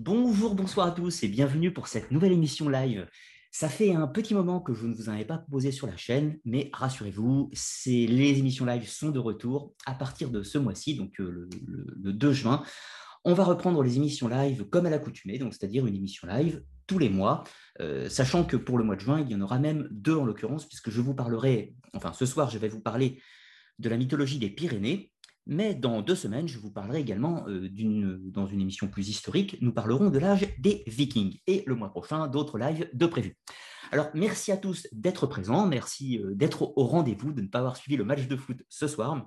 Bonjour, bonsoir à tous et bienvenue pour cette nouvelle émission live. Ça fait un petit moment que je ne vous en avais pas proposé sur la chaîne, mais rassurez-vous, les émissions live sont de retour à partir de ce mois-ci, donc euh, le, 2 juin. On va reprendre les émissions live comme à l'accoutumée, c'est-à-dire une émission live tous les mois, euh, sachant que pour le mois de juin, il y en aura même deux en l'occurrence, puisque je vous parlerai, enfin ce soir, je vais vous parler de la mythologie des Pyrénées, mais dans deux semaines, je vous parlerai également euh, dans une émission plus historique, nous parlerons de l'âge des Vikings. Et le mois prochain, d'autres lives de prévus. Alors, merci à tous d'être présents, merci euh, d'être au rendez-vous, de ne pas avoir suivi le match de foot ce soir.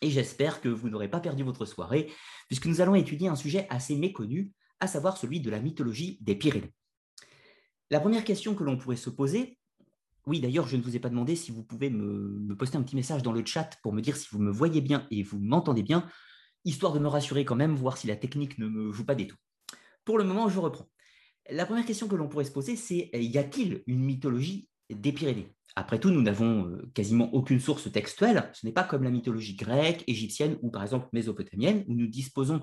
Et j'espère que vous n'aurez pas perdu votre soirée, puisque nous allons étudier un sujet assez méconnu, à savoir celui de la mythologie des Pyrénées. La première question que l'on pourrait se poser, oui, d'ailleurs, je ne vous ai pas demandé si vous pouvez me, poster un petit message dans le chat pour me dire si vous me voyez bien et vous m'entendez bien, histoire de me rassurer quand même, voir si la technique ne me joue pas des tout. Pour le moment, je reprends. La première question que l'on pourrait se poser, c'est y a-t-il une mythologie des Pyrénées? Après tout, nous n'avons euh, quasiment aucune source textuelle. Ce n'est pas comme la mythologie grecque, égyptienne ou par exemple mésopotamienne, où nous disposons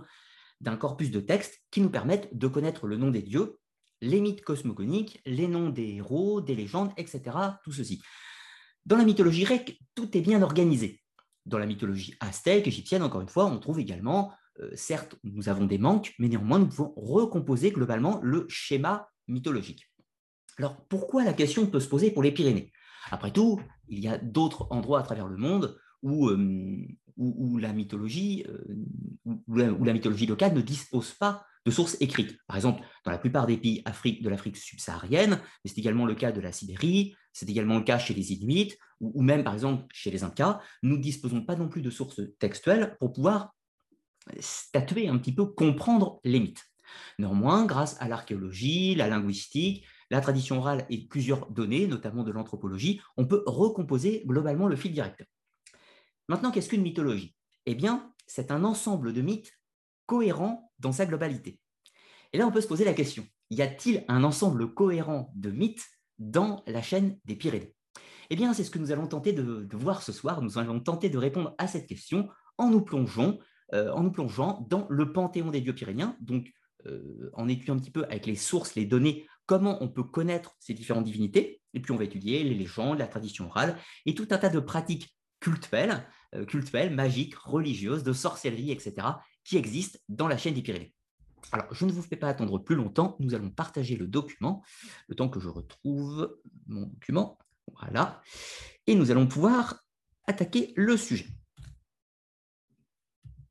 d'un corpus de textes qui nous permettent de connaître le nom des dieux les mythes cosmogoniques, les noms des héros, des légendes, etc. Tout ceci. Dans la mythologie grecque, tout est bien organisé. Dans la mythologie aztèque, égyptienne, encore une fois, on trouve également, euh, certes, nous avons des manques, mais néanmoins, nous pouvons recomposer globalement le schéma mythologique. Alors, pourquoi la question peut se poser pour les Pyrénées? Après tout, il y a d'autres endroits à travers le monde où, euh, la mythologie, euh, où la mythologie locale ne dispose pas de sources écrites. Par exemple, dans la plupart des pays de l'Afrique subsaharienne, mais c'est également le cas de la Sibérie, c'est également le cas chez les Inuits, ou, même par exemple chez les Incas, nous ne disposons pas non plus de sources textuelles pour pouvoir statuer un petit peu, comprendre les mythes. Néanmoins, grâce à l'archéologie, la linguistique, la tradition orale et plusieurs données, notamment de l'anthropologie, on peut recomposer globalement le fil directeur. Maintenant, qu'est-ce qu'une mythologie? Eh bien, c'est un ensemble de mythes cohérent dans sa globalité. Et là, on peut se poser la question, y a-t-il un ensemble cohérent de mythes dans la chaîne des Pyrénées? Eh bien, c'est ce que nous allons tenter de, voir ce soir. Nous allons tenter de répondre à cette question en nous plongeant, euh, dans le panthéon des dieux pyrénéens, donc euh, en étudiant un petit peu avec les sources, les données, comment on peut connaître ces différentes divinités. Et puis, on va étudier les légendes, la tradition orale et tout un tas de pratiques cultuelles, euh, cultuelles magiques, religieuses, de sorcellerie, etc., qui existe dans la chaîne des Pyrénées. Alors, je ne vous fais pas attendre plus longtemps, nous allons partager le document, le temps que je retrouve mon document, voilà, et nous allons pouvoir attaquer le sujet.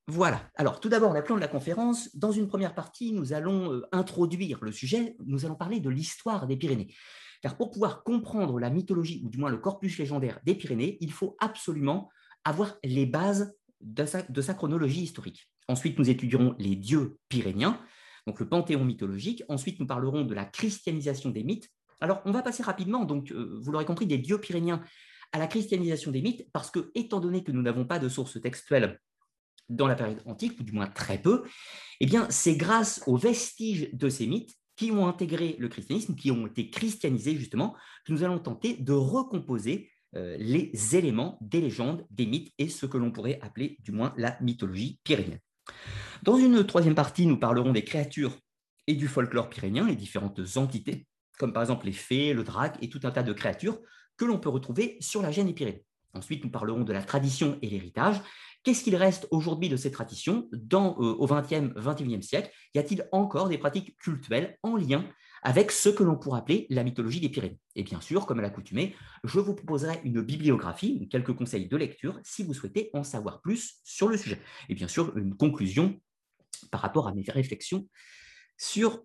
Voilà. Alors, tout d'abord, la plan de la conférence. Dans une première partie, nous allons euh, introduire le sujet. Nous allons parler de l'histoire des Pyrénées. Car pour pouvoir comprendre la mythologie, ou du moins le corpus légendaire des Pyrénées, il faut absolument avoir les bases de sa chronologie historique. Ensuite, nous étudierons les dieux pyréniens, donc le panthéon mythologique. Ensuite, nous parlerons de la christianisation des mythes. Alors, on va passer rapidement, donc euh, vous l'aurez compris, des dieux pyréniens à la christianisation des mythes, parce que, étant donné que nous n'avons pas de sources textuelles dans la période antique, ou du moins très peu, eh bien, c'est grâce aux vestiges de ces mythes qui ont intégré le christianisme, qui ont été christianisés justement, que nous allons tenter de recomposer euh, les éléments des légendes, des mythes et ce que l'on pourrait appeler du moins la mythologie pyrénéenne. Dans une troisième partie, nous parlerons des créatures et du folklore pyrénéen, les différentes entités, comme par exemple les fées, le drac et tout un tas de créatures que l'on peut retrouver sur la gêne Pyrénées. Ensuite, nous parlerons de la tradition et l'héritage. Qu'est-ce qu'il reste aujourd'hui de ces traditions dans, euh, au XXe, XXIe siècle? Y a-t-il encore des pratiques cultuelles en lien avec ce que l'on pourrait appeler la mythologie des Pyrénées. Et bien sûr, comme à l'accoutumée, je vous proposerai une bibliographie, quelques conseils de lecture si vous souhaitez en savoir plus sur le sujet. Et bien sûr, une conclusion par rapport à mes réflexions sur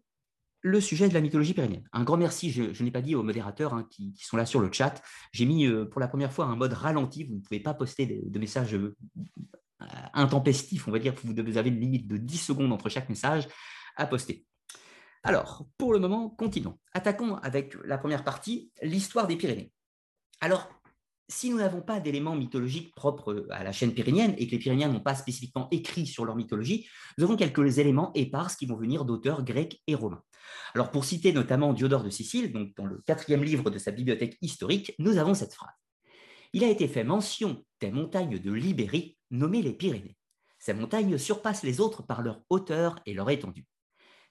le sujet de la mythologie pyrénéenne. Un grand merci, je, n'ai pas dit aux modérateurs hein, qui, sont là sur le chat, j'ai mis euh, pour la première fois un mode ralenti, vous ne pouvez pas poster de, messages euh, intempestifs, on va dire, vous avez une limite de 10 secondes entre chaque message à poster. Alors, pour le moment, continuons. Attaquons avec la première partie, l'histoire des Pyrénées. Alors, si nous n'avons pas d'éléments mythologiques propres à la chaîne pyrénéenne et que les Pyrénéens n'ont pas spécifiquement écrit sur leur mythologie, nous avons quelques éléments épars qui vont venir d'auteurs grecs et romains. Alors, pour citer notamment Diodore de Sicile, donc dans le quatrième livre de sa bibliothèque historique, nous avons cette phrase. Il a été fait mention des montagnes de l'Ibérie, nommées les Pyrénées. Ces montagnes surpassent les autres par leur hauteur et leur étendue.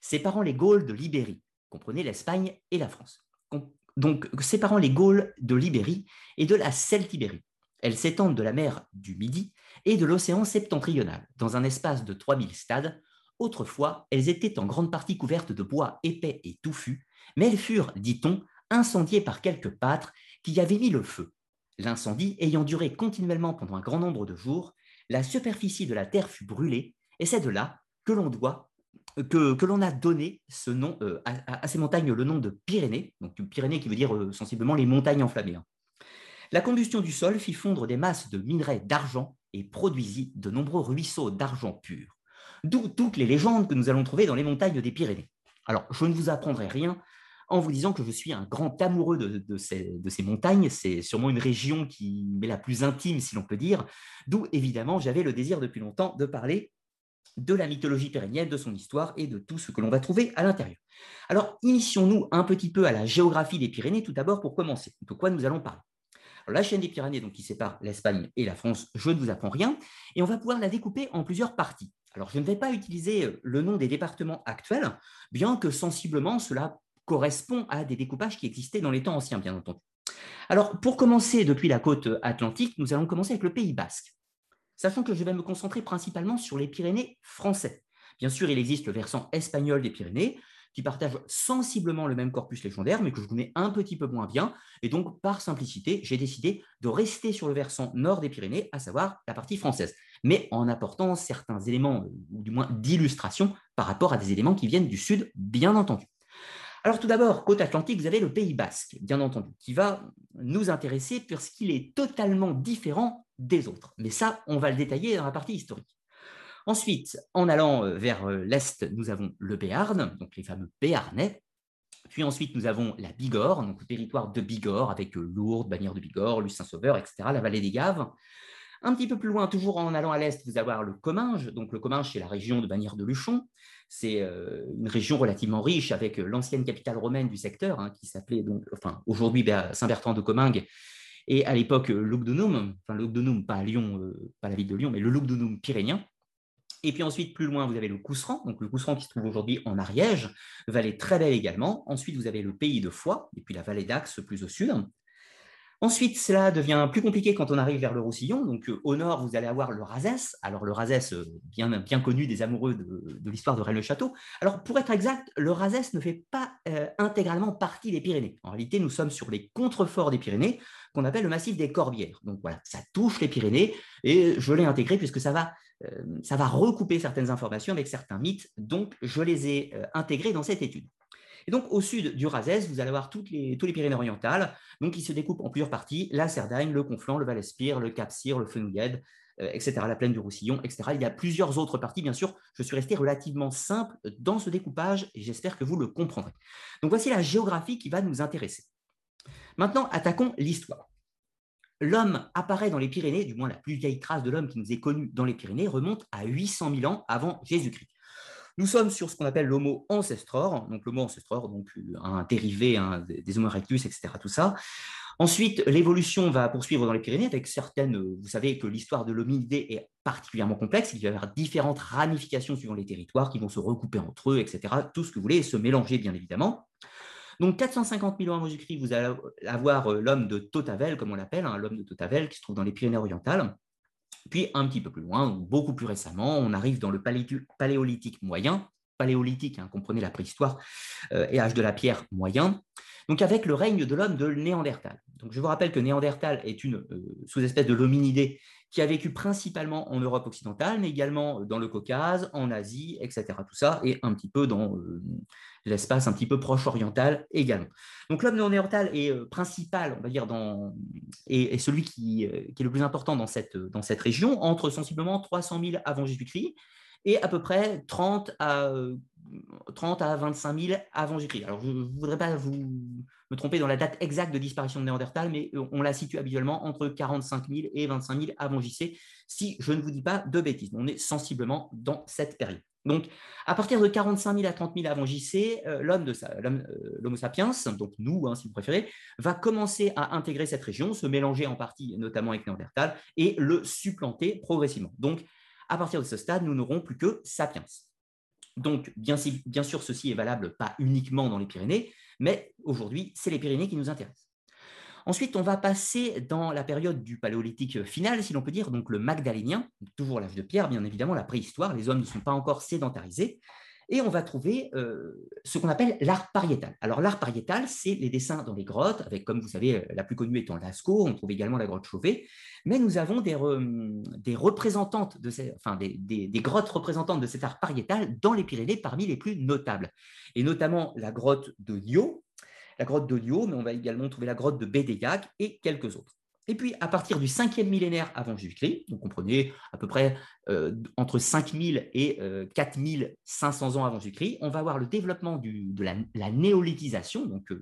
Séparant les Gaules de l'Ibérie, comprenez l'Espagne et la France. Donc, séparant les Gaules de l'Ibérie et de la Celtibérie. Elles s'étendent de la mer du Midi et de l'océan septentrional, dans un espace de 3000 stades. Autrefois, elles étaient en grande partie couvertes de bois épais et touffus, mais elles furent, dit-on, incendiées par quelques pâtres qui y avaient mis le feu. L'incendie ayant duré continuellement pendant un grand nombre de jours, la superficie de la terre fut brûlée, et c'est de là que l'on doit que, l'on a donné ce nom euh, à, ces montagnes le nom de Pyrénées, donc Pyrénées qui veut dire euh, sensiblement les montagnes enflammées. Hein. La combustion du sol fit fondre des masses de minerais d'argent et produisit de nombreux ruisseaux d'argent pur, d'où toutes les légendes que nous allons trouver dans les montagnes des Pyrénées. Alors, je ne vous apprendrai rien en vous disant que je suis un grand amoureux de, ces, de ces, montagnes. C'est sûrement une région qui m'est la plus intime, si l'on peut dire, d'où évidemment j'avais le désir depuis longtemps de parler de la mythologie pyrénéenne, de son histoire et de tout ce que l'on va trouver à l'intérieur. Alors, initions-nous un petit peu à la géographie des Pyrénées, tout d'abord pour commencer. De quoi nous allons parler? La chaîne des Pyrénées, donc, qui sépare l'Espagne et la France, je ne vous apprends rien, et on va pouvoir la découper en plusieurs parties. Alors, je ne vais pas utiliser euh, le nom des départements actuels, bien que sensiblement cela correspond à des découpages qui existaient dans les temps anciens, bien entendu. Alors, pour commencer depuis la côte atlantique, nous allons commencer avec le Pays basque sachant que je vais me concentrer principalement sur les Pyrénées français. Bien sûr, il existe le versant espagnol des Pyrénées, qui partage sensiblement le même corpus légendaire, mais que je connais un petit peu moins bien. Et donc, par simplicité, j'ai décidé de rester sur le versant nord des Pyrénées, à savoir la partie française, mais en apportant certains éléments, ou du moins d'illustration, par rapport à des éléments qui viennent du sud, bien entendu. Alors tout d'abord, côte atlantique, vous avez le Pays basque, bien entendu, qui va nous intéresser puisqu'il est totalement différent des autres. Mais ça, on va le détailler dans la partie historique. Ensuite, en allant euh, vers euh, l'est, nous avons le Béarn, donc les fameux Béarnais. Puis ensuite, nous avons la Bigorre, donc le territoire de Bigorre, avec euh, Lourdes, Bagnères de Bigorre, Luce Saint-Sauveur, etc., la vallée des Gaves. Un petit peu plus loin, toujours en allant à l'est, vous allez le Comminges. Donc le Comminges, c'est la région de Bagnères de Luchon. C'est une région relativement riche avec l'ancienne capitale romaine du secteur, hein, qui s'appelait donc, enfin aujourd'hui Saint-Bertrand de Comminges, et à l'époque Lugdunum, enfin Lugdunum, pas Lyon, euh, pas la ville de Lyon, mais le Lugdunum pyrénéen. Et puis ensuite, plus loin, vous avez le Cousseran, donc le Cousseran qui se trouve aujourd'hui en Ariège, vallée très belle également. Ensuite, vous avez le pays de Foix, et puis la vallée d'Axe plus au sud. Ensuite, cela devient plus compliqué quand on arrive vers le Roussillon. Donc, euh, au nord, vous allez avoir le Razès. Alors, le Razès, euh, bien, connu des amoureux de, l'histoire de Rennes-le-Château. Alors, pour être exact, le Razès ne fait pas euh, intégralement partie des Pyrénées. En réalité, nous sommes sur les contreforts des Pyrénées, qu'on appelle le massif des Corbières. Donc, voilà, ça touche les Pyrénées et je l'ai intégré puisque ça va, ça va recouper certaines informations avec certains mythes. Donc, je les ai intégrés dans cette étude. Et donc, au sud du Razès, vous allez avoir tous les Pyrénées-Orientales, donc qui se découpent en plusieurs parties la Cerdagne, le Conflent, le Val-Espire, le Cap-Cyr, le Fenouillède, euh, etc., la plaine du Roussillon, etc. Il y a plusieurs autres parties, bien sûr. Je suis resté relativement simple dans ce découpage et j'espère que vous le comprendrez. Donc, voici la géographie qui va nous intéresser. Maintenant, attaquons l'histoire. L'homme apparaît dans les Pyrénées, du moins la plus vieille trace de l'homme qui nous est connue dans les Pyrénées remonte à 800 000 ans avant Jésus-Christ. Nous sommes sur ce qu'on appelle l'homo ancestor, donc l'homo ancestor, donc un dérivé des homo erectus, etc. Tout ça. Ensuite, l'évolution va poursuivre dans les Pyrénées avec certaines. Vous savez que l'histoire de l'hominidé est particulièrement complexe. Il va y avoir différentes ramifications suivant les territoires qui vont se recouper entre eux, etc. Tout ce que vous voulez, se mélanger bien évidemment. Donc 450 000 ans avant Jésus-Christ, vous allez avoir euh, l'homme de Totavel, comme on l'appelle, hein, l'homme de Totavel qui se trouve dans les Pyrénées-Orientales. Puis un petit peu plus loin, beaucoup plus récemment, on arrive dans le paléolithique moyen, paléolithique, hein, comprenez la préhistoire, euh, et âge de la pierre moyen, donc avec le règne de l'homme de Néandertal. Je vous rappelle que Néandertal est une euh, sous-espèce de l'hominidé qui a vécu principalement en Europe occidentale, mais également dans le Caucase, en Asie, etc. Tout ça, et un petit peu dans euh, l'espace un petit peu proche oriental également. Donc l'homme néandertal est euh, principal, on va dire, et, celui qui, euh, qui, est le plus important dans cette, dans cette région, entre sensiblement 300 000 avant Jésus-Christ et à peu près 30 à, 30 à 25 000 avant Jésus-Christ. Alors je ne voudrais pas vous me tromper dans la date exacte de disparition de Néandertal, mais on la situe habituellement entre 45 000 et 25 000 avant JC, si je ne vous dis pas de bêtises. On est sensiblement dans cette période. Donc, à partir de 45 000 à 30 000 avant JC, euh, l'homme de euh, l'Homo sapiens, donc nous, hein, si vous préférez, va commencer à intégrer cette région, se mélanger en partie notamment avec Néandertal et le supplanter progressivement. Donc, à partir de ce stade, nous n'aurons plus que sapiens. Donc, bien, sûr, ceci est valable pas uniquement dans les Pyrénées, mais aujourd'hui, c'est les Pyrénées qui nous intéressent. Ensuite, on va passer dans la période du paléolithique final, si l'on peut dire, donc le magdalénien, toujours l'âge de pierre, bien évidemment, la préhistoire, les hommes ne sont pas encore sédentarisés, et on va trouver euh, ce qu'on appelle l'art pariétal. Alors l'art pariétal, c'est les dessins dans les grottes, avec, comme vous savez, la plus connue étant Lascaux, on trouve également la grotte Chauvet, mais nous avons des, représentantes, de ces, enfin des, grottes représentantes de cet art pariétal dans les Pyrénées parmi les plus notables, et notamment la grotte de Lio, la grotte de Lio, mais on va également trouver la grotte de Bédégac et quelques autres. Et puis, à partir du 5e millénaire avant Jésus-Christ, donc comprenez à peu près euh, entre 5000 et 4500 euh, ans avant Jésus-Christ, on va avoir le développement de la, néolithisation, donc euh,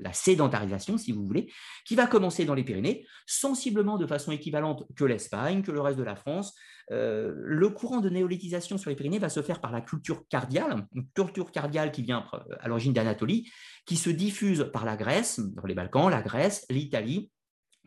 la sédentarisation, si vous voulez, qui va commencer dans les Pyrénées, sensiblement de façon équivalente que l'Espagne, que le reste de la France. le courant de néolithisation sur les Pyrénées va se faire par la culture cardiale, une culture cardiale qui vient à l'origine d'Anatolie, qui se diffuse par la Grèce, dans les Balkans, la Grèce, l'Italie,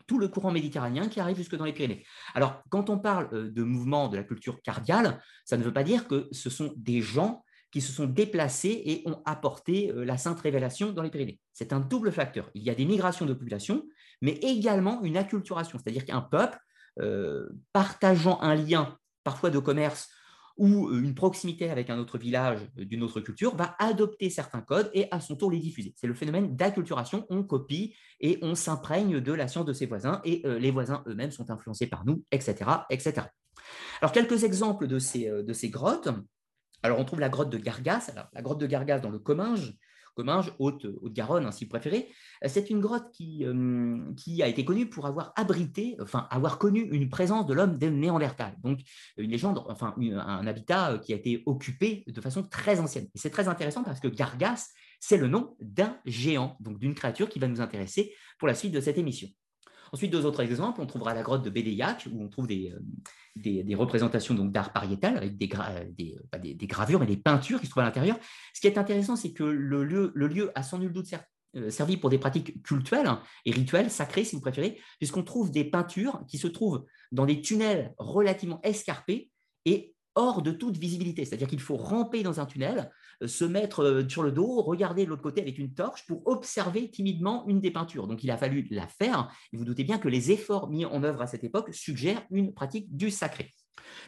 tout le courant méditerranéen qui arrive jusque dans les Pyrénées. Alors, quand on parle euh, de mouvement de la culture cardiale, ça ne veut pas dire que ce sont des gens qui se sont déplacés et ont apporté euh, la sainte révélation dans les Pyrénées. C'est un double facteur. Il y a des migrations de population, mais également une acculturation, c'est-à-dire qu'un peuple euh, partageant un lien parfois de commerce ou euh, une proximité avec un autre village euh, d'une autre culture va adopter certains codes et à son tour les diffuser. C'est le phénomène d'acculturation, on copie et on s'imprègne de la science de ses voisins et euh, les voisins eux-mêmes sont influencés par nous, etc. etc. Alors quelques exemples de ces, de ces grottes. Alors on trouve la grotte de Gargas, la grotte de Gargas dans le Comminges, Comminges, Haute-Garonne, si vous préférez. C'est une grotte qui, euh, qui a été connue pour avoir abrité, enfin avoir connu une présence de l'homme de Néandertal. Donc une légende, enfin un habitat euh, qui a été occupé de façon très ancienne. Et c'est très intéressant parce que Gargas, c'est le nom d'un géant, donc d'une créature qui va nous intéresser pour la suite de cette émission. Ensuite, deux autres exemples, on trouvera la grotte de Bédéiac, où on trouve des, euh, représentations d'art pariétal avec euh, des, des, gravures et des peintures qui se trouvent à l'intérieur. Ce qui est intéressant, c'est que le lieu, a sans nul doute euh, servi pour des pratiques cultuelles hein, et rituelles, sacrées si vous préférez, puisqu'on trouve des peintures qui se trouvent dans des tunnels relativement escarpés et hors de toute visibilité. C'est-à-dire qu'il faut ramper dans un tunnel, euh, se mettre euh, sur le dos, regarder de l'autre côté avec une torche pour observer timidement une des peintures. Donc il a fallu la faire. Et vous doutez bien que les efforts mis en œuvre à cette époque suggèrent une pratique du sacré.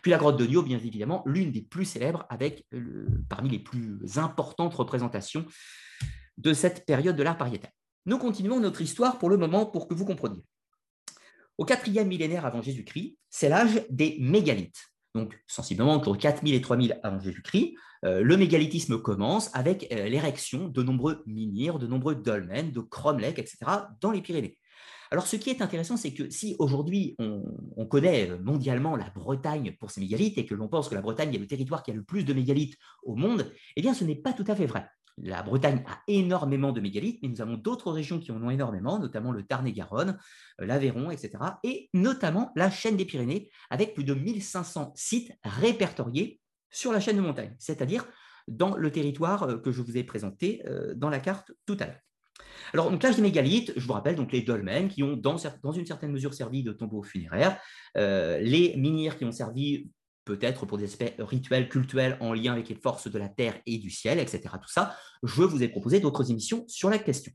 Puis la grotte de Nio, bien évidemment, l'une des plus célèbres, avec parmi les plus importantes représentations de cette période de l'art pariétal. Nous continuons notre histoire pour le moment pour que vous compreniez. Au quatrième millénaire avant Jésus-Christ, c'est l'âge des mégalithes donc sensiblement entre 4000 et 3000 avant Jésus-Christ, euh, le mégalithisme commence avec euh, l'érection de nombreux menhirs, de nombreux dolmens, de cromlechs, etc., dans les Pyrénées. Alors, ce qui est intéressant, c'est que si aujourd'hui on, connaît mondialement la Bretagne pour ses mégalithes et que l'on pense que la Bretagne est le territoire qui a le plus de mégalithes au monde, eh bien, ce n'est pas tout à fait vrai. La Bretagne a énormément de mégalithes, mais nous avons d'autres régions qui en ont énormément, notamment le Tarn-et-Garonne, euh, l'Aveyron, etc. Et notamment la chaîne des Pyrénées, avec plus de 1500 sites répertoriés sur la chaîne de montagne, c'est-à-dire dans le territoire euh, que je vous ai présenté euh, dans la carte tout à l'heure. Alors, donc l'âge des mégalithes, je vous rappelle donc les dolmens qui ont dans, une certaine mesure servi de tombeaux funéraires, les menhirs qui ont servi peut-être pour des aspects rituels, cultuels en lien avec les forces de la terre et du ciel, etc. Tout ça, je vous ai proposé d'autres émissions sur la question.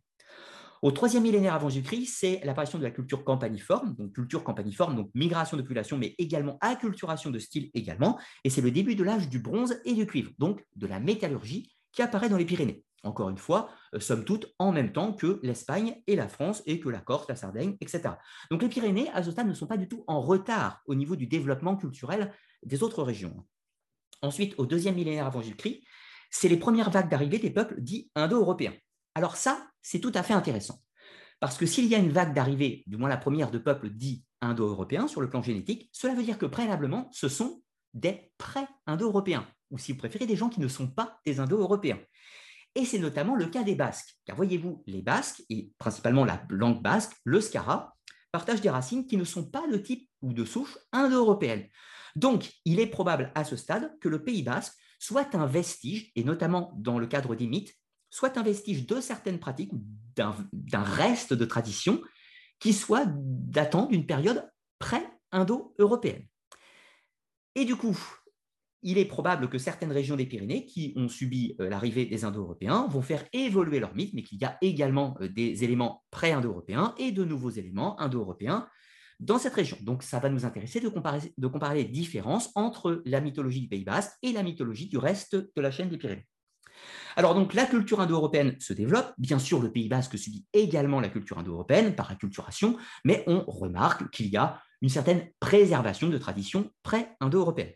Au troisième millénaire avant Jésus-Christ, c'est l'apparition de la culture campaniforme, donc culture campaniforme, donc migration de population, mais également acculturation de style également, et c'est le début de l'âge du bronze et du cuivre, donc de la métallurgie qui apparaît dans les Pyrénées. Encore une fois, euh, somme toute, en même temps que l'Espagne et la France et que la Corse, la Sardaigne, etc. Donc les Pyrénées, à ce ne sont pas du tout en retard au niveau du développement culturel des autres régions. Ensuite, au deuxième millénaire avant Jésus-Christ, c'est les premières vagues d'arrivée des peuples dits indo-européens. Alors ça, c'est tout à fait intéressant. Parce que s'il y a une vague d'arrivée, du moins la première de peuples dits indo-européens sur le plan génétique, cela veut dire que préalablement, ce sont des pré-indo-européens, ou si vous préférez, des gens qui ne sont pas des indo-européens. Et c'est notamment le cas des Basques. Car voyez-vous, les Basques, et principalement la langue basque, le Skara, partagent des racines qui ne sont pas de type ou de souche indo-européenne. Donc, il est probable à ce stade que le Pays basque soit un vestige, et notamment dans le cadre des mythes, soit un vestige de certaines pratiques, d'un reste de tradition, qui soit datant d'une période pré-indo-européenne. Et du coup, il est probable que certaines régions des Pyrénées qui ont subi euh, l'arrivée des Indo-Européens vont faire évoluer leur mythe, mais qu'il y a également euh, des éléments pré-indo-européens et de nouveaux éléments indo-européens dans cette région. Donc, ça va nous intéresser de comparer, les différences entre la mythologie du Pays Basque et la mythologie du reste de la chaîne des Pyrénées. Alors donc la culture indo-européenne se développe, bien sûr le Pays basque subit également la culture indo-européenne par acculturation, mais on remarque qu'il y a une certaine préservation de traditions pré-indo-européennes.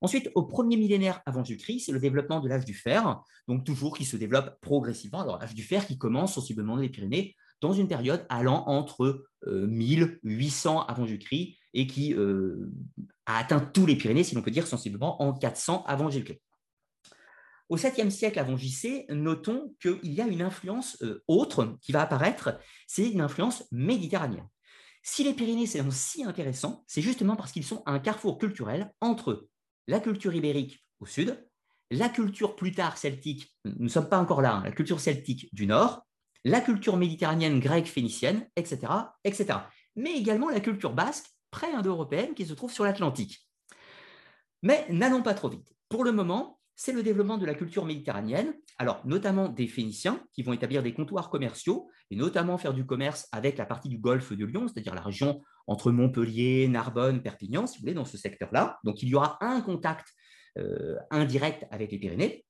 Ensuite, au premier millénaire avant Jésus-Christ, c'est le développement de l'âge du fer, donc toujours qui se développe progressivement. Alors l'âge du fer qui commence sensiblement dans les Pyrénées dans une période allant entre 1800 euh, avant Jésus-Christ et qui euh, a atteint tous les Pyrénées, si l'on peut dire sensiblement en 400 avant Jésus-Christ. Au 7e siècle avant JC, notons qu'il y a une influence euh, autre qui va apparaître, c'est une influence méditerranéenne. Si les Pyrénées sont si intéressants, c'est justement parce qu'ils sont un carrefour culturel entre la culture ibérique au sud, la culture plus tard celtique, nous ne sommes pas encore là, hein, la culture celtique du nord, la culture méditerranéenne grecque phénicienne, etc., etc. Mais également la culture basque pré-indo-européenne qui se trouve sur l'Atlantique. Mais n'allons pas trop vite. Pour le moment, c'est le développement de la culture méditerranéenne, alors notamment des Phéniciens qui vont établir des comptoirs commerciaux et notamment faire du commerce avec la partie du golfe de Lyon, c'est-à-dire la région entre Montpellier, Narbonne, Perpignan, si vous voulez, dans ce secteur-là. Donc il y aura un contact euh, indirect avec les Pyrénées.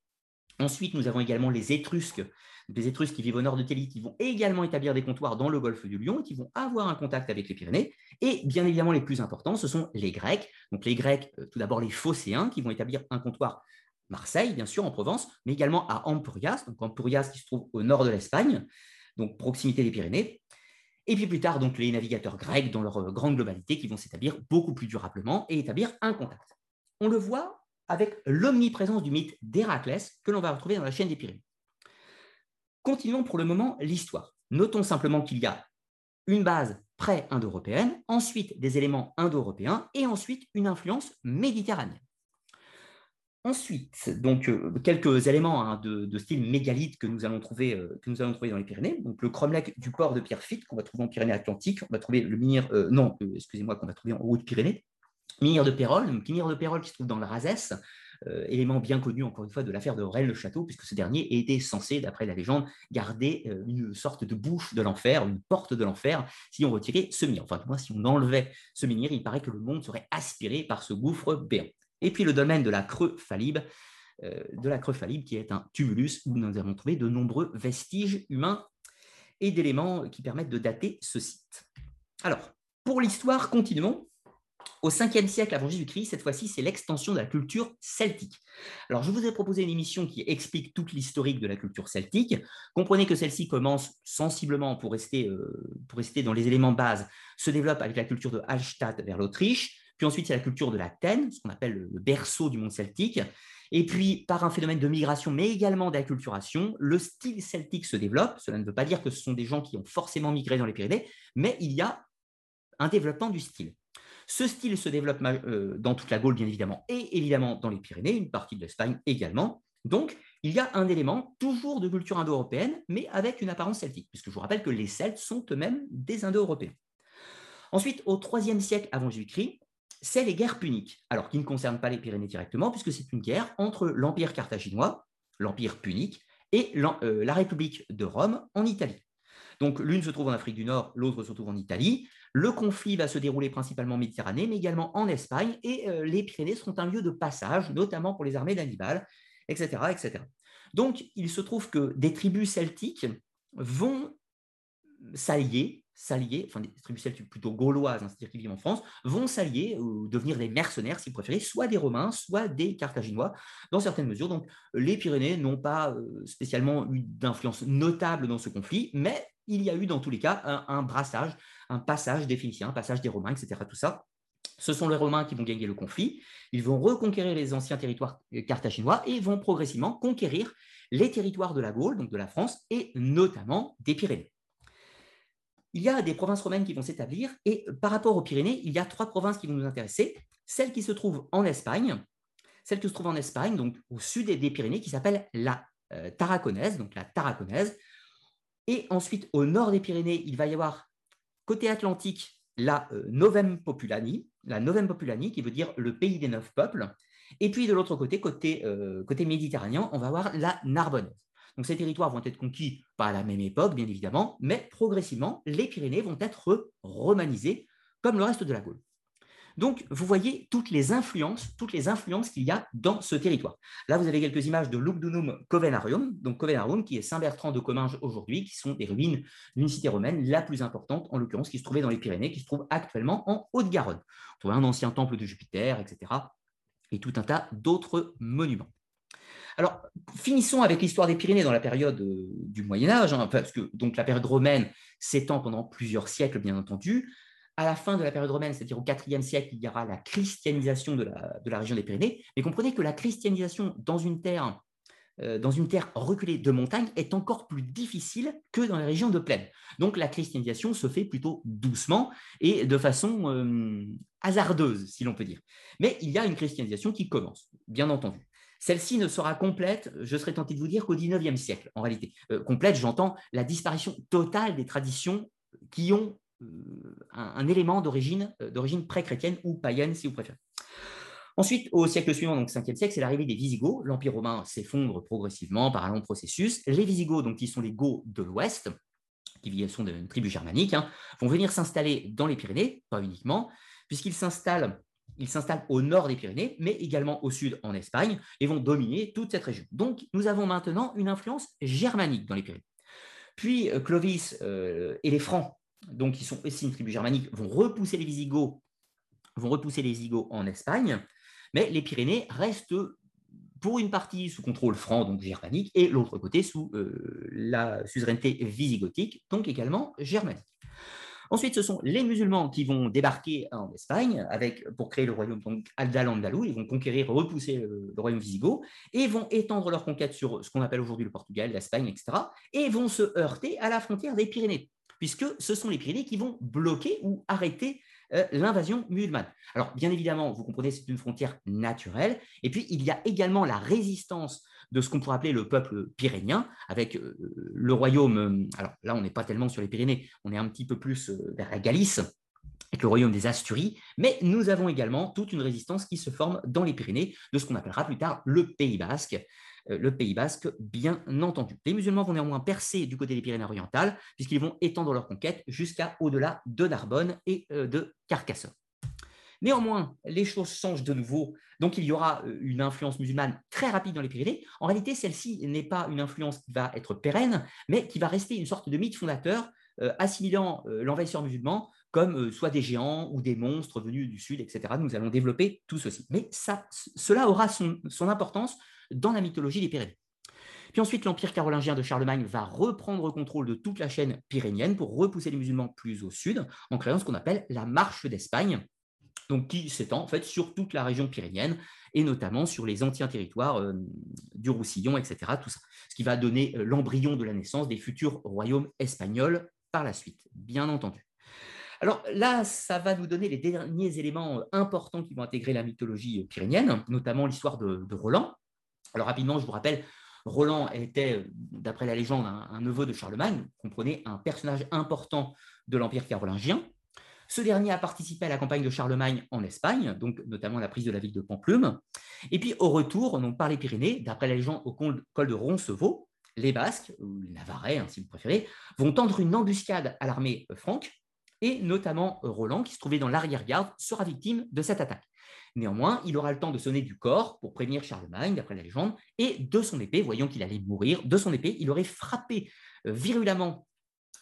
Ensuite, nous avons également les Étrusques, des Étrusques qui vivent au nord de Télis, qui vont également établir des comptoirs dans le golfe du Lion, qui vont avoir un contact avec les Pyrénées. Et bien évidemment, les plus importants, ce sont les Grecs. Donc les Grecs, euh, tout d'abord les Phocéens, qui vont établir un comptoir Marseille, bien sûr, en Provence, mais également à Ampurias, donc Ampurias qui se trouve au nord de l'Espagne, donc proximité des Pyrénées. Et puis plus tard, donc les navigateurs grecs dans leur euh, grande globalité qui vont s'établir beaucoup plus durablement et établir un contact. On le voit avec l'omniprésence du mythe d'Héraclès que l'on va retrouver dans la chaîne des Pyrénées. Continuons pour le moment l'histoire. Notons simplement qu'il y a une base pré-indo-européenne, ensuite des éléments indo-européens et ensuite une influence méditerranéenne. Ensuite, donc euh, quelques éléments hein, de, style mégalithe que nous allons trouver euh, que nous allons trouver dans les Pyrénées. Le cromlech du port de Pierrefitte qu'on va trouver en Pyrénées-Atlantiques. On va trouver le menhir, euh, non, excusez-moi, qu'on va trouver en Haute-Pyrénées. Menhir de Pérol, menhir de Pérol qui se trouve dans le Razès, élément bien connu encore une fois de l'affaire de Rennes-le-Château, puisque ce dernier était censé, d'après la légende, garder une sorte de bouche de l'enfer, une porte de l'enfer, si on retirait ce menhir. Enfin, moi, si on enlevait ce menhir, il paraît que le monde serait aspiré par ce gouffre béant. Et puis le domaine de la creux euh, de la creux qui est un tumulus où nous avons trouvé de nombreux vestiges humains et d'éléments qui permettent de dater ce site. Alors, pour l'histoire, continuons. Au 5e siècle avant Jésus-Christ, cette fois-ci, c'est l'extension de la culture celtique. Alors, je vous ai proposé une émission qui explique toute l'historique de la culture celtique. Comprenez que celle-ci commence sensiblement, pour rester, euh, dans les éléments de base, se développe avec la culture de Hallstatt vers l'Autriche, puis ensuite, c'est la culture de l'Athènes, ce qu'on appelle le berceau du monde celtique. Et puis, par un phénomène de migration, mais également d'acculturation, le style celtique se développe. Cela ne veut pas dire que ce sont des gens qui ont forcément migré dans les Pyrénées, mais il y a un développement du style. Ce style se développe euh, dans toute la Gaule, bien évidemment, et évidemment dans les Pyrénées, une partie de l'Espagne également. Donc, il y a un élément toujours de culture indo-européenne, mais avec une apparence celtique, puisque je vous rappelle que les Celtes sont eux-mêmes des indo-européens. Ensuite, au IIIe siècle avant Jésus-Christ, c'est les guerres puniques, alors qui ne concernent pas les Pyrénées directement, puisque c'est une guerre entre l'Empire carthaginois, l'Empire punique, et euh, la République de Rome en Italie. Donc l'une se trouve en Afrique du Nord, l'autre se trouve en Italie. Le conflit va se dérouler principalement en Méditerranée, mais également en Espagne, et euh, les Pyrénées seront un lieu de passage, notamment pour les armées d'Hannibal, etc., etc. Donc il se trouve que des tribus celtiques vont s'allier s'allier, enfin des tribus celtes plutôt gauloises, hein, c'est-à-dire qui vivent en France, vont s'allier ou devenir des mercenaires, si vous préférez, soit des Romains, soit des Carthaginois, dans certaines mesures. Donc les Pyrénées n'ont pas euh, spécialement eu d'influence notable dans ce conflit, mais il y a eu dans tous les cas un, brassage, un passage des Phéniciens, un passage des Romains, etc. Tout ça. Ce sont les Romains qui vont gagner le conflit. Ils vont reconquérir les anciens territoires euh, carthaginois et vont progressivement conquérir les territoires de la Gaule, donc de la France, et notamment des Pyrénées il y a des provinces romaines qui vont s'établir et par rapport aux Pyrénées, il y a trois provinces qui vont nous intéresser. Celle qui se trouve en Espagne, celle qui se trouve en Espagne, donc au sud des Pyrénées, qui s'appelle la euh, Tarraconaise, donc la Tarraconaise. Et ensuite, au nord des Pyrénées, il va y avoir côté atlantique la euh, Novem Populani, la Novem Populani, qui veut dire le pays des neuf peuples. Et puis de l'autre côté, côté, euh, méditerranéen, on va avoir la Narbonnaise. Donc ces territoires vont être conquis pas la même époque, bien évidemment, mais progressivement, les Pyrénées vont être romanisées comme le reste de la Gaule. Donc, vous voyez toutes les influences, toutes les influences qu'il y a dans ce territoire. Là, vous avez quelques images de Lugdunum Covenarium, donc Covenarium qui est Saint-Bertrand de Comminges aujourd'hui, qui sont des ruines d'une cité romaine, la plus importante en l'occurrence, qui se trouvait dans les Pyrénées, qui se trouve actuellement en Haute-Garonne. On trouve un ancien temple de Jupiter, etc. Et tout un tas d'autres monuments. Alors, finissons avec l'histoire des Pyrénées dans la période euh, du Moyen Âge, hein, parce que donc la période romaine s'étend pendant plusieurs siècles, bien entendu à la fin de la période romaine, c'est-à-dire au IVe siècle, il y aura la christianisation de la, région des Pyrénées. Mais comprenez que la christianisation dans une terre euh, reculée de montagne est encore plus difficile que dans les régions de plaine. Donc la christianisation se fait plutôt doucement et de façon euh, hasardeuse, si l'on peut dire. Mais il y a une christianisation qui commence, bien entendu. Celle-ci ne sera complète, je serais tenté de vous dire, qu'au XIXe siècle, en réalité. Euh, complète, j'entends la disparition totale des traditions qui ont euh, un, élément d'origine euh, d'origine pré-chrétienne ou païenne, si vous préférez. Ensuite, au siècle suivant, donc 5e siècle, c'est l'arrivée des Visigoths. L'Empire romain s'effondre progressivement par un long processus. Les Visigoths, donc, qui sont les Goths de l'Ouest, qui sont une tribu germanique, hein, vont venir s'installer dans les Pyrénées, pas uniquement, puisqu'ils s'installent s'installent au nord des Pyrénées, mais également au sud en Espagne, et vont dominer toute cette région. Donc, nous avons maintenant une influence germanique dans les Pyrénées. Puis, euh, Clovis et les Francs donc qui sont aussi une tribu germanique, vont repousser les Visigoths, vont repousser les Visigoths en Espagne, mais les Pyrénées restent pour une partie sous contrôle franc, donc germanique, et l'autre côté sous euh, la suzeraineté visigothique, donc également germanique. Ensuite, ce sont les musulmans qui vont débarquer en Espagne avec, pour créer le royaume Al-Andalou. Ils vont conquérir, repousser le, royaume visigoth et vont étendre leur conquête sur ce qu'on appelle aujourd'hui le Portugal, l'Espagne, etc. Et vont se heurter à la frontière des Pyrénées puisque ce sont les Pyrénées qui vont bloquer ou arrêter euh, l'invasion musulmane. Alors, bien évidemment, vous comprenez, c'est une frontière naturelle. Et puis, il y a également la résistance de ce qu'on pourrait appeler le peuple pyrénéen, avec euh, le royaume. Euh, alors là, on n'est pas tellement sur les Pyrénées, on est un petit peu plus vers la Galice, avec le royaume des Asturies, mais nous avons également toute une résistance qui se forme dans les Pyrénées de ce qu'on appellera plus tard le Pays basque, le Pays basque, bien entendu. Les musulmans vont néanmoins percer du côté des Pyrénées orientales, puisqu'ils vont étendre leur conquête jusqu'à au-delà de Narbonne et euh, de Carcassonne. Néanmoins, les choses changent de nouveau. Donc, il y aura euh, une influence musulmane très rapide dans les Pyrénées. En réalité, celle-ci n'est pas une influence qui va être pérenne, mais qui va rester une sorte de mythe fondateur, assimilant l'envahisseur musulman comme soit des géants ou des monstres venus du sud, etc. Nous allons développer tout ceci. Mais cela aura son importance dans la mythologie des Pyrénées. Puis ensuite, l'Empire carolingien de Charlemagne va reprendre le contrôle de toute la chaîne pyrénienne pour repousser les musulmans plus au sud, en créant ce qu'on appelle la Marche d'Espagne, donc qui s'étend en fait sur toute la région pyrénienne et notamment sur les anciens territoires euh, du Roussillon, etc. Tout ça, ce qui va donner euh, l'embryon de la naissance des futurs royaumes espagnols par la suite, bien entendu. Alors là, ça va nous donner les derniers éléments euh, importants qui vont intégrer la mythologie pyrénienne, notamment l'histoire de Roland, alors rapidement, je vous rappelle, Roland était, d'après la légende, un, neveu de Charlemagne, comprenait un personnage important de l'Empire carolingien. Ce dernier a participé à la campagne de Charlemagne en Espagne, donc notamment la prise de la ville de Pamplume. Et puis au retour, par les Pyrénées, d'après la légende au col de Roncevaux, les Basques, ou les Navarrais hein, si vous préférez, vont tendre une embuscade à l'armée franque, et notamment Roland, qui se trouvait dans l'arrière-garde, sera victime de cette attaque. Néanmoins, il aura le temps de sonner du corps pour prévenir Charlemagne, d'après la légende, et de son épée, voyant qu'il allait mourir, de son épée, il aurait frappé euh, virulemment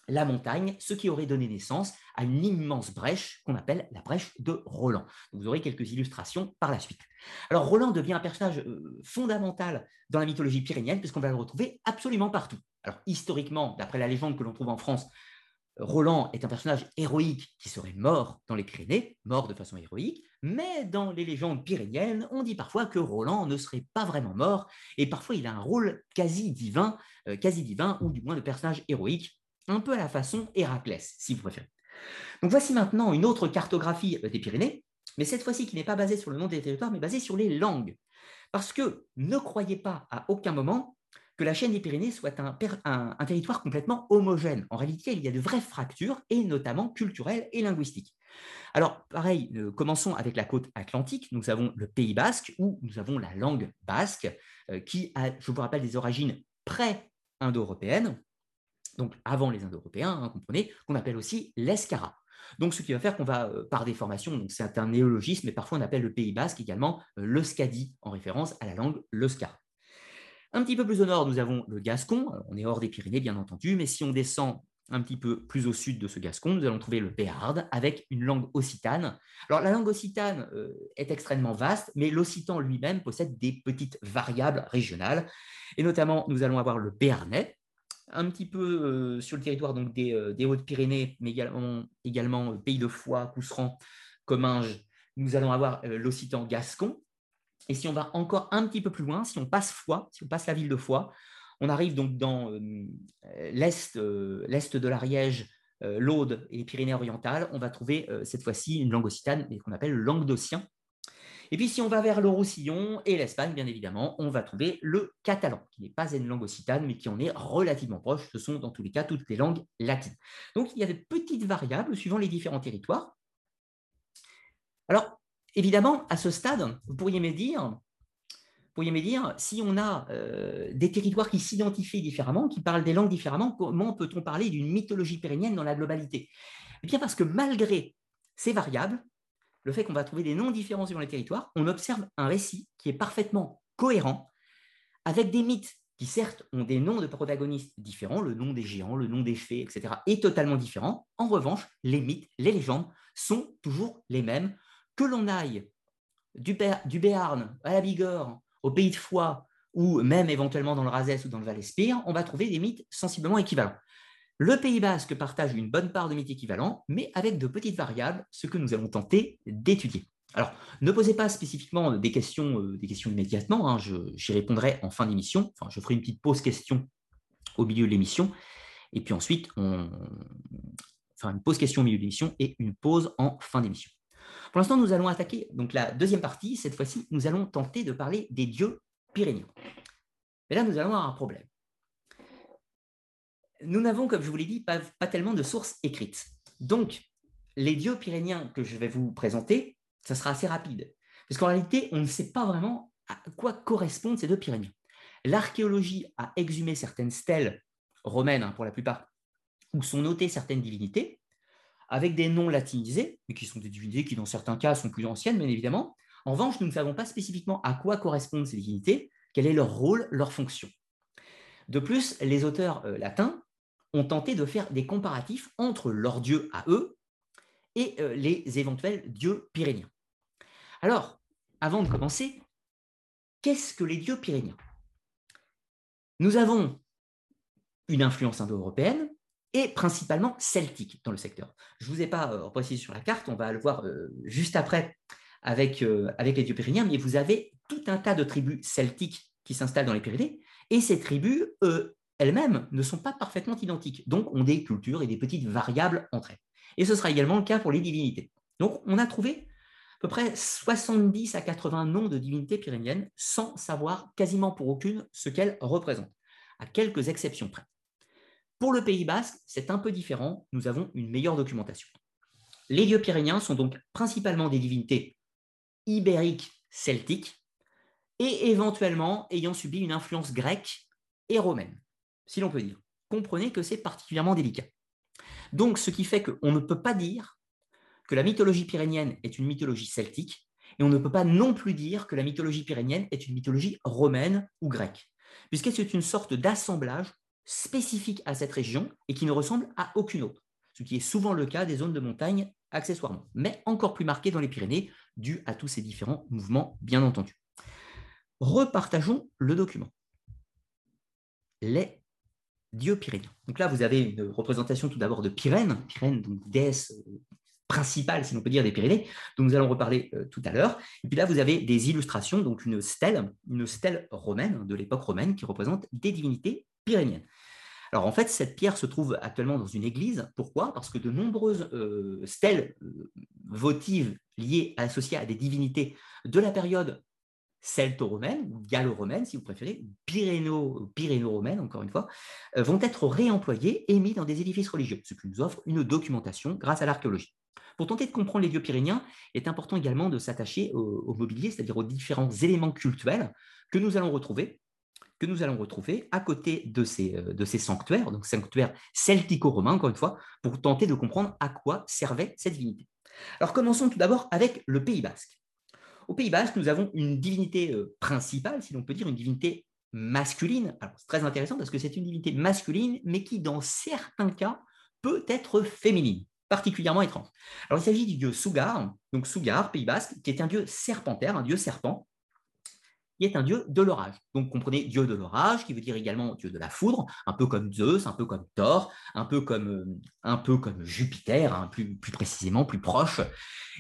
la montagne, ce qui aurait donné naissance à une immense brèche qu'on appelle la brèche de Roland. Vous aurez quelques illustrations par la suite. Alors Roland devient un personnage euh, fondamental dans la mythologie pyrénienne puisqu'on va le retrouver absolument partout. Alors historiquement, d'après la légende que l'on trouve en France, Roland est un personnage héroïque qui serait mort dans les Pyrénées, mort de façon héroïque, mais dans les légendes pyrénéennes, on dit parfois que Roland ne serait pas vraiment mort, et parfois il a un rôle quasi divin, euh, quasi divin, ou du moins de personnage héroïque, un peu à la façon Héraclès, si vous préférez. Donc voici maintenant une autre cartographie euh, des Pyrénées, mais cette fois-ci qui n'est pas basée sur le nom des territoires, mais basée sur les langues. Parce que ne croyez pas à aucun moment que la chaîne des Pyrénées soit un, territoire complètement homogène. En réalité, il y a de vraies fractures, et notamment culturelles et linguistiques. Alors, pareil, euh, commençons avec la côte atlantique. Nous avons le Pays basque, où nous avons la langue basque, euh, qui a, je vous rappelle, des origines pré-indo-européennes, donc avant les Indo-Européens, hein, comprenez, qu'on appelle aussi l'escara. Donc, ce qui va faire qu'on va, euh, par déformation, donc c'est un néologisme, mais parfois on appelle le Pays basque également le Scadi, en référence à la langue l'Euskara. Un petit peu plus au nord, nous avons le Gascon. on est hors des Pyrénées, bien entendu, mais si on descend un petit peu plus au sud de ce Gascon, nous allons trouver le Béarn avec une langue occitane. Alors la langue occitane euh, est extrêmement vaste, mais l'occitan lui-même possède des petites variables régionales. Et notamment, nous allons avoir le béarnais, un petit peu euh, sur le territoire donc, des, euh, Hautes-Pyrénées, mais également, également Pays de Foix, Cousseran, Comminges. Nous allons avoir l'occitan gascon. Et si on va encore un petit peu plus loin, si on passe Foix, si on passe la ville de Foix, on arrive donc dans euh, l'est, euh, l'est de l'Ariège, euh, l'Aude et les Pyrénées-Orientales. On va trouver cette fois-ci une langue occitane qu'on appelle le languedocien. Et puis, si on va vers le Roussillon et l'Espagne, bien évidemment, on va trouver le catalan, qui n'est pas une langue occitane, mais qui en est relativement proche. Ce sont dans tous les cas toutes les langues latines. Donc, il y a des petites variables suivant les différents territoires. Alors, évidemment, à ce stade, vous pourriez me dire, pourriez me dire, si on a euh, des territoires qui s'identifient différemment, qui parlent des langues différemment, comment peut-on parler d'une mythologie pérennienne dans la globalité? Eh bien parce que malgré ces variables, le fait qu'on va trouver des noms différents sur les territoires, on observe un récit qui est parfaitement cohérent, avec des mythes qui certes ont des noms de protagonistes différents, le nom des géants, le nom des fées, etc., est totalement différent. En revanche, les mythes, les légendes sont toujours les mêmes, que l'on aille du, du Béarn à la Bigorre, au pays de Foix ou même éventuellement dans le Razès ou dans le Val-Espire, on va trouver des mythes sensiblement équivalents. Le Pays basque partage une bonne part de mythes équivalents, mais avec de petites variables, ce que nous allons tenter d'étudier. Alors, ne posez pas spécifiquement des questions, euh, des questions immédiatement, hein, j'y répondrai en fin d'émission, enfin, je ferai une petite pause question au milieu de l'émission, et puis ensuite, on... enfin, une pause question au milieu de l'émission et une pause en fin d'émission. Pour l'instant, nous allons attaquer donc la deuxième partie. Cette fois-ci, nous allons tenter de parler des dieux pyrénéens. Mais là, nous allons avoir un problème. Nous n'avons, comme je vous l'ai dit, pas, tellement de sources écrites. Donc, les dieux pyrénéens que je vais vous présenter, ça sera assez rapide. Parce qu'en réalité, on ne sait pas vraiment à quoi correspondent ces deux Pyrénéens. L'archéologie a exhumé certaines stèles romaines, hein, pour la plupart, où sont notées certaines divinités, avec des noms latinisés, mais qui sont des divinités qui, dans certains cas, sont plus anciennes, bien évidemment. En revanche, nous ne savons pas spécifiquement à quoi correspondent ces divinités, quel est leur rôle, leur fonction. De plus, les auteurs euh, latins ont tenté de faire des comparatifs entre leurs dieux à eux et euh, les éventuels dieux pyrénéens. Alors, avant de commencer, qu'est-ce que les dieux pyrénéens Nous avons une influence indo-européenne, et principalement celtique dans le secteur. Je ne vous ai pas euh, sur la carte, on va le voir euh, juste après avec, euh, avec les dieux pyrénéens, mais vous avez tout un tas de tribus celtiques qui s'installent dans les Pyrénées, et ces tribus, elles-mêmes, ne sont pas parfaitement identiques, donc ont des cultures et des petites variables entre elles. Et ce sera également le cas pour les divinités. Donc on a trouvé à peu près 70 à 80 noms de divinités pyrénéennes sans savoir quasiment pour aucune ce qu'elles représentent, à quelques exceptions près. Pour le Pays basque, c'est un peu différent, nous avons une meilleure documentation. Les dieux pyrénéens sont donc principalement des divinités ibériques celtiques et éventuellement ayant subi une influence grecque et romaine, si l'on peut dire. Comprenez que c'est particulièrement délicat. Donc, ce qui fait qu'on ne peut pas dire que la mythologie pyrénéenne est une mythologie celtique, et on ne peut pas non plus dire que la mythologie pyrénéenne est une mythologie romaine ou grecque, puisque c'est une sorte d'assemblage spécifique à cette région et qui ne ressemble à aucune autre, ce qui est souvent le cas des zones de montagne accessoirement, mais encore plus marqué dans les Pyrénées, dû à tous ces différents mouvements, bien entendu. Repartageons le document. Les dieux pyrénéens. Donc là, vous avez une représentation tout d'abord de Pyrène, Pyrène, donc déesse euh, principale, si l'on peut dire, des Pyrénées, dont nous allons reparler euh, tout à l'heure. Et puis là, vous avez des illustrations, donc une stèle, une stèle romaine, de l'époque romaine, qui représente des divinités pyrénéennes. Alors en fait, cette pierre se trouve actuellement dans une église. Pourquoi? Parce que de nombreuses euh, stèles euh, votives liées, associées à des divinités de la période celto-romaine, ou gallo-romaine si vous préférez, pyréno, pyréno-romaine encore une fois, euh, vont être réemployés et mis dans des édifices religieux, ce qui nous offre une documentation grâce à l'archéologie. Pour tenter de comprendre les dieux pyrénéens, il est important également de s'attacher au, mobilier, c'est-à-dire aux différents éléments cultuels que nous allons retrouver que nous allons retrouver à côté de ces, euh, sanctuaires, donc sanctuaires celtico-romains, encore une fois, pour tenter de comprendre à quoi servait cette divinité. Alors commençons tout d'abord avec le Pays basque. Au Pays Basque, nous avons une divinité euh, principale, si l'on peut dire, une divinité masculine. Alors, c'est très intéressant parce que c'est une divinité masculine, mais qui, dans certains cas, peut être féminine, particulièrement étrange. Alors, il s'agit du dieu Sugar, donc Sugar, Pays Basque, qui est un dieu serpentaire, un dieu serpent, qui est un dieu de l'orage. Donc comprenez dieu de l'orage, qui veut dire également dieu de la foudre, un peu comme Zeus, un peu comme Thor, un peu comme, euh, Jupiter, hein, plus, plus précisément, plus proche,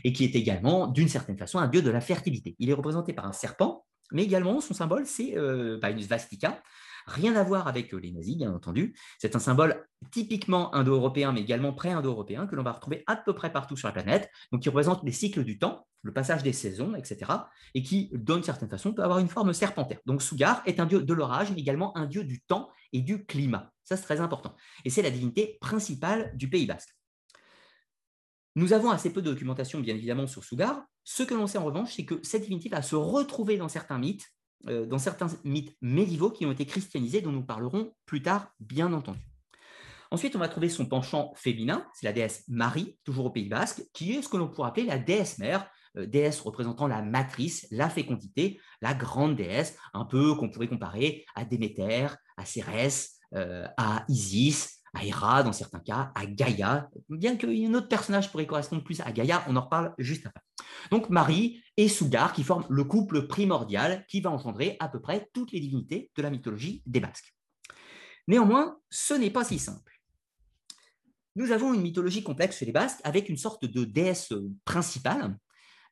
et qui est également, d'une certaine façon, un dieu de la fertilité. Il est représenté par un serpent, mais également son symbole, c'est euh, bah, une svastika, Rien à voir avec euh, les nazis, bien entendu. C'est un symbole typiquement indo-européen, mais également pré-indo-européen, que l'on va retrouver à peu près partout sur la planète, donc qui représente les cycles du temps, le passage des saisons, etc., et qui, d'une certaine façon, peut avoir une forme serpentaire. Donc Sugar est un dieu de l'orage, mais également un dieu du temps et du climat. Ça, c'est très important. Et c'est la divinité principale du Pays basque. Nous avons assez peu de documentation, bien évidemment, sur Sugar. Ce que l'on sait en revanche, c'est que cette divinité va se retrouver dans certains mythes, dans certains mythes médiévaux qui ont été christianisés, dont nous parlerons plus tard, bien entendu. Ensuite, on va trouver son penchant féminin, c'est la déesse Marie, toujours au Pays Basque, qui est ce que l'on pourrait appeler la déesse mère, euh, déesse représentant la matrice, la fécondité, la grande déesse, un peu qu'on pourrait comparer à Déméter, à Cérès, euh, à Isis, à Héra dans certains cas, à Gaïa, bien qu'il y ait un autre personnage pourrait correspondre plus à Gaïa, on en reparle juste après. Donc Marie et Sugar qui forment le couple primordial qui va engendrer à peu près toutes les divinités de la mythologie des Basques. Néanmoins, ce n'est pas si simple. Nous avons une mythologie complexe chez les Basques avec une sorte de déesse principale,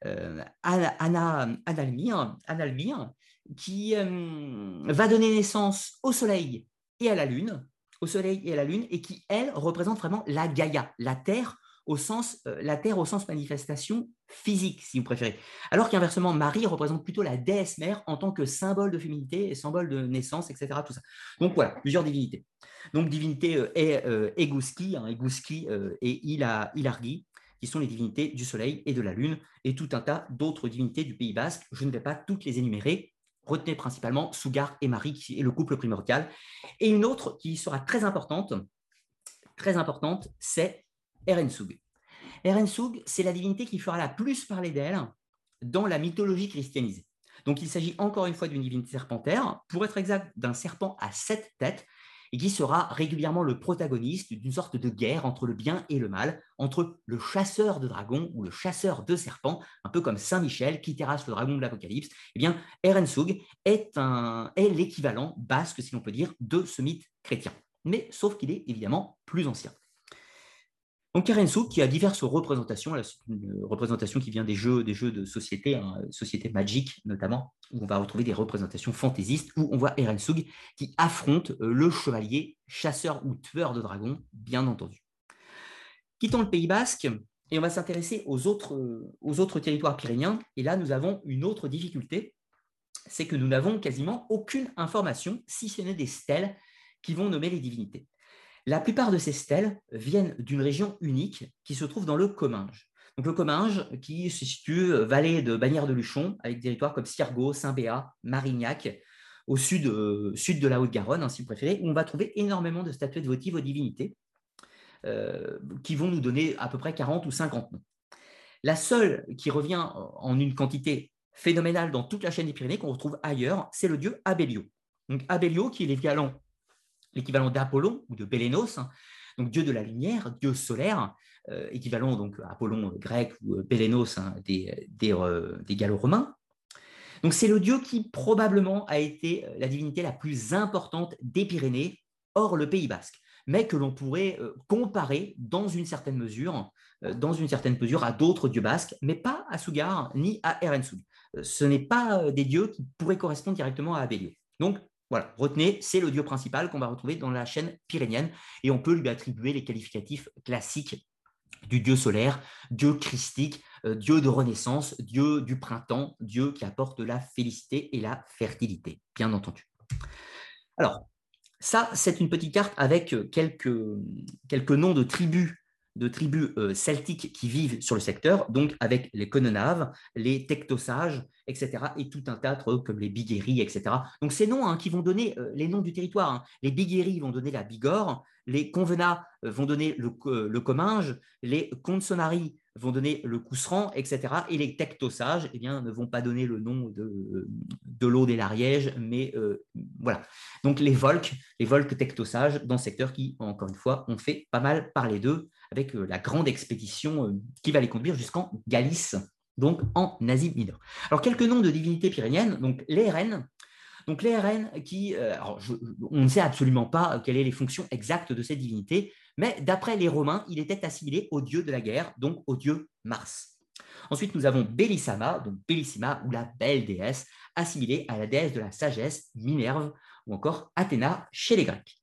euh, Analmir, Analmir, qui euh, va donner naissance au Soleil et à la Lune, au Soleil et à la Lune, et qui, elle, représente vraiment la Gaïa, la Terre au sens, euh, la Terre au sens manifestation physique, si vous préférez. Alors qu'inversement, Marie représente plutôt la déesse mère en tant que symbole de féminité et symbole de naissance, etc. Tout ça. Donc voilà, plusieurs divinités. Donc divinité euh, euh, Egouski, hein, euh, et Ilargi, qui sont les divinités du Soleil et de la Lune, et tout un tas d'autres divinités du Pays Basque. Je ne vais pas toutes les énumérer. Retenez principalement Sugar et Marie, qui est le couple primordial. Et une autre qui sera très importante, très importante, c'est Erensug. Erensug, c'est la divinité qui fera la plus parler d'elle dans la mythologie christianisée. Donc il s'agit encore une fois d'une divinité serpentaire, pour être exact, d'un serpent à sept têtes, et qui sera régulièrement le protagoniste d'une sorte de guerre entre le bien et le mal, entre le chasseur de dragons ou le chasseur de serpents, un peu comme Saint Michel qui terrasse le dragon de l'Apocalypse. Eh bien, Erensug est, est l'équivalent basque, si l'on peut dire, de ce mythe chrétien. Mais sauf qu'il est évidemment plus ancien. Donc Kerensu, qui a diverses représentations, une représentation qui vient des jeux, de société, hein, société magique notamment, où on va retrouver des représentations fantaisistes, où on voit Erensug qui affronte euh, le chevalier chasseur ou tueur de dragons, bien entendu. Quittons le Pays Basque et on va s'intéresser aux autres, aux autres territoires pyrénéens. Et là, nous avons une autre difficulté, c'est que nous n'avons quasiment aucune information, si ce n'est des stèles, qui vont nommer les divinités. La plupart de ces stèles viennent d'une région unique qui se trouve dans le Comminges. Le Comminges qui se situe euh, vallée de Bagnères de Luchon, avec des territoires comme Siergo, Saint-Béat, Marignac, au sud, euh, sud de la Haute-Garonne, hein, si vous préférez, où on va trouver énormément de statuettes votives aux divinités, euh, qui vont nous donner à peu près 40 ou 50 noms. La seule qui revient en une quantité phénoménale dans toute la chaîne des Pyrénées qu'on retrouve ailleurs, c'est le dieu Abellio. Donc Abellio, qui est l'équivalent l'équivalent d'Apollon ou de Bélénos, hein. donc dieu de la lumière, dieu solaire, euh, équivalent donc à Apollon grec ou Bélénos hein, des, euh, des, Gallo-romains. Donc c'est le dieu qui probablement a été euh, la divinité la plus importante des Pyrénées, hors le Pays basque, mais que l'on pourrait comparer dans une certaine mesure, dans une certaine mesure à d'autres dieux basques, mais pas à Sugar ni à Erensug. Ce n'est pas des dieux qui pourraient correspondre directement à Abellio. Donc voilà, retenez, c'est le dieu principal qu'on va retrouver dans la chaîne pyrénienne et on peut lui attribuer les qualificatifs classiques du dieu solaire, dieu christique, dieu de renaissance, dieu du printemps, dieu qui apporte la félicité et la fertilité, bien entendu. Alors, ça, c'est une petite carte avec quelques, quelques noms de tribus de tribus euh, celtiques qui vivent sur le secteur, donc avec les Cononaves, les Tectosages, etc., et tout un tas comme les Bigueries, etc. Donc ces noms hein, qui vont donner euh, les noms du territoire. Hein. Les Bigueries vont donner la Bigorre, les Convenats euh, vont donner le, Comminges, les Consonari vont donner le Cousseran, etc. Et les Tectosages eh bien, ne vont pas donner le nom de, de l'eau des Larièges, mais voilà. Donc les Volques, les Volques Tectosages dans le secteur qui, encore une fois, ont fait pas mal parler d'eux avec euh, la grande expédition euh, qui va les conduire jusqu'en Galice, donc en Asie mineure. Alors, quelques noms de divinités pyrénéennes, donc les RN. Donc les qui, euh, on ne sait absolument pas quelles sont les fonctions exactes de ces divinités, mais d'après les Romains, il était assimilé au dieu de la guerre, donc au dieu Mars. Ensuite, nous avons Bellissima, donc Bellissima, ou la belle déesse, assimilée à la déesse de la sagesse, Minerve, ou encore Athéna chez les Grecs.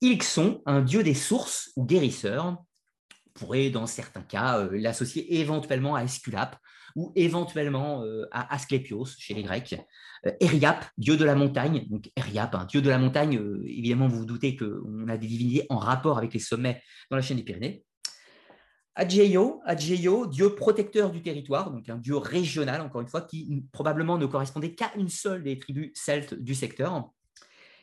Ils sont un dieu des sources ou guérisseur, pourrait, dans certains cas, euh, l'associer éventuellement à Esculape ou éventuellement euh, à Asclépios chez les Grecs. Euh, Eriap, dieu de la montagne. Donc Eriap, dieu de la montagne, évidemment, vous vous doutez qu'on a des divinités en rapport avec les sommets dans la chaîne des Pyrénées. Adjeyo, dieu protecteur du territoire, donc un dieu régional, encore une fois, qui probablement ne correspondait qu'à une seule des tribus celtes du secteur.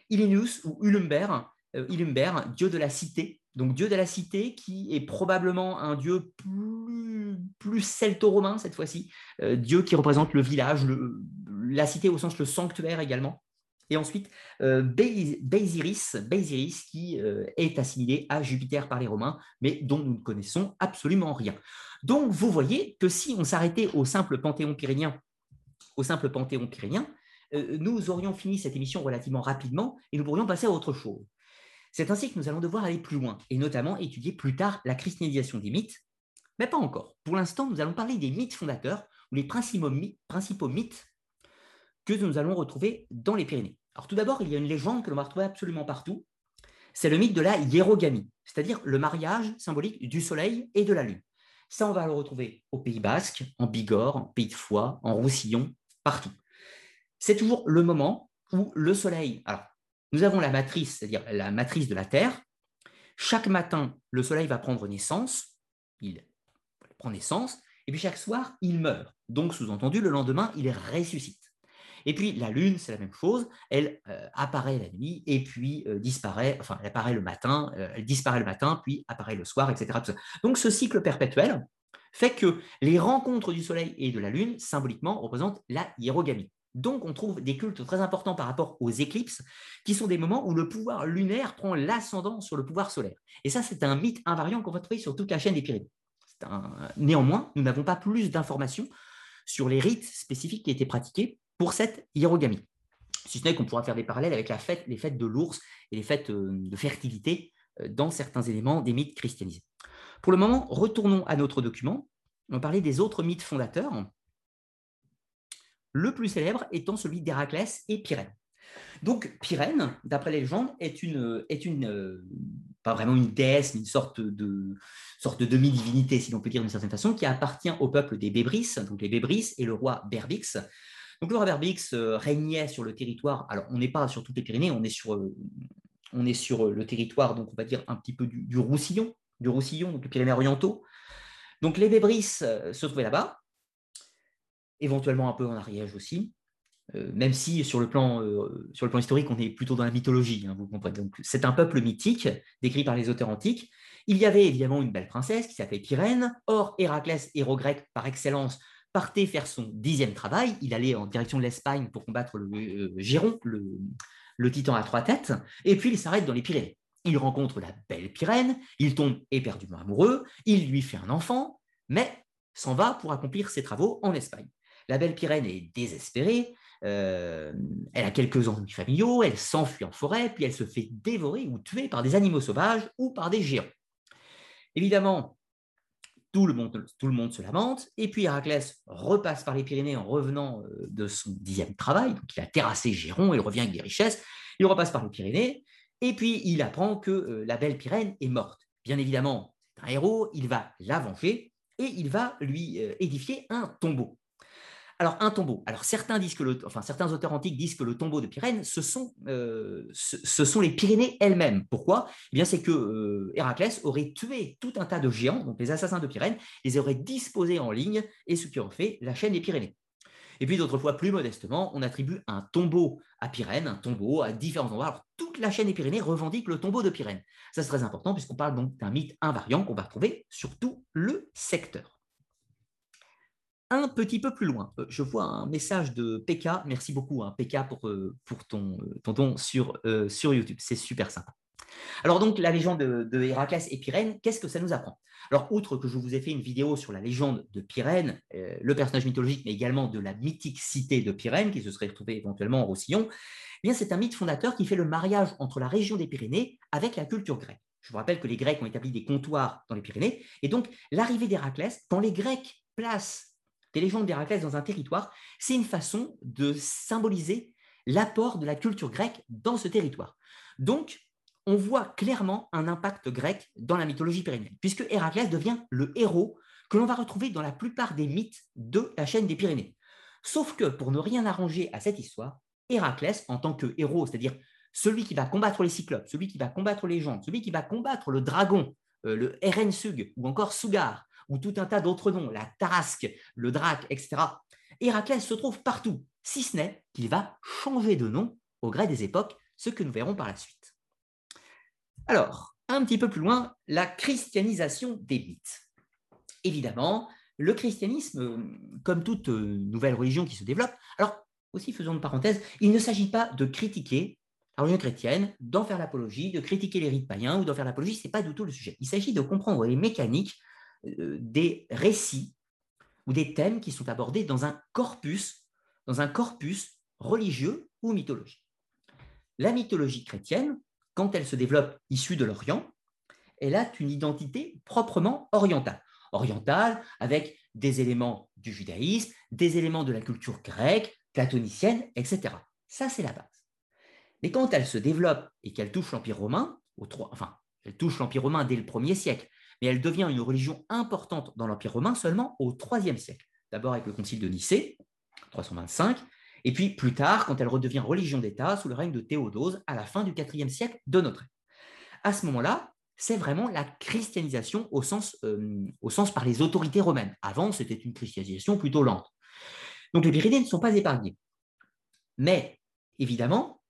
Ilinus ou Ulumber, Ilumber, dieu de la cité, donc Dieu de la cité, qui est probablement un Dieu plus, celto-romain cette fois-ci, euh, Dieu qui représente le village, la cité au sens le sanctuaire également. Et ensuite, euh, qui euh, est assimilé à Jupiter par les Romains, mais dont nous ne connaissons absolument rien. Donc vous voyez que si on s'arrêtait au simple panthéon pyrénéen, au simple panthéon pyrénéen, nous aurions fini cette émission relativement rapidement et nous pourrions passer à autre chose. C'est ainsi que nous allons devoir aller plus loin, et notamment étudier plus tard la christianisation des mythes, mais pas encore. Pour l'instant, nous allons parler des mythes fondateurs, ou les principaux mythes, que nous allons retrouver dans les Pyrénées. Alors tout d'abord, il y a une légende que l'on va retrouver absolument partout, c'est le mythe de la hiérogamie, c'est-à-dire le mariage symbolique du soleil et de la lune. Ça, on va le retrouver au Pays Basque, en Bigorre, en Pays de Foix, en Roussillon, partout. C'est toujours le moment où le soleil, nous avons la matrice, c'est-à-dire la matrice de la Terre. Chaque matin, le Soleil va prendre naissance, il prend naissance, et puis chaque soir, il meurt. Donc, sous-entendu, le lendemain, il ressuscite. Et puis la Lune, c'est la même chose, elle euh, apparaît la nuit et puis euh, disparaît, enfin elle apparaît le matin, euh, elle disparaît le matin, puis apparaît le soir, etc. Donc ce cycle perpétuel fait que les rencontres du Soleil et de la Lune, symboliquement, représentent la hiérogamie. Donc, on trouve des cultes très importants par rapport aux éclipses, qui sont des moments où le pouvoir lunaire prend l'ascendant sur le pouvoir solaire. Et ça, c'est un mythe invariant qu'on va trouver sur toute la chaîne des Pyrénées. Néanmoins, nous n'avons pas plus d'informations sur les rites spécifiques qui étaient pratiqués pour cette hiérogamie. Si ce n'est qu'on pourra faire des parallèles avec les fêtes de l'ours et les fêtes euh, de fertilité euh, dans certains éléments des mythes christianisés. Pour le moment, retournons à notre document. On parler des autres mythes fondateurs le plus célèbre étant celui d'Héraclès et Pyrène. Donc Pyrène, d'après les légendes, est une, est une euh, pas vraiment une déesse, mais une sorte de sorte de demi-divinité, si l'on peut dire d'une certaine façon, qui appartient au peuple des Bébris, donc les Bébris et le roi Berbix. Donc le roi Berbix euh, régnait sur le territoire. Alors on n'est pas sur toutes les Pyrénées, on est sur euh, on est sur le territoire, donc on va dire un petit peu du, Roussillon, du Roussillon, donc Pyrénées orientaux. Donc les Bébris se trouvaient là-bas éventuellement un peu en Ariège aussi, euh, même si sur le, plan, euh, sur le plan historique, on est plutôt dans la mythologie, hein, vous comprenez. c'est un peuple mythique, décrit par les auteurs antiques. Il y avait évidemment une belle princesse qui s'appelait Pyrène. Or, Héraclès, héros grec par excellence, partait faire son dixième travail. Il allait en direction de l'Espagne pour combattre le euh, Géron, le, le titan à trois têtes, et puis il s'arrête dans les Pyrénées. Il rencontre la belle Pyrène, il tombe éperdument amoureux, il lui fait un enfant, mais s'en va pour accomplir ses travaux en Espagne. La belle Pyrène est désespérée, euh, elle a quelques ennuis familiaux, elle s'enfuit en forêt, puis elle se fait dévorer ou tuer par des animaux sauvages ou par des géants. Évidemment, tout le monde, se lamente, et puis Héraclès repasse par les Pyrénées en revenant euh, de son dixième travail, donc il a terrassé Géron, il revient avec des richesses, il repasse par les Pyrénées, et puis il apprend que euh, la belle Pyrène est morte. Bien évidemment, c'est un héros, il va la venger, et il va lui édifier un tombeau. Alors, un tombeau. Alors, certains, auteurs antiques disent que le tombeau de Pyrène, ce sont, euh, les Pyrénées elles-mêmes. Pourquoi? Eh bien, c'est que euh, Héraclès aurait tué tout un tas de géants, donc les assassins de Pyrène, les aurait disposés en ligne, et ce qui aurait fait la chaîne des Pyrénées. Et puis, d'autres fois, plus modestement, on attribue un tombeau à Pyrène, un tombeau à différents endroits. Alors, toute la chaîne des Pyrénées revendique le tombeau de Pyrène. Ça, c'est très important, puisqu'on parle donc d'un mythe invariant qu'on va retrouver sur tout le secteur un petit peu plus loin. Euh, je vois un message de PK. Merci beaucoup, hein, PK, pour, euh, pour ton, euh, ton don sur, sur YouTube. C'est super sympa. Alors donc, la légende de, Héraclès et Pyrène, qu'est-ce que ça nous apprend? Alors, outre que je vous ai fait une vidéo sur la légende de Pyrène, le personnage mythologique, mais également de la mythique cité de Pyrène, qui se serait retrouvée éventuellement en Roussillon, eh bien c'est un mythe fondateur qui fait le mariage entre la région des Pyrénées avec la culture grecque. Je vous rappelle que les Grecs ont établi des comptoirs dans les Pyrénées, et donc l'arrivée d'Héraclès, quand les Grecs placent des légendes d'Héraclès dans un territoire, c'est une façon de symboliser l'apport de la culture grecque dans ce territoire. Donc, on voit clairement un impact grec dans la mythologie pyrénéenne, puisque Héraclès devient le héros que l'on va retrouver dans la plupart des mythes de la chaîne des Pyrénées. Sauf que, pour ne rien arranger à cette histoire, Héraclès, en tant que héros, c'est-à-dire celui qui va combattre les cyclopes, celui qui va combattre les gens, celui qui va combattre le dragon, euh, le Erensug ou encore Sugar, ou tout un tas d'autres noms, la Tarasque, le Drac, etc. Héraclès se trouve partout, si ce n'est qu'il va changer de nom au gré des époques, ce que nous verrons par la suite. Alors, un petit peu plus loin, la christianisation des mythes. Évidemment, le christianisme, comme toute nouvelle religion qui se développe, alors aussi faisons une parenthèse, il ne s'agit pas de critiquer la religion chrétienne, d'en faire l'apologie, de critiquer les rites païens ou d'en faire l'apologie, ce n'est pas du tout le sujet. Il s'agit de comprendre les mécaniques euh, des récits ou des thèmes qui sont abordés dans un corpus, dans un corpus religieux ou mythologique. La mythologie chrétienne, quand elle se développe issue de l'Orient, elle a une identité proprement orientale. Orientale avec des éléments du judaïsme, des éléments de la culture grecque, platonicienne, etc. Ça, c'est la base. Mais quand elle se développe et qu'elle touche l'Empire romain, au enfin, elle touche l'Empire romain dès le 1er siècle, mais elle devient une religion importante dans l'Empire romain seulement au IIIe siècle. D'abord avec le concile de Nicée, 325, et puis plus tard, quand elle redevient religion d'État sous le règne de Théodose à la fin du IVe siècle de notre ère. À ce moment-là, c'est vraiment la christianisation au sens, euh, au sens par les autorités romaines. Avant, c'était une christianisation plutôt lente. Donc les Pyrénées ne sont pas épargnées. Mais évidemment,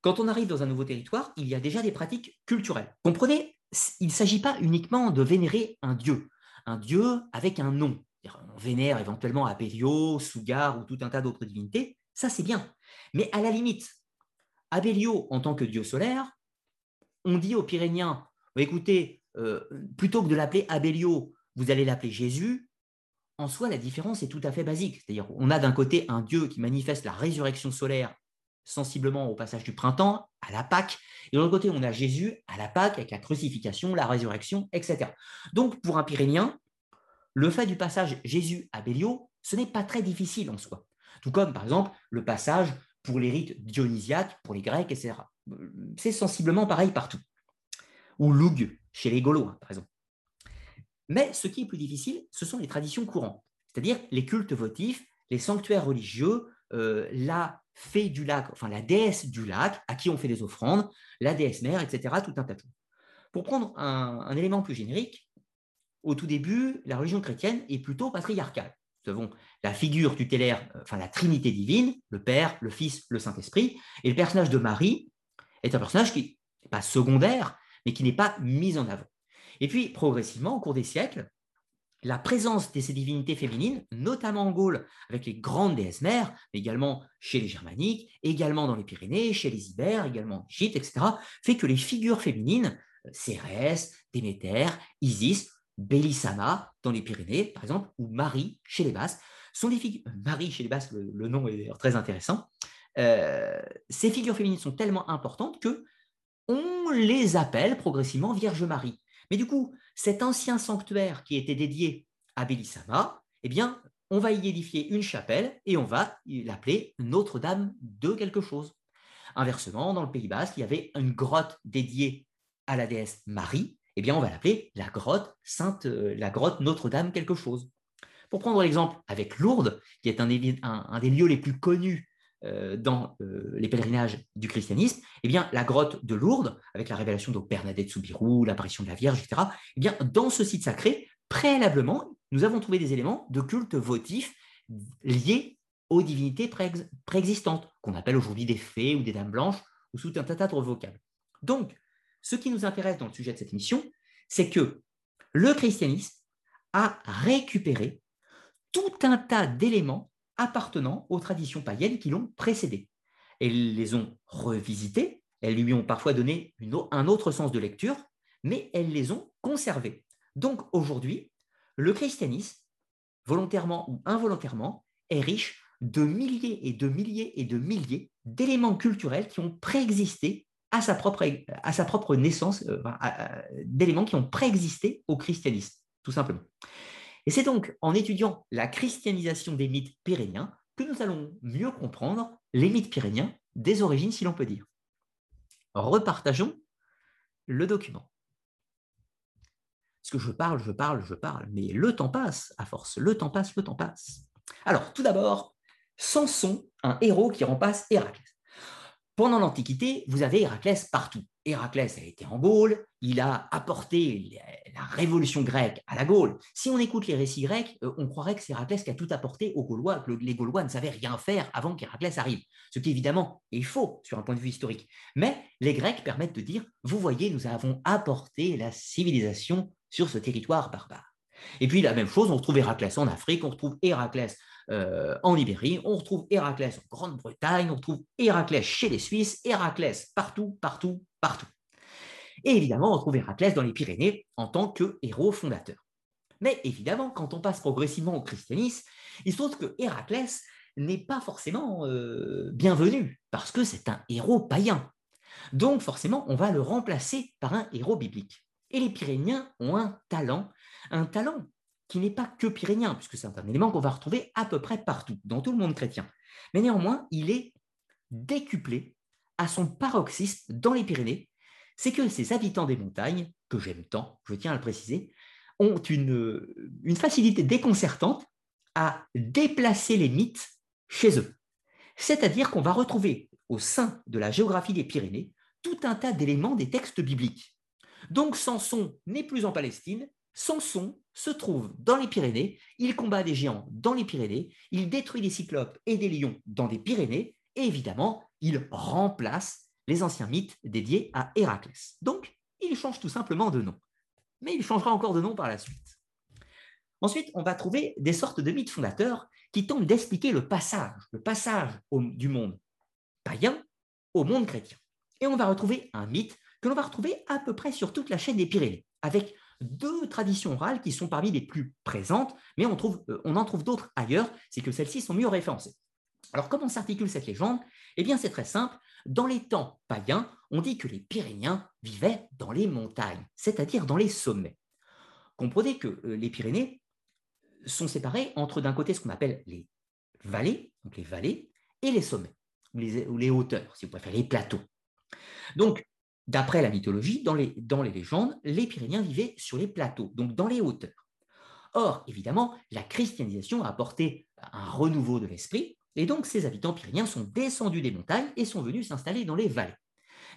quand on arrive dans un nouveau territoire, il y a déjà des pratiques culturelles. Comprenez il ne s'agit pas uniquement de vénérer un dieu, un dieu avec un nom. On vénère éventuellement Abellio, Sugar ou tout un tas d'autres divinités, ça c'est bien. Mais à la limite, Abellio en tant que dieu solaire, on dit aux Pyrénéens, écoutez, euh, plutôt que de l'appeler Abellio, vous allez l'appeler Jésus. En soi, la différence est tout à fait basique. C'est-à-dire, on a d'un côté un dieu qui manifeste la résurrection solaire sensiblement au passage du printemps, à la Pâque. Et de l'autre côté, on a Jésus à la Pâque avec la crucifixion, la résurrection, etc. Donc, pour un Pyrénéen, le fait du passage Jésus à Béliot, ce n'est pas très difficile en soi. Tout comme, par exemple, le passage pour les rites dionysiaques, pour les Grecs, etc. C'est sensiblement pareil partout. Ou Loug, chez les Gaulois, par exemple. Mais ce qui est plus difficile, ce sont les traditions courantes, c'est-à-dire les cultes votifs, les sanctuaires religieux, euh, la fée du lac, enfin la déesse du lac, à qui on fait des offrandes, la déesse mère, etc., tout un tas de Pour prendre un, élément plus générique, au tout début, la religion chrétienne est plutôt patriarcale. Nous avons la figure tutélaire, euh, enfin la Trinité divine, le Père, le Fils, le Saint-Esprit, et le personnage de Marie est un personnage qui n'est pas secondaire, mais qui n'est pas mis en avant. Et puis, progressivement, au cours des siècles, la présence de ces divinités féminines, notamment en Gaule, avec les grandes déesses mères, mais également chez les Germaniques, également dans les Pyrénées, chez les Ibères, également en Égypte, etc., fait que les figures féminines, euh, Cérès, Déméter, Isis, Bélissama dans les Pyrénées, par exemple, ou Marie chez les Basques, sont des figures. Euh, Marie chez les Basques, le, nom est très intéressant. Euh, ces figures féminines sont tellement importantes que on les appelle progressivement Vierge Marie. Mais du coup, cet ancien sanctuaire qui était dédié à Bélissama, eh bien, on va y édifier une chapelle et on va l'appeler Notre-Dame de quelque chose. Inversement, dans le Pays Basque, il y avait une grotte dédiée à la déesse Marie eh bien, on va l'appeler la grotte Sainte, euh, la grotte Notre-Dame quelque chose. Pour prendre l'exemple avec Lourdes, qui est un, des lieux les plus connus dans euh, les pèlerinages du christianisme, eh bien, la grotte de Lourdes, avec la révélation de Bernadette Soubirou, l'apparition de la Vierge, etc., eh bien, dans ce site sacré, préalablement, nous avons trouvé des éléments de culte votif liés aux divinités préexistantes, qu'on appelle aujourd'hui des fées ou des dames blanches, ou sous un tas de vocables. Donc, ce qui nous intéresse dans le sujet de cette émission, c'est que le christianisme a récupéré tout un tas d'éléments appartenant aux traditions païennes qui l'ont précédé. Elles les ont revisitées, elles lui ont parfois donné un autre sens de lecture, mais elles les ont conservées. Donc aujourd'hui, le christianisme, volontairement ou involontairement, est riche de milliers et de milliers et de milliers d'éléments culturels qui ont préexisté à sa propre, à sa propre naissance, euh, d'éléments qui ont préexisté au christianisme, tout simplement. Et c'est donc en étudiant la christianisation des mythes pyrénéens que nous allons mieux comprendre les mythes pyrénéens des origines, si l'on peut dire. Repartageons le document. Parce que je parle, je parle, je parle, mais le temps passe à force, le temps passe, le temps passe. Alors, tout d'abord, Samson, un héros qui remplace Héraclès. Pendant l'Antiquité, vous avez Héraclès partout. Héraclès a été en Gaule, il a apporté la révolution grecque à la Gaule. Si on écoute les récits grecs, euh, on croirait que c'est Héraclès qui a tout apporté aux Gaulois, que les Gaulois ne savaient rien faire avant qu'Héraclès arrive. Ce qui évidemment est faux sur un point de vue historique. Mais les Grecs permettent de dire, vous voyez, nous avons apporté la civilisation sur ce territoire barbare. Et puis la même chose, on retrouve Héraclès en Afrique, on retrouve Héraclès euh, en Libérie, on retrouve Héraclès en Grande-Bretagne, on retrouve Héraclès chez les Suisses, Héraclès partout, partout, partout. Et évidemment, on retrouve Héraclès dans les Pyrénées en tant que héros fondateur. Mais évidemment, quand on passe progressivement au christianisme, il se trouve que Héraclès n'est pas forcément euh, bienvenu, parce que c'est un héros païen. Donc forcément, on va le remplacer par un héros biblique. Et les Pyrénéens ont un talent, un talent qui n'est pas que pyrénéen, puisque c'est un élément qu'on va retrouver à peu près partout, dans tout le monde chrétien. Mais néanmoins, il est décuplé à son paroxysme dans les Pyrénées. C'est que ces habitants des montagnes, que j'aime tant, je tiens à le préciser, ont une, une facilité déconcertante à déplacer les mythes chez eux. C'est-à-dire qu'on va retrouver au sein de la géographie des Pyrénées tout un tas d'éléments des textes bibliques. Donc Samson n'est plus en Palestine, Samson se trouve dans les Pyrénées, il combat des géants dans les Pyrénées, il détruit des cyclopes et des lions dans les Pyrénées, et évidemment, il remplace les anciens mythes dédiés à Héraclès. Donc, il change tout simplement de nom. Mais il changera encore de nom par la suite. Ensuite, on va trouver des sortes de mythes fondateurs qui tentent d'expliquer le passage, le passage du monde païen au monde chrétien. Et on va retrouver un mythe que l'on va retrouver à peu près sur toute la chaîne des Pyrénées, avec deux traditions orales qui sont parmi les plus présentes, mais on, trouve, euh, on en trouve d'autres ailleurs, c'est que celles-ci sont mieux référencées. Alors comment s'articule cette légende? Eh bien c'est très simple, dans les temps païens, on dit que les Pyrénéens vivaient dans les montagnes, c'est-à-dire dans les sommets. Comprenez que euh, les Pyrénées sont séparées entre d'un côté ce qu'on appelle les vallées, donc les vallées, et les sommets, ou les, ou les hauteurs, si vous préférez, les plateaux. Donc, D'après la mythologie, dans les, dans les légendes, les Pyrénéens vivaient sur les plateaux, donc dans les hauteurs. Or, évidemment, la christianisation a apporté un renouveau de l'esprit, et donc ces habitants pyrénéens sont descendus des montagnes et sont venus s'installer dans les vallées.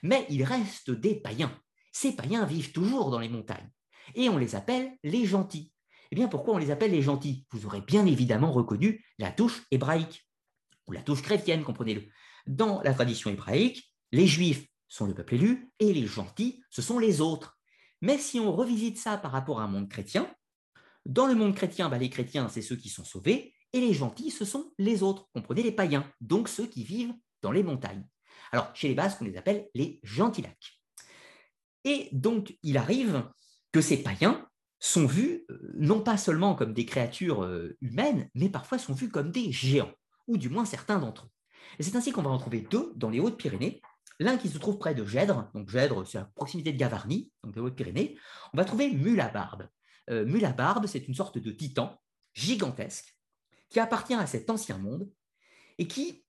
Mais il reste des païens. Ces païens vivent toujours dans les montagnes, et on les appelle les gentils. Eh bien, pourquoi on les appelle les gentils? Vous aurez bien évidemment reconnu la touche hébraïque, ou la touche chrétienne, comprenez-le. Dans la tradition hébraïque, les juifs sont le peuple élu, et les gentils, ce sont les autres. Mais si on revisite ça par rapport à un monde chrétien, dans le monde chrétien, bah, les chrétiens, c'est ceux qui sont sauvés, et les gentils, ce sont les autres, comprenez les païens, donc ceux qui vivent dans les montagnes. Alors, chez les Basques, on les appelle les gentilacs. Et donc, il arrive que ces païens sont vus euh, non pas seulement comme des créatures euh, humaines, mais parfois sont vus comme des géants, ou du moins certains d'entre eux. Et c'est ainsi qu'on va en trouver deux dans les Hautes-Pyrénées, L'un qui se trouve près de Gèdre, donc Gèdre, c'est à proximité de Gavarnie, donc des Hautes-Pyrénées, on va trouver Mulabarbe. Euh, Mulabarbe, c'est une sorte de titan gigantesque qui appartient à cet ancien monde et qui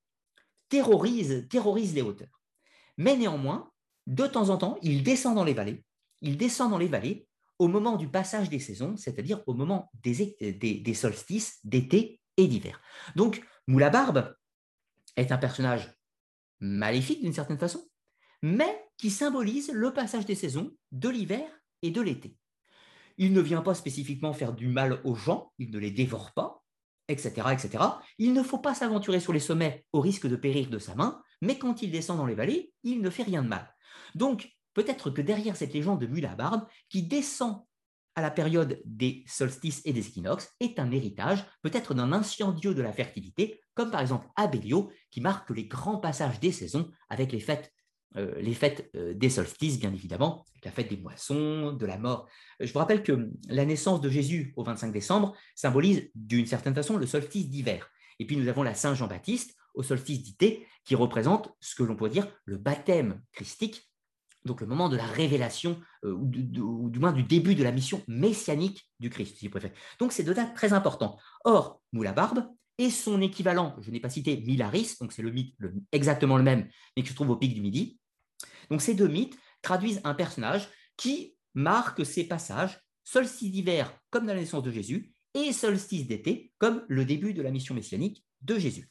terrorise, terrorise les hauteurs. Mais néanmoins, de temps en temps, il descend dans les vallées, il descend dans les vallées au moment du passage des saisons, c'est-à-dire au moment des, des, solstices d'été et d'hiver. Donc, Moulabarbe est un personnage maléfique d'une certaine façon, mais qui symbolise le passage des saisons de l'hiver et de l'été. Il ne vient pas spécifiquement faire du mal aux gens, il ne les dévore pas, etc. etc. Il ne faut pas s'aventurer sur les sommets au risque de périr de sa main, mais quand il descend dans les vallées, il ne fait rien de mal. Donc, peut-être que derrière cette légende de Mulabarbe, qui descend à la période des solstices et des équinoxes, est un héritage peut-être d'un ancien dieu de la fertilité, comme par exemple Abélio, qui marque les grands passages des saisons avec les fêtes, euh, euh, des solstices, bien évidemment, la fête des moissons, de la mort. Je vous rappelle que la naissance de Jésus au 25 décembre symbolise d'une certaine façon le solstice d'hiver. Et puis nous avons la Saint Jean-Baptiste au solstice d'été, qui représente ce que l'on pourrait dire le baptême christique donc le moment de la révélation, euh, ou, du moins du début de la mission messianique du Christ, si vous préférez. Donc c'est deux dates très importantes. Or, Moulabarbe et son équivalent, je n'ai pas cité Milaris, donc c'est le mythe exactement le même, mais qui se trouve au pic du Midi. Donc ces deux mythes traduisent un personnage qui marque ses passages, solstice d'hiver comme dans la naissance de Jésus, et solstice d'été comme le début de la mission messianique de Jésus.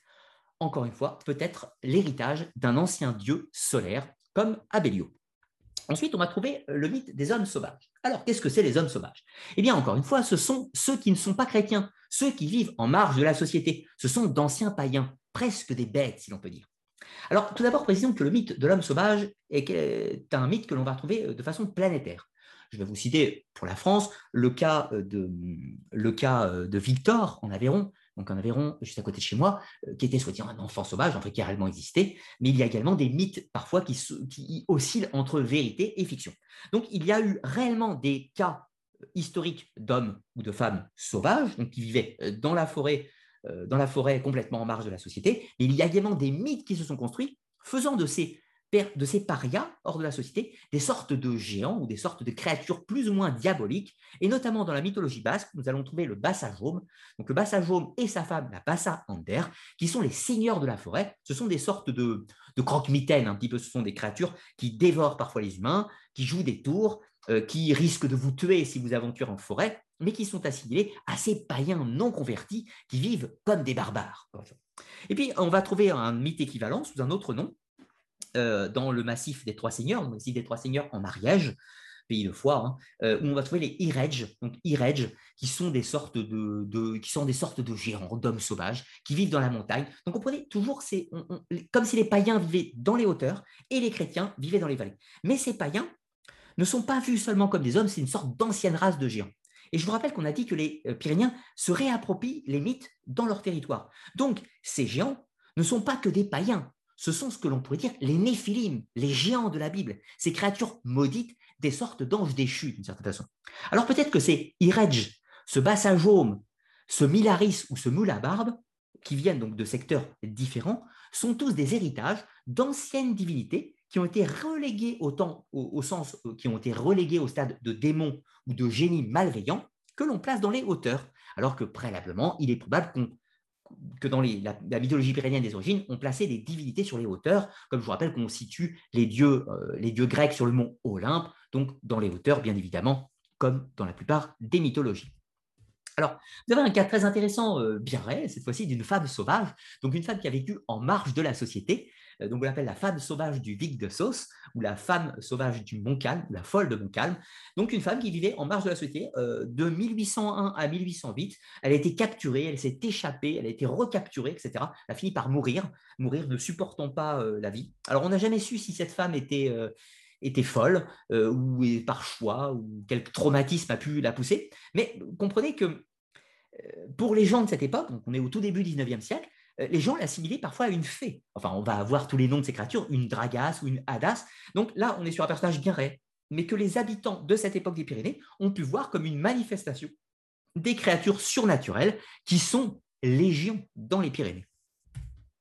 Encore une fois, peut-être l'héritage d'un ancien dieu solaire comme Abélio. Ensuite, on va trouver euh, le mythe des hommes sauvages. Alors, qu'est-ce que c'est les hommes sauvages? Eh bien, encore une fois, ce sont ceux qui ne sont pas chrétiens, ceux qui vivent en marge de la société. Ce sont d'anciens païens, presque des bêtes, si l'on peut dire. Alors, tout d'abord, précisons que le mythe de l'homme sauvage est un mythe que l'on va retrouver euh, de façon planétaire. Je vais vous citer pour la France le cas euh, de, le cas de Victor en Aveyron, donc en Aveyron, juste à côté de chez moi, euh, qui était soi-disant un enfant sauvage, en fait, qui a réellement existé, mais il y a également des mythes parfois qui, oscillent entre vérité et fiction. Donc il y a eu réellement des cas euh, historiques d'hommes ou de femmes sauvages, qui vivaient euh, dans la forêt, dans la forêt complètement en marge de la société, mais il y a également des mythes qui se sont construits faisant de ces de ces parias hors de la société, des sortes de géants ou des sortes de créatures plus ou moins diaboliques, et notamment dans la mythologie basque, nous allons trouver le Bassajaume, donc le Bassajaume et sa femme, la Bassa Ander, qui sont les seigneurs de la forêt. Ce sont des sortes de, de croque-mitaines, un petit peu, ce sont des créatures qui dévorent parfois les humains, qui jouent des tours, euh, qui risquent de vous tuer si vous aventurez en forêt, mais qui sont assimilés à ces païens non convertis qui vivent comme des barbares. Et puis, on va trouver un mythe équivalent sous un autre nom, euh, dans le massif des Trois Seigneurs, le des Trois Seigneurs en Ariège, pays de foire, hein, euh, où on va trouver les Irej, donc qui sont des sortes de, géants, d'hommes sauvages, qui vivent dans la montagne. Donc on prenait toujours comme si les païens vivaient dans les hauteurs et les chrétiens vivaient dans les vallées. Mais ces païens ne sont pas vus seulement comme des hommes, c'est une sorte d'ancienne race de géants. Et je vous rappelle qu'on a dit que les euh, Pyrénéens se réapproprient les mythes dans leur territoire. Donc ces géants ne sont pas que des païens, ce sont ce que l'on pourrait dire les néphilim, les géants de la Bible, ces créatures maudites, des sortes d'anges déchus d'une certaine façon. Alors peut-être que c'est Irej, ce Bassajaume, ce Milaris ou ce Moulabarbe, qui viennent donc de secteurs différents, sont tous des héritages d'anciennes divinités qui ont été reléguées au, au, sens, euh, qui ont été reléguées au stade de démons ou de génies malveillants que l'on place dans les hauteurs, alors que préalablement, il est probable qu'on que dans la, mythologie pyrénéenne des origines, on plaçait des divinités sur les hauteurs, comme je vous rappelle qu'on situe les dieux, euh, les dieux grecs sur le mont Olympe, donc dans les hauteurs, bien évidemment, comme dans la plupart des mythologies. Alors, vous avez un cas très intéressant, euh, bien vrai, cette fois-ci d'une femme sauvage, donc une femme qui a vécu en marge de la société, donc on l'appelle la femme sauvage du Vic de Sauce, ou la femme sauvage du Montcalm, la folle de Montcalm. Donc une femme qui vivait en marge de la société euh, de 1801 à 1808. Elle a été capturée, elle s'est échappée, elle a été recapturée, etc. Elle a fini par mourir, mourir ne supportant pas euh, la vie. Alors on n'a jamais su si cette femme était était folle ou par choix ou quel traumatisme a pu la pousser. Mais comprenez que pour les gens de cette époque, on est au tout début du 19e siècle, euh, les gens l'assimilaient parfois à une fée. Enfin, on va avoir tous les noms de ces créatures, une dragas ou une hadas. Donc là, on est sur un personnage bien réel, mais que les habitants de cette époque des Pyrénées ont pu voir comme une manifestation des créatures surnaturelles qui sont légion dans les Pyrénées.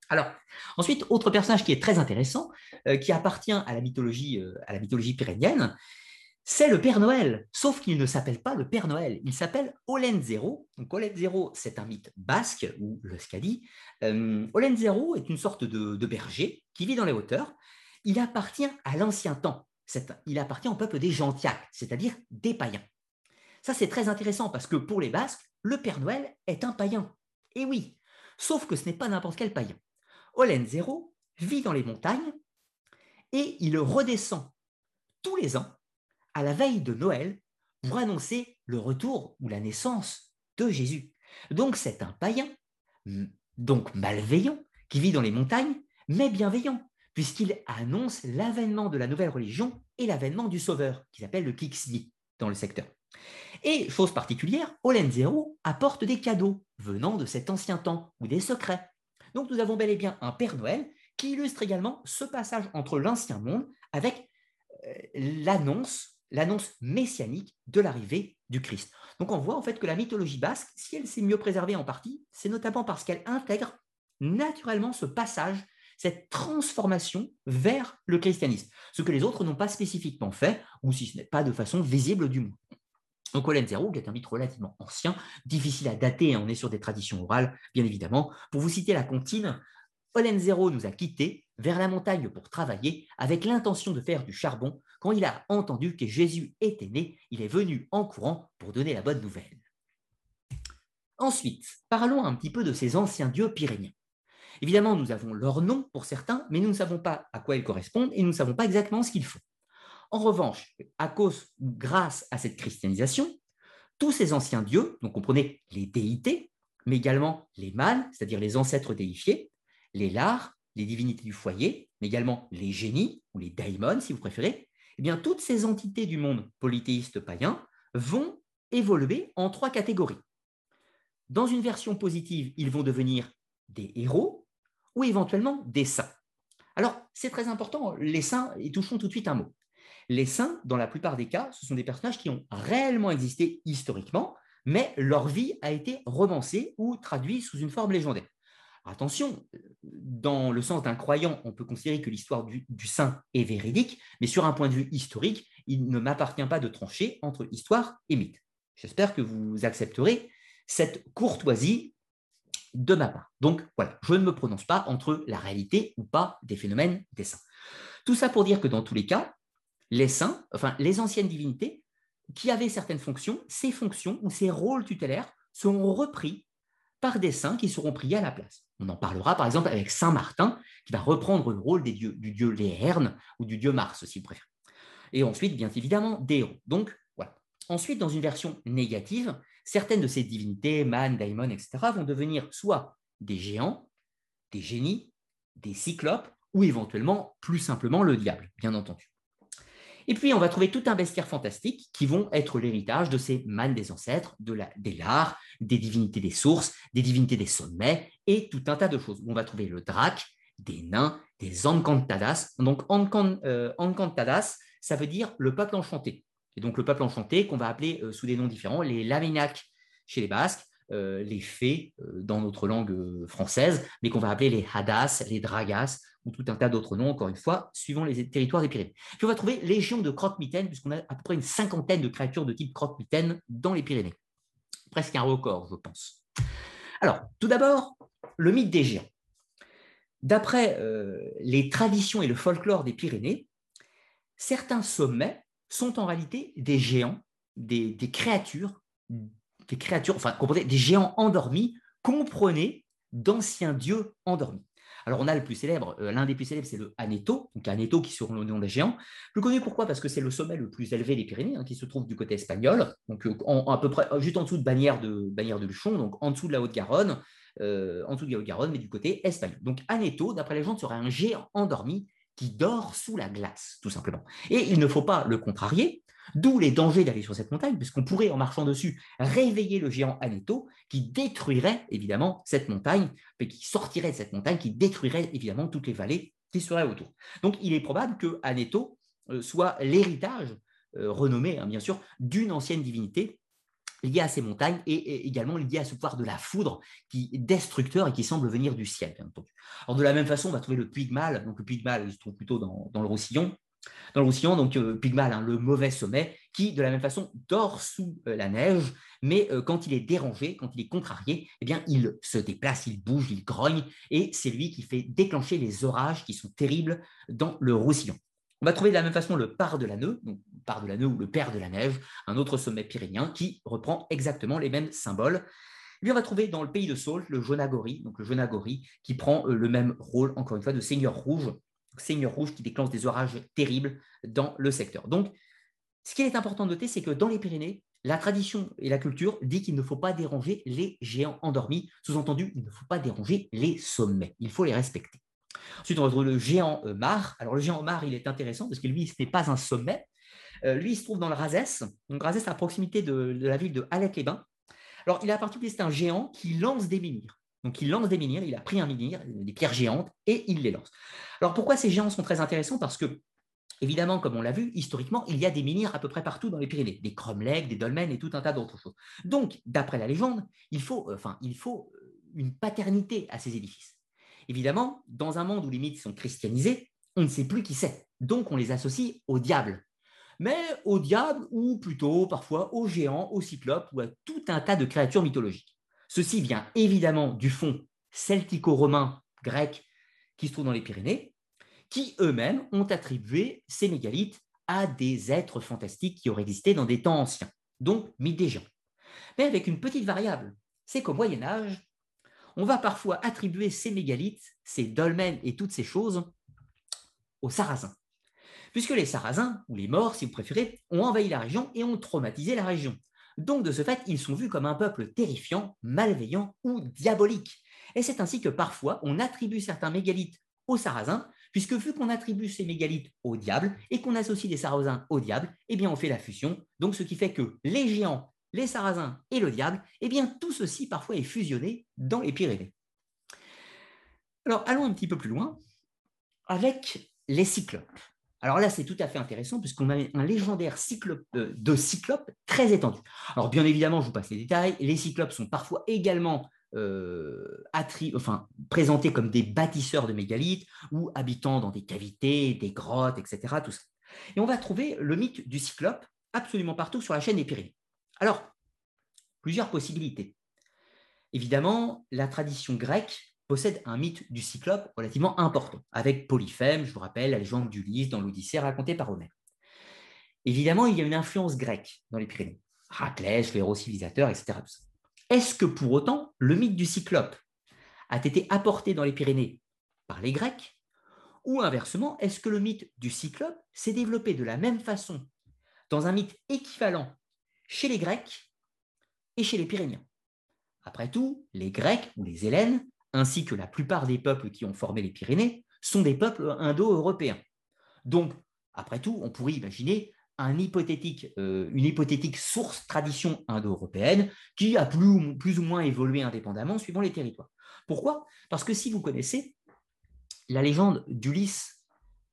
Alors, ensuite, autre personnage qui est très intéressant, euh, qui appartient à la mythologie, euh, à la mythologie pyrénienne, c'est le Père Noël, sauf qu'il ne s'appelle pas le Père Noël, il s'appelle Olenzero. Olenzero, c'est un mythe basque, ou le Scadi. Euh, Olenzero est une sorte de, berger qui vit dans les hauteurs. Il appartient à l'ancien temps. il appartient au peuple des gentiaques, c'est-à-dire des païens. Ça, c'est très intéressant parce que pour les Basques, le Père Noël est un païen. Et oui, sauf que ce n'est pas n'importe quel païen. Zéro vit dans les montagnes et il redescend tous les ans à la veille de Noël pour annoncer le retour ou la naissance de Jésus. Donc c'est un païen, donc malveillant, qui vit dans les montagnes, mais bienveillant, puisqu'il annonce l'avènement de la nouvelle religion et l'avènement du Sauveur, qui s'appelle le Kixli dans le secteur. Et, chose particulière, Zero apporte des cadeaux venant de cet ancien temps ou des secrets. Donc nous avons bel et bien un Père Noël qui illustre également ce passage entre l'ancien monde avec euh, l'annonce, l'annonce messianique de l'arrivée du Christ. Donc on voit en fait que la mythologie basque, si elle s'est mieux préservée en partie, c'est notamment parce qu'elle intègre naturellement ce passage, cette transformation vers le christianisme, ce que les autres n'ont pas spécifiquement fait, ou si ce n'est pas de façon visible du moins. Donc qui est un mythe relativement ancien, difficile à dater, hein, on est sur des traditions orales, bien évidemment. Pour vous citer la comptine, Zero nous a quittés vers la montagne pour travailler avec l'intention de faire du charbon. Quand il a entendu que Jésus était né, il est venu en courant pour donner la bonne nouvelle. Ensuite, parlons un petit peu de ces anciens dieux pyrénéens. Évidemment, nous avons leur nom pour certains, mais nous ne savons pas à quoi ils correspondent et nous ne savons pas exactement ce qu'ils font. En revanche, à cause ou grâce à cette christianisation, tous ces anciens dieux, donc comprenez les déités, mais également les mânes, c'est-à-dire les ancêtres déifiés, les lars, les divinités du foyer, mais également les génies, ou les daimons si vous préférez, eh bien toutes ces entités du monde polythéiste païen vont évoluer en trois catégories. Dans une version positive, ils vont devenir des héros ou éventuellement des saints. Alors, c'est très important, les saints, et touchons tout de suite un mot. Les saints, dans la plupart des cas, ce sont des personnages qui ont réellement existé historiquement, mais leur vie a été romancée ou traduite sous une forme légendaire. Attention, dans le sens d'un croyant, on peut considérer que l'histoire du, saint est véridique, mais sur un point de vue historique, il ne m'appartient pas de trancher entre histoire et mythe. J'espère que vous accepterez cette courtoisie de ma part. Donc voilà, je ne me prononce pas entre la réalité ou pas des phénomènes des saints. Tout ça pour dire que dans tous les cas, les saints, enfin les anciennes divinités, qui avaient certaines fonctions, ces fonctions ou ces rôles tutélaires seront repris par des saints qui seront priés à la place. On en parlera par exemple avec Saint Martin, qui va reprendre le rôle du dieu Léherne ou du dieu Mars, si vous préférez. Et ensuite, bien évidemment, des. Donc, voilà. Ensuite, dans une version négative, certaines de ces divinités, Man, Daimon, etc., vont devenir soit des géants, des génies, des cyclopes, ou éventuellement, plus simplement, le diable, bien entendu. Et puis, on va trouver tout un bestiaire fantastique qui vont être l'héritage de ces mânes des ancêtres, de la, des lards, des divinités des sources, des divinités des sommets et tout un tas de choses. On va trouver le drac, des nains, des encantadas. Donc, euh, encantadas, ça veut dire le peuple enchanté. Et donc, le peuple enchanté qu'on va appeler euh, sous des noms différents, les Laminac chez les Basques, euh, les fées dans notre langue française, mais qu'on va appeler les hadas, les dragas, ou tout un tas d'autres noms, encore une fois, suivant les territoires des Pyrénées. Puis on va trouver légion de croque-mitaines, puisqu'on a à peu près une cinquantaine de créatures de type croque-mitaine dans les Pyrénées. Presque un record, je pense. Alors, tout d'abord, le mythe des géants. D'après euh, les traditions et le folklore des Pyrénées, certains sommets sont en réalité des géants, des, créatures, des créatures, enfin, comprenez, des géants endormis, comprenez d'anciens dieux endormis. Alors, on a le plus célèbre, euh, l'un des plus célèbres, c'est le Aneto, donc Aneto qui sur le nom des géants. Plus connu pourquoi? Parce que c'est le sommet le plus élevé des Pyrénées, hein, qui se trouve du côté espagnol, donc euh, à peu près juste en dessous de Bagnères de, Bagnères de Luchon, donc en dessous de la Haute-Garonne, euh, en dessous de la Haute-Garonne, mais du côté espagnol. Donc Aneto, d'après les gens, serait un géant endormi qui dort sous la glace, tout simplement. Et il ne faut pas le contrarier, D'où les dangers d'aller sur cette montagne, puisqu'on pourrait, en marchant dessus, réveiller le géant Aneto, qui détruirait évidemment cette montagne, mais qui sortirait de cette montagne, qui détruirait évidemment toutes les vallées qui seraient autour. Donc il est probable que Aneto euh, soit l'héritage euh, renommé, hein, bien sûr, d'une ancienne divinité liée à ces montagnes et, également liée à ce pouvoir de la foudre qui est destructeur et qui semble venir du ciel, bien entendu. Alors de la même façon, on va trouver le Puy Donc le il se trouve plutôt dans, dans le Roussillon, dans le Roussillon, donc euh, Pygmal, hein, le mauvais sommet, qui de la même façon dort sous euh, la neige, mais euh, quand il est dérangé, quand il est contrarié, eh bien il se déplace, il bouge, il grogne, et c'est lui qui fait déclencher les orages qui sont terribles dans le Roussillon. On va trouver de la même façon le Par de la Neu, donc Par de la Neu ou le Père de la Neige, un autre sommet pyrénéen qui reprend exactement les mêmes symboles. Lui, on va trouver dans le pays de Saul le Jonagori, donc le Jonagori qui prend euh, le même rôle, encore une fois, de seigneur rouge, seigneur rouge qui déclenche des orages terribles dans le secteur. Donc, ce qui est important de noter, c'est que dans les Pyrénées, la tradition et la culture dit qu'il ne faut pas déranger les géants endormis. Sous-entendu, il ne faut pas déranger les sommets. Il faut les respecter. Ensuite, on retrouve le géant Mar. Alors, le géant Mar, il est intéressant parce que lui, ce n'est pas un sommet. Euh, lui, il se trouve dans le Razès. Donc, Razès, à proximité de, la ville de Alec-les-Bains. Alors, il a particulier, c'est un géant qui lance des menhirs. Donc, il lance des menhirs, il a pris un menhir, des pierres géantes, et il les lance. Alors, pourquoi ces géants sont très intéressants? Parce que Évidemment, comme on l'a vu, historiquement, il y a des menhirs à peu près partout dans les Pyrénées, des cromlechs, des dolmens et tout un tas d'autres choses. Donc, d'après la légende, il faut, euh, enfin, il faut euh, une paternité à ces édifices. Évidemment, dans un monde où les mythes sont christianisés, on ne sait plus qui c'est. Donc, on les associe au diable. Mais au diable, ou plutôt parfois aux géants, aux cyclopes, ou à tout un tas de créatures mythologiques. Ceci vient évidemment du fond celtico-romain grec qui se trouve dans les Pyrénées, qui eux-mêmes ont attribué ces mégalithes à des êtres fantastiques qui auraient existé dans des temps anciens, donc mythes des gens. Mais avec une petite variable, c'est qu'au Moyen Âge, on va parfois attribuer ces mégalithes, ces dolmens et toutes ces choses aux Sarrasins. Puisque les Sarrasins, ou les Morts si vous préférez, ont envahi la région et ont traumatisé la région. Donc de ce fait, ils sont vus comme un peuple terrifiant, malveillant ou diabolique. Et c'est ainsi que parfois on attribue certains mégalithes aux Sarrasins puisque vu qu'on attribue ces mégalithes au diable et qu'on associe les sarrasins au diable, eh bien on fait la fusion. Donc ce qui fait que les géants, les sarrasins et le diable, eh bien tout ceci parfois est fusionné dans les Pyrénées. Alors allons un petit peu plus loin avec les cyclopes. Alors là, c'est tout à fait intéressant puisqu'on a un légendaire cyclope, de cyclopes très étendu. Alors bien évidemment, je vous passe les détails. Les cyclopes sont parfois également euh, présentés comme des bâtisseurs de mégalithes ou habitant dans des cavités, des grottes, etc. Tout ça. Et on va trouver le mythe du cyclope absolument partout sur la chaîne des Pyrénées. Alors, plusieurs possibilités. Évidemment, la tradition grecque possède un mythe du cyclope relativement important, avec Polyphème, je vous rappelle, la légende d'Ulysse dans l'Odyssée racontée par Homère. Évidemment, il y a une influence grecque dans les Pyrénées. Héraclès, le héros civilisateur, etc. Est-ce que pour autant le mythe du cyclope a été apporté dans les Pyrénées par les Grecs? Ou inversement, est-ce que le mythe du cyclope s'est développé de la même façon dans un mythe équivalent chez les Grecs et chez les Pyrénéens Après tout, les Grecs ou les Hélènes, ainsi que la plupart des peuples qui ont formé les Pyrénées, sont des peuples indo-européens. Donc, après tout, on pourrait imaginer euh, une hypothétique source tradition indo-européenne qui a plus, ou moins évolué indépendamment suivant les territoires. Pourquoi? Parce que si vous connaissez la légende d'Ulysse,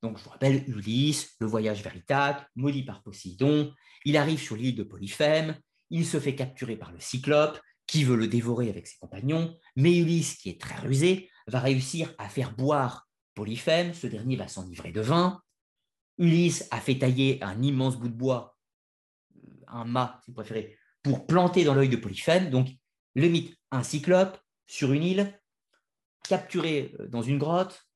donc je vous rappelle Ulysse, le voyage vers Ithaque, maudit par Poséidon, il arrive sur l'île de Polyphème, il se fait capturer par le cyclope qui veut le dévorer avec ses compagnons, mais Ulysse, qui est très rusé, va réussir à faire boire Polyphème, ce dernier va s'enivrer de vin, Ulysse a fait tailler un immense bout de bois, un mât si vous préférez, pour planter dans l'œil de Polyphème. Donc, le mythe, un cyclope sur une île, capturé euh, dans une grotte,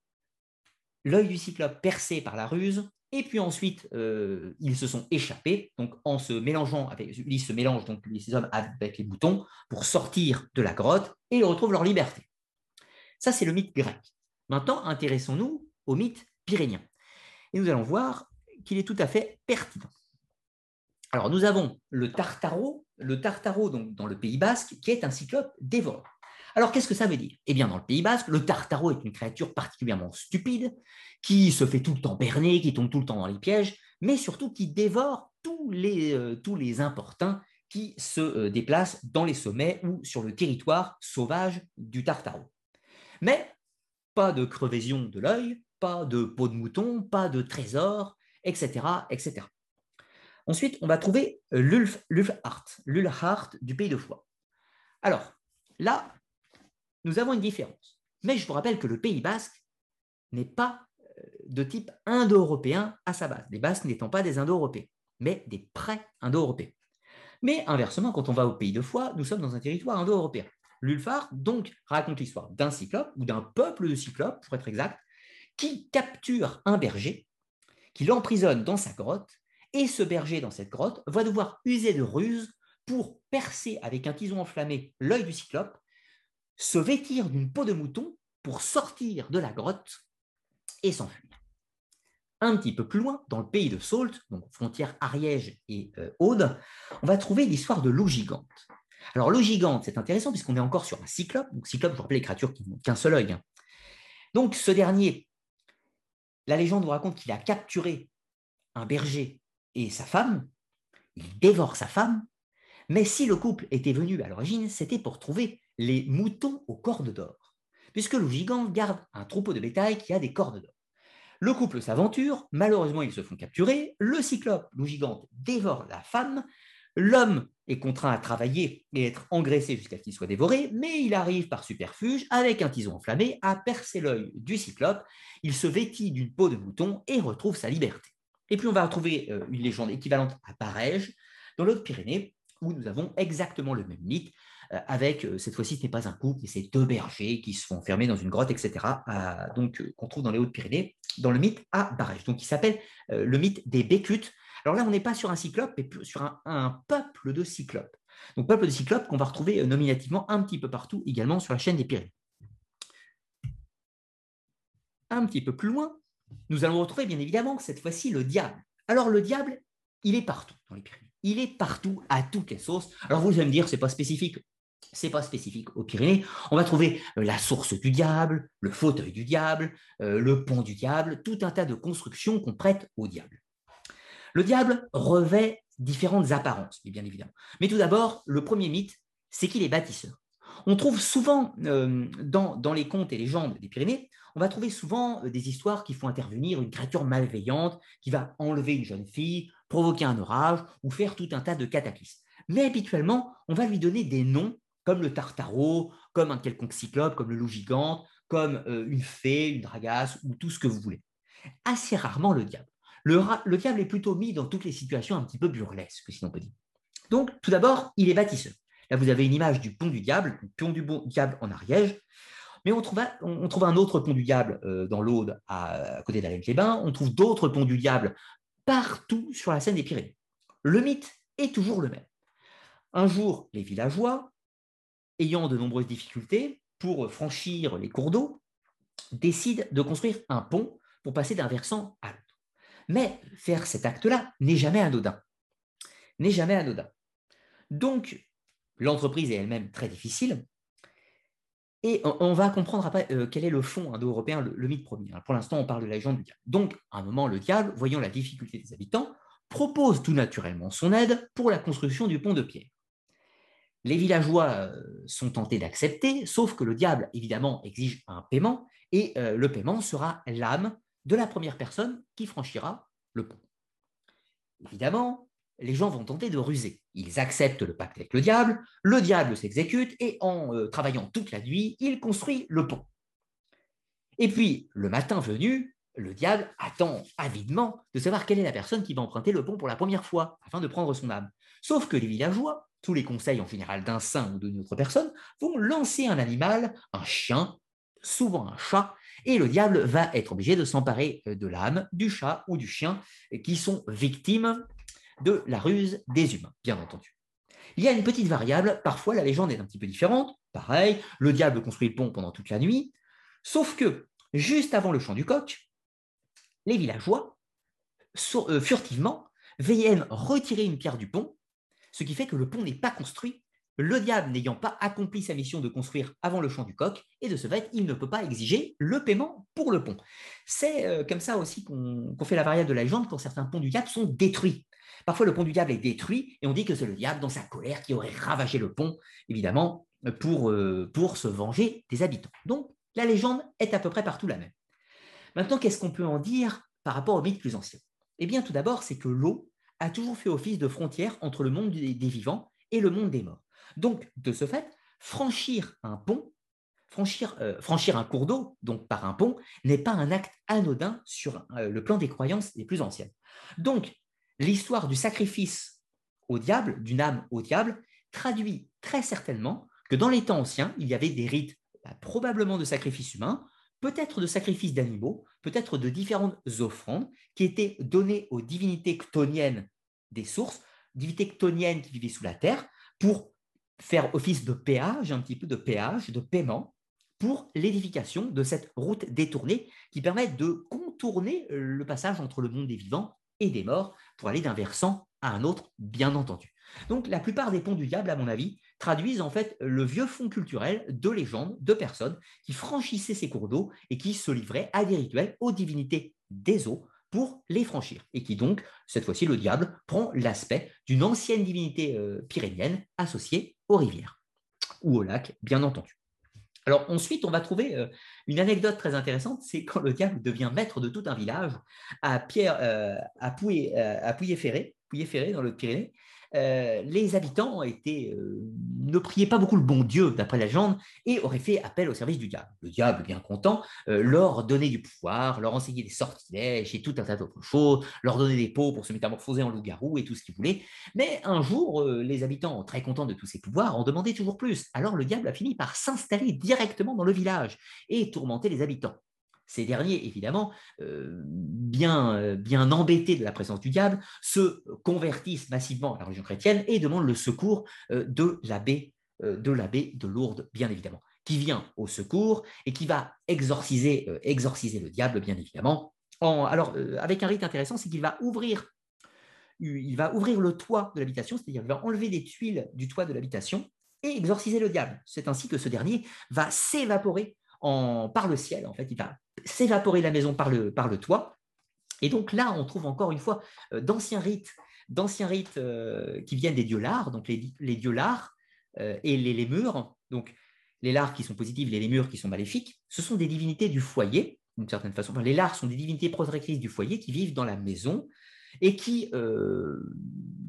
l'œil du cyclope percé par la ruse, et puis ensuite, euh, ils se sont échappés, donc en se mélangeant, avec, Ulysse se mélange donc ces hommes avec les boutons pour sortir de la grotte, et ils retrouvent leur liberté. Ça, c'est le mythe grec. Maintenant, intéressons-nous au mythe pyrénien et nous allons voir qu'il est tout à fait pertinent. Alors, nous avons le Tartaro, le Tartaro donc, dans le Pays basque, qui est un cyclope dévoreur. Alors, qu'est-ce que ça veut dire? Eh bien, dans le Pays basque, le Tartaro est une créature particulièrement stupide, qui se fait tout le temps berner, qui tombe tout le temps dans les pièges, mais surtout qui dévore tous les, euh, importuns qui se euh, déplacent dans les sommets ou sur le territoire sauvage du Tartaro. Mais pas de crevaison de l'œil, pas de peau de mouton, pas de trésor, etc. etc. Ensuite, on va trouver l'Ulfhart, l'Ulfhart du pays de foi. Alors, là, nous avons une différence. Mais je vous rappelle que le Pays basque n'est pas euh, de type indo-européen à sa base, les Basques n'étant pas des indo-européens, mais des pré-indo-européens. Mais inversement, quand on va au Pays de foi, nous sommes dans un territoire indo-européen. L'Ulfhart, donc, raconte l'histoire d'un cyclope, ou d'un peuple de cyclopes, pour être exact, qui capture un berger qui l'emprisonne dans sa grotte, et ce berger dans cette grotte va devoir user de ruse pour percer avec un tison enflammé l'œil du cyclope, se vêtir d'une peau de mouton pour sortir de la grotte et s'enfuir. Un petit peu plus loin, dans le pays de Sault, donc frontière Ariège et euh, Aude, on va trouver l'histoire de l'eau gigante. Alors l'eau gigante, c'est intéressant puisqu'on est encore sur un cyclope. Donc cyclope, je vous rappelle les créatures qui n'ont qu'un seul œil. Hein. Donc ce dernier, la légende vous raconte qu'il a capturé un berger et sa femme, il dévore sa femme, mais si le couple était venu à l'origine, c'était pour trouver les moutons aux cordes d'or, puisque le gigant garde un troupeau de bétail qui a des cordes d'or. Le couple s'aventure, malheureusement ils se font capturer, le cyclope, le gigante, dévore la femme, l'homme est contraint à travailler et être engraissé jusqu'à ce qu'il soit dévoré, mais il arrive par superfuge, avec un tison enflammé, à percer l'œil du cyclope, il se vêtit d'une peau de mouton et retrouve sa liberté. Et puis on va retrouver euh, une légende équivalente à Barège, dans l'autre Pyrénées, où nous avons exactement le même mythe, avec, euh, cette fois-ci, ce n'est pas un couple, c'est deux bergers qui se font enfermer dans une grotte, etc., donc qu'on trouve dans les Hautes-Pyrénées, dans le mythe à Barège, donc qui s'appelle le mythe des Bécutes. Alors là, on n'est pas sur un cyclope, mais sur un, un peuple de cyclopes. Donc peuple de cyclopes qu'on va retrouver nominativement un petit peu partout, également sur la chaîne des Pyrénées. Un petit peu plus loin, nous allons retrouver bien évidemment cette fois-ci le diable. Alors le diable, il est partout dans les Pyrénées. Il est partout, à toutes les sauces. Alors vous allez me dire, c'est pas spécifique. C'est pas spécifique aux Pyrénées. On va trouver euh, la source du diable, le fauteuil du diable, euh, le pont du diable, tout un tas de constructions qu'on prête au diable. Le diable revêt différentes apparences, bien évidemment. Mais tout d'abord, le premier mythe, c'est qu'il est bâtisseur. On trouve souvent euh, dans, les contes et légendes des Pyrénées, on va trouver souvent des histoires qui font intervenir une créature malveillante qui va enlever une jeune fille, provoquer un orage ou faire tout un tas de cataclysmes. Mais habituellement, on va lui donner des noms comme le Tartaro, comme un quelconque cyclope, comme le loup gigante, comme euh, une fée, une dragasse ou tout ce que vous voulez. Assez rarement le diable. Le, le diable est plutôt mis dans toutes les situations un petit peu burlesques, si l'on peut dire. Donc, tout d'abord, il est bâtisseur. Là, vous avez une image du pont du diable, le pont du diable en Ariège. Mais on trouve, un autre pont du diable euh, dans l'Aude, à, côté d'Alain-les-Bains. On trouve d'autres ponts du diable partout sur la scène des Pyrénées. Le mythe est toujours le même. Un jour, les villageois, ayant de nombreuses difficultés pour franchir les cours d'eau, décident de construire un pont pour passer d'un versant à l'autre. Mais faire cet acte-là n'est jamais anodin. N'est jamais anodin. Donc, l'entreprise est elle-même très difficile, et on, va comprendre après euh, quel est le fond indo-européen, le, mythe premier. pour l'instant, on parle de la légende du diable. Donc, à un moment, le diable, voyant la difficulté des habitants, propose tout naturellement son aide pour la construction du pont de pierre. Les villageois euh, sont tentés d'accepter, sauf que le diable, évidemment, exige un paiement, et euh, le paiement sera l'âme de la première personne qui franchira le pont. Évidemment, les gens vont tenter de ruser. Ils acceptent le pacte avec le diable, le diable s'exécute et en euh, travaillant toute la nuit, il construit le pont. Et puis, le matin venu, le diable attend avidement de savoir quelle est la personne qui va emprunter le pont pour la première fois, afin de prendre son âme. Sauf que les villageois, tous les conseils en général d'un saint ou d'une autre personne, vont lancer un animal, un chien, souvent un chat, et le diable va être obligé de s'emparer euh, de l'âme du chat ou du chien qui sont victimes de la ruse des humains, bien entendu. Il y a une petite variable, parfois la légende est un petit peu différente, pareil, le diable construit le pont pendant toute la nuit, sauf que, juste avant le chant du coq, les villageois, euh, furtivement, viennent retirer une pierre du pont, ce qui fait que le pont n'est pas construit, le diable n'ayant pas accompli sa mission de construire avant le chant du coq, et de ce fait, il ne peut pas exiger le paiement pour le pont. C'est euh, comme ça aussi qu'on fait la variable de la légende quand certains ponts du diable sont détruits. Parfois, le pont du diable est détruit et on dit que c'est le diable, dans sa colère, qui aurait ravagé le pont, évidemment, pour, euh, pour se venger des habitants. Donc, la légende est à peu près partout la même. Maintenant, qu'est-ce qu'on peut en dire par rapport aux mythes plus anciens Eh bien, tout d'abord, c'est que l'eau a toujours fait office de frontière entre le monde des, vivants et le monde des morts. Donc, de ce fait, franchir un pont, franchir, euh, un cours d'eau, donc par un pont, n'est pas un acte anodin sur euh, le plan des croyances les plus anciennes. Donc, l'histoire du sacrifice au diable, d'une âme au diable, traduit très certainement que dans les temps anciens, il y avait des rites bah, probablement de sacrifice humain peut-être de sacrifices d'animaux, peut-être de différentes offrandes qui étaient données aux divinités ctoniennes des sources, divinités ctoniennes qui vivaient sous la terre, pour faire office de péage, un petit peu de péage, de paiement, pour l'édification de cette route détournée qui permet de contourner le passage entre le monde des vivants et des morts pour aller d'un versant à un autre, bien entendu. Donc la plupart des ponts du diable, à mon avis, traduisent en fait le vieux fond culturel de légendes, de personnes qui franchissaient ces cours d'eau et qui se livraient à des rituels aux divinités des eaux pour les franchir. Et qui donc, cette fois-ci, le diable prend l'aspect d'une ancienne divinité euh, pyrénienne associée aux rivières ou aux lacs, bien entendu. Alors ensuite, on va trouver euh, une anecdote très intéressante, c'est quand le diable devient maître de tout un village à Pierre, euh, à Pouillet-Ferré, Pouillet-Ferré dans le Pyrénées, euh, les habitants euh, ne priaient pas beaucoup le bon Dieu, d'après la légende, et auraient fait appel au service du diable. Le diable, bien content, euh, leur donnait du pouvoir, leur enseignait des sortilèges et tout un tas d'autres choses, leur donnait des pots pour se métamorphoser en loup-garou et tout ce qu'ils voulaient. Mais un jour, les habitants, très contents de tous ces pouvoirs, en demandaient toujours plus. Alors le diable a fini par s'installer directement dans le village et tourmenter les habitants. Ces derniers, évidemment, euh, bien, euh, bien embêtés de la présence du diable, se convertissent massivement à la religion chrétienne et demandent le secours euh, de l'abbé de de Lourdes, bien évidemment, qui vient au secours et qui va exorciser, exorciser le diable, bien évidemment. alors, avec un rite intéressant, c'est qu'il va ouvrir il va ouvrir le toit de l'habitation, c'est-à-dire qu'il va enlever des tuiles du toit de l'habitation et exorciser le diable. C'est ainsi que ce dernier va s'évaporer par le ciel, en fait, il va s'évaporer la maison par le, toit. Et donc là, on trouve encore une fois euh, d'anciens rites, d'anciens rites euh, qui viennent des dieux lars, donc les, les dieux lars euh, et les lémures. Donc les lars qui sont positifs, les lémures qui sont maléfiques, ce sont des divinités du foyer, d'une certaine façon. les lars sont des divinités protectrices du foyer qui vivent dans la maison et qui,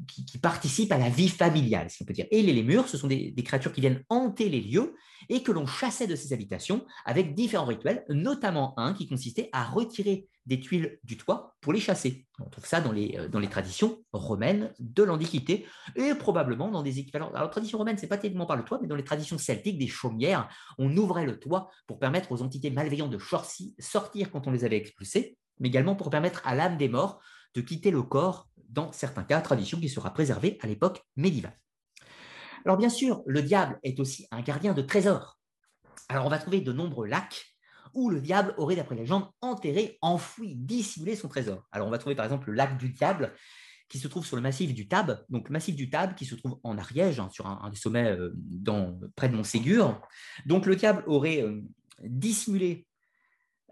qui, participent à la vie familiale, si on peut dire. Et les lémures, ce sont des, créatures qui viennent hanter les lieux et que l'on chassait de ces habitations avec différents rituels, notamment un qui consistait à retirer des tuiles du toit pour les chasser. On trouve ça dans les, euh, dans les traditions romaines de l'Antiquité et probablement dans des équivalents. Alors, tradition romaine, c'est pas tellement par le toit, mais dans les traditions celtiques, des chaumières, on ouvrait le toit pour permettre aux entités malveillantes de sortir quand on les avait expulsées, mais également pour permettre à l'âme des morts quitter le corps dans certains cas, tradition qui sera préservée à l'époque médiévale. Alors bien sûr, le diable est aussi un gardien de trésors. Alors on va trouver de nombreux lacs où le diable aurait, d'après la légende, enterré, enfoui, dissimulé son trésor. Alors on va trouver par exemple le lac du diable qui se trouve sur le massif du Tab, donc massif du Tab qui se trouve en Ariège, hein, sur un, des sommets euh, dans, près de Montségur. Donc le diable aurait euh, dissimulé,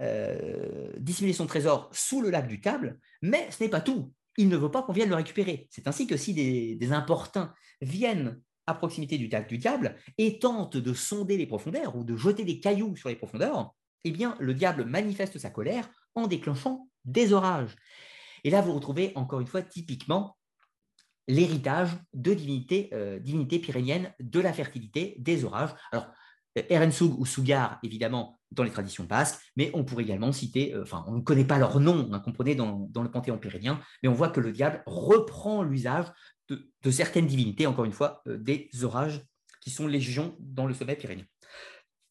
euh, dissimulé son trésor sous le lac du Table, mais ce n'est pas tout il ne veut pas qu'on vienne le récupérer. C'est ainsi que si des, importuns viennent à proximité du lac du diable et tentent de sonder les profondeurs ou de jeter des cailloux sur les profondeurs, eh bien, le diable manifeste sa colère en déclenchant des orages. Et là, vous retrouvez encore une fois typiquement l'héritage de divinités, euh, divinités pyréniennes de la fertilité, des orages. Erensug ou Sugar, évidemment, dans les traditions basques, mais on pourrait également citer, euh, enfin, on ne connaît pas leur nom, hein, comprenez, dans, dans, le panthéon pyrénéen, mais on voit que le diable reprend l'usage de, certaines divinités, encore une fois, euh, des orages qui sont légions dans le sommet pyrénéen.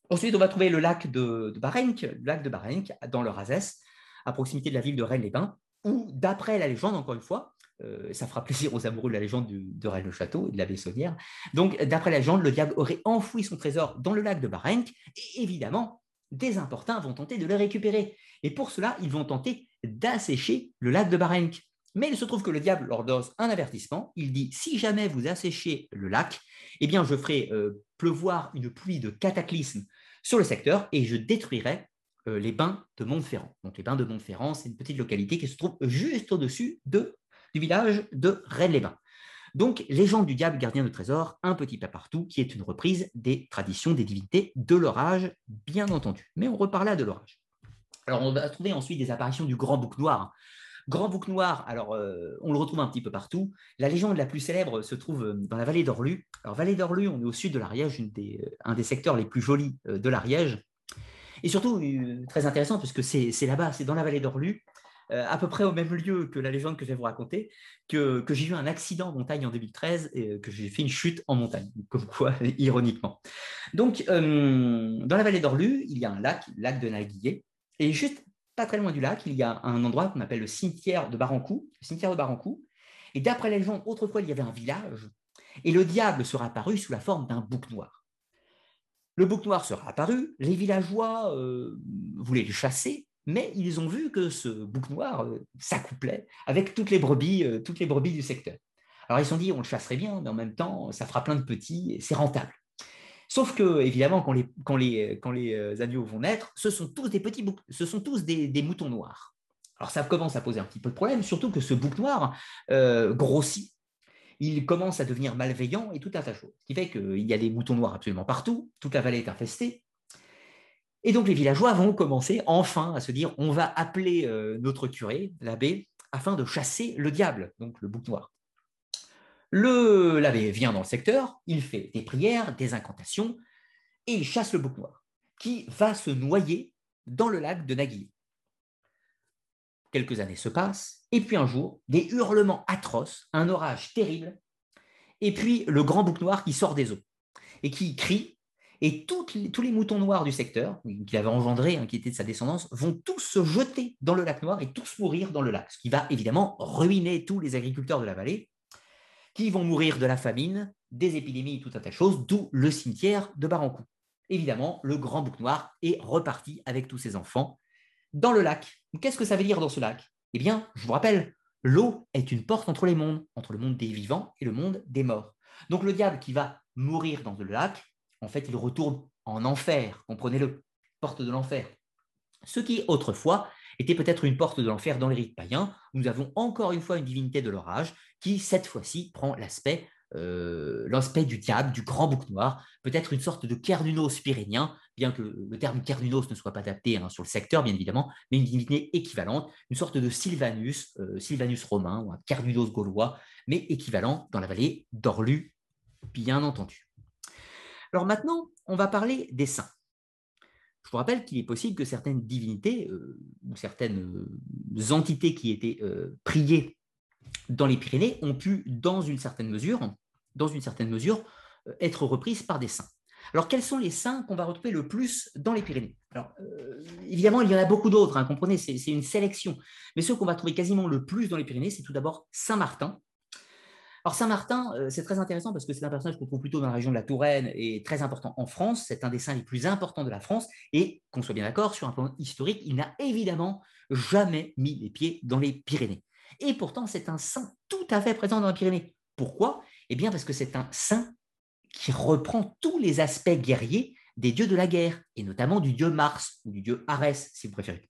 Ensuite, on va trouver le lac de, de Barenc, le lac de Barenc, dans le Razès, à proximité de la ville de Rennes-les-Bains, où, d'après la légende, encore une fois, euh, ça fera plaisir aux amoureux de la légende de Rennes-le-Château et de la Bessonnière. Donc, d'après la légende, le diable aurait enfoui son trésor dans le lac de Barenc, et évidemment, des importuns vont tenter de le récupérer. Et pour cela, ils vont tenter d'assécher le lac de Barenc. Mais il se trouve que le diable leur donne un avertissement. Il dit si jamais vous asséchez le lac, eh bien je ferai euh, pleuvoir une pluie de cataclysmes sur le secteur et je détruirai euh, les bains de Montferrand. Donc les bains de Montferrand, c'est une petite localité qui se trouve juste au-dessus de du village de Rennes-les-Bains. Donc, Légende du diable gardien de trésor, un petit pas partout, qui est une reprise des traditions des divinités de l'orage, bien entendu. Mais on reparla de l'orage. Alors, on va trouver ensuite des apparitions du Grand Bouc Noir. Grand Bouc Noir, alors euh, on le retrouve un petit peu partout. La légende la plus célèbre se trouve euh, dans la vallée d'Orlu. Alors, vallée d'Orlu, on est au sud de l'Ariège, euh, un des secteurs les plus jolis de l'Ariège. Et surtout, très intéressant, puisque c'est là-bas, c'est dans la vallée d'Orlu, euh, à peu près au même lieu que la légende que je vais vous raconter, que, j'ai eu un accident en montagne en 2013 et que j'ai fait une chute en montagne, comme quoi, ironiquement. Donc, dans la vallée d'Orlu, il y a un lac, le lac de Naguillet, et juste pas très loin du lac, il y a un endroit qu'on appelle le cimetière de Barancou, cimetière de Barancou. Et d'après la légende, autrefois, il y avait un village, et le diable sera apparu sous la forme d'un bouc noir. Le bouc noir sera apparu, les villageois euh, voulaient le chasser, mais ils ont vu que ce bouc noir euh, s'accouplait avec toutes les brebis, euh, toutes les brebis du secteur. Alors ils se sont dit, on le chasserait bien, mais en même temps, ça fera plein de petits et c'est rentable. Sauf que, évidemment, quand les, les agneaux vont naître, ce sont tous des petits boucs, ce sont tous des, moutons noirs. Alors ça commence à poser un petit peu de problème, surtout que ce bouc noir grossit il commence à devenir malveillant et tout un tas de choses. Ce qui fait qu'il y a des moutons noirs absolument partout, toute la vallée est infestée. Et donc les villageois vont commencer enfin à se dire on va appeler euh, notre curé, l'abbé, afin de chasser le diable, donc le bouc noir. L'abbé vient dans le secteur, il fait des prières, des incantations, et il chasse le bouc noir, qui va se noyer dans le lac de Nagui. Quelques années se passent, et puis un jour, des hurlements atroces, un orage terrible, et puis le grand bouc noir qui sort des eaux et qui crie, et tous les moutons noirs du secteur, qu'il avait engendré, hein, qui étaient de sa descendance, vont tous se jeter dans le lac noir et tous mourir dans le lac, ce qui va évidemment ruiner tous les agriculteurs de la vallée, qui vont mourir de la famine, des épidémies, tout un tas de choses, d'où le cimetière de Barancou. Évidemment, le grand bouc noir est reparti avec tous ses enfants dans le lac. Qu'est-ce que ça veut dire dans ce lac? Eh bien, je vous rappelle, l'eau est une porte entre les mondes, entre le monde des vivants et le monde des morts. Donc le diable qui va mourir dans le lac, en fait, il retourne en enfer, comprenez-le, porte de l'enfer. Ce qui, autrefois, était peut-être une porte de l'enfer dans les rites païens. Nous avons encore une fois une divinité de l'orage qui, cette fois-ci, prend l'aspect euh, du diable, du grand bouc noir, peut-être une sorte de Carnunos pyrénéen, bien que le terme Carnunos ne soit pas adapté hein, sur le secteur, bien évidemment, mais une divinité équivalente, une sorte de Sylvanus, euh, Sylvanus romain ou un Carnunos gaulois, mais équivalent dans la vallée d'Orlu, bien entendu. Alors maintenant, on va parler des saints. Je vous rappelle qu'il est possible que certaines divinités euh, ou certaines entités qui étaient priées dans les Pyrénées ont pu, dans une certaine mesure, dans une certaine mesure, euh, être reprises par des saints. Alors, quels sont les saints qu'on va retrouver le plus dans les Pyrénées? Alors, euh, évidemment, il y en a beaucoup d'autres, hein, comprenez, c'est une sélection. Mais ceux qu'on va trouver quasiment le plus dans les Pyrénées, c'est tout d'abord Saint-Martin. Alors, Saint-Martin, euh, c'est très intéressant parce que c'est un personnage qu'on trouve plutôt dans la région de la Touraine et très important en France. C'est un des saints les plus importants de la France. Et qu'on soit bien d'accord, sur un plan historique, il n'a évidemment jamais mis les pieds dans les Pyrénées. Et pourtant, c'est un saint tout à fait présent dans les Pyrénées. Pourquoi? Eh bien, parce que c'est un saint qui reprend tous les aspects guerriers des dieux de la guerre, et notamment du dieu Mars, ou du dieu Arès, si vous préférez.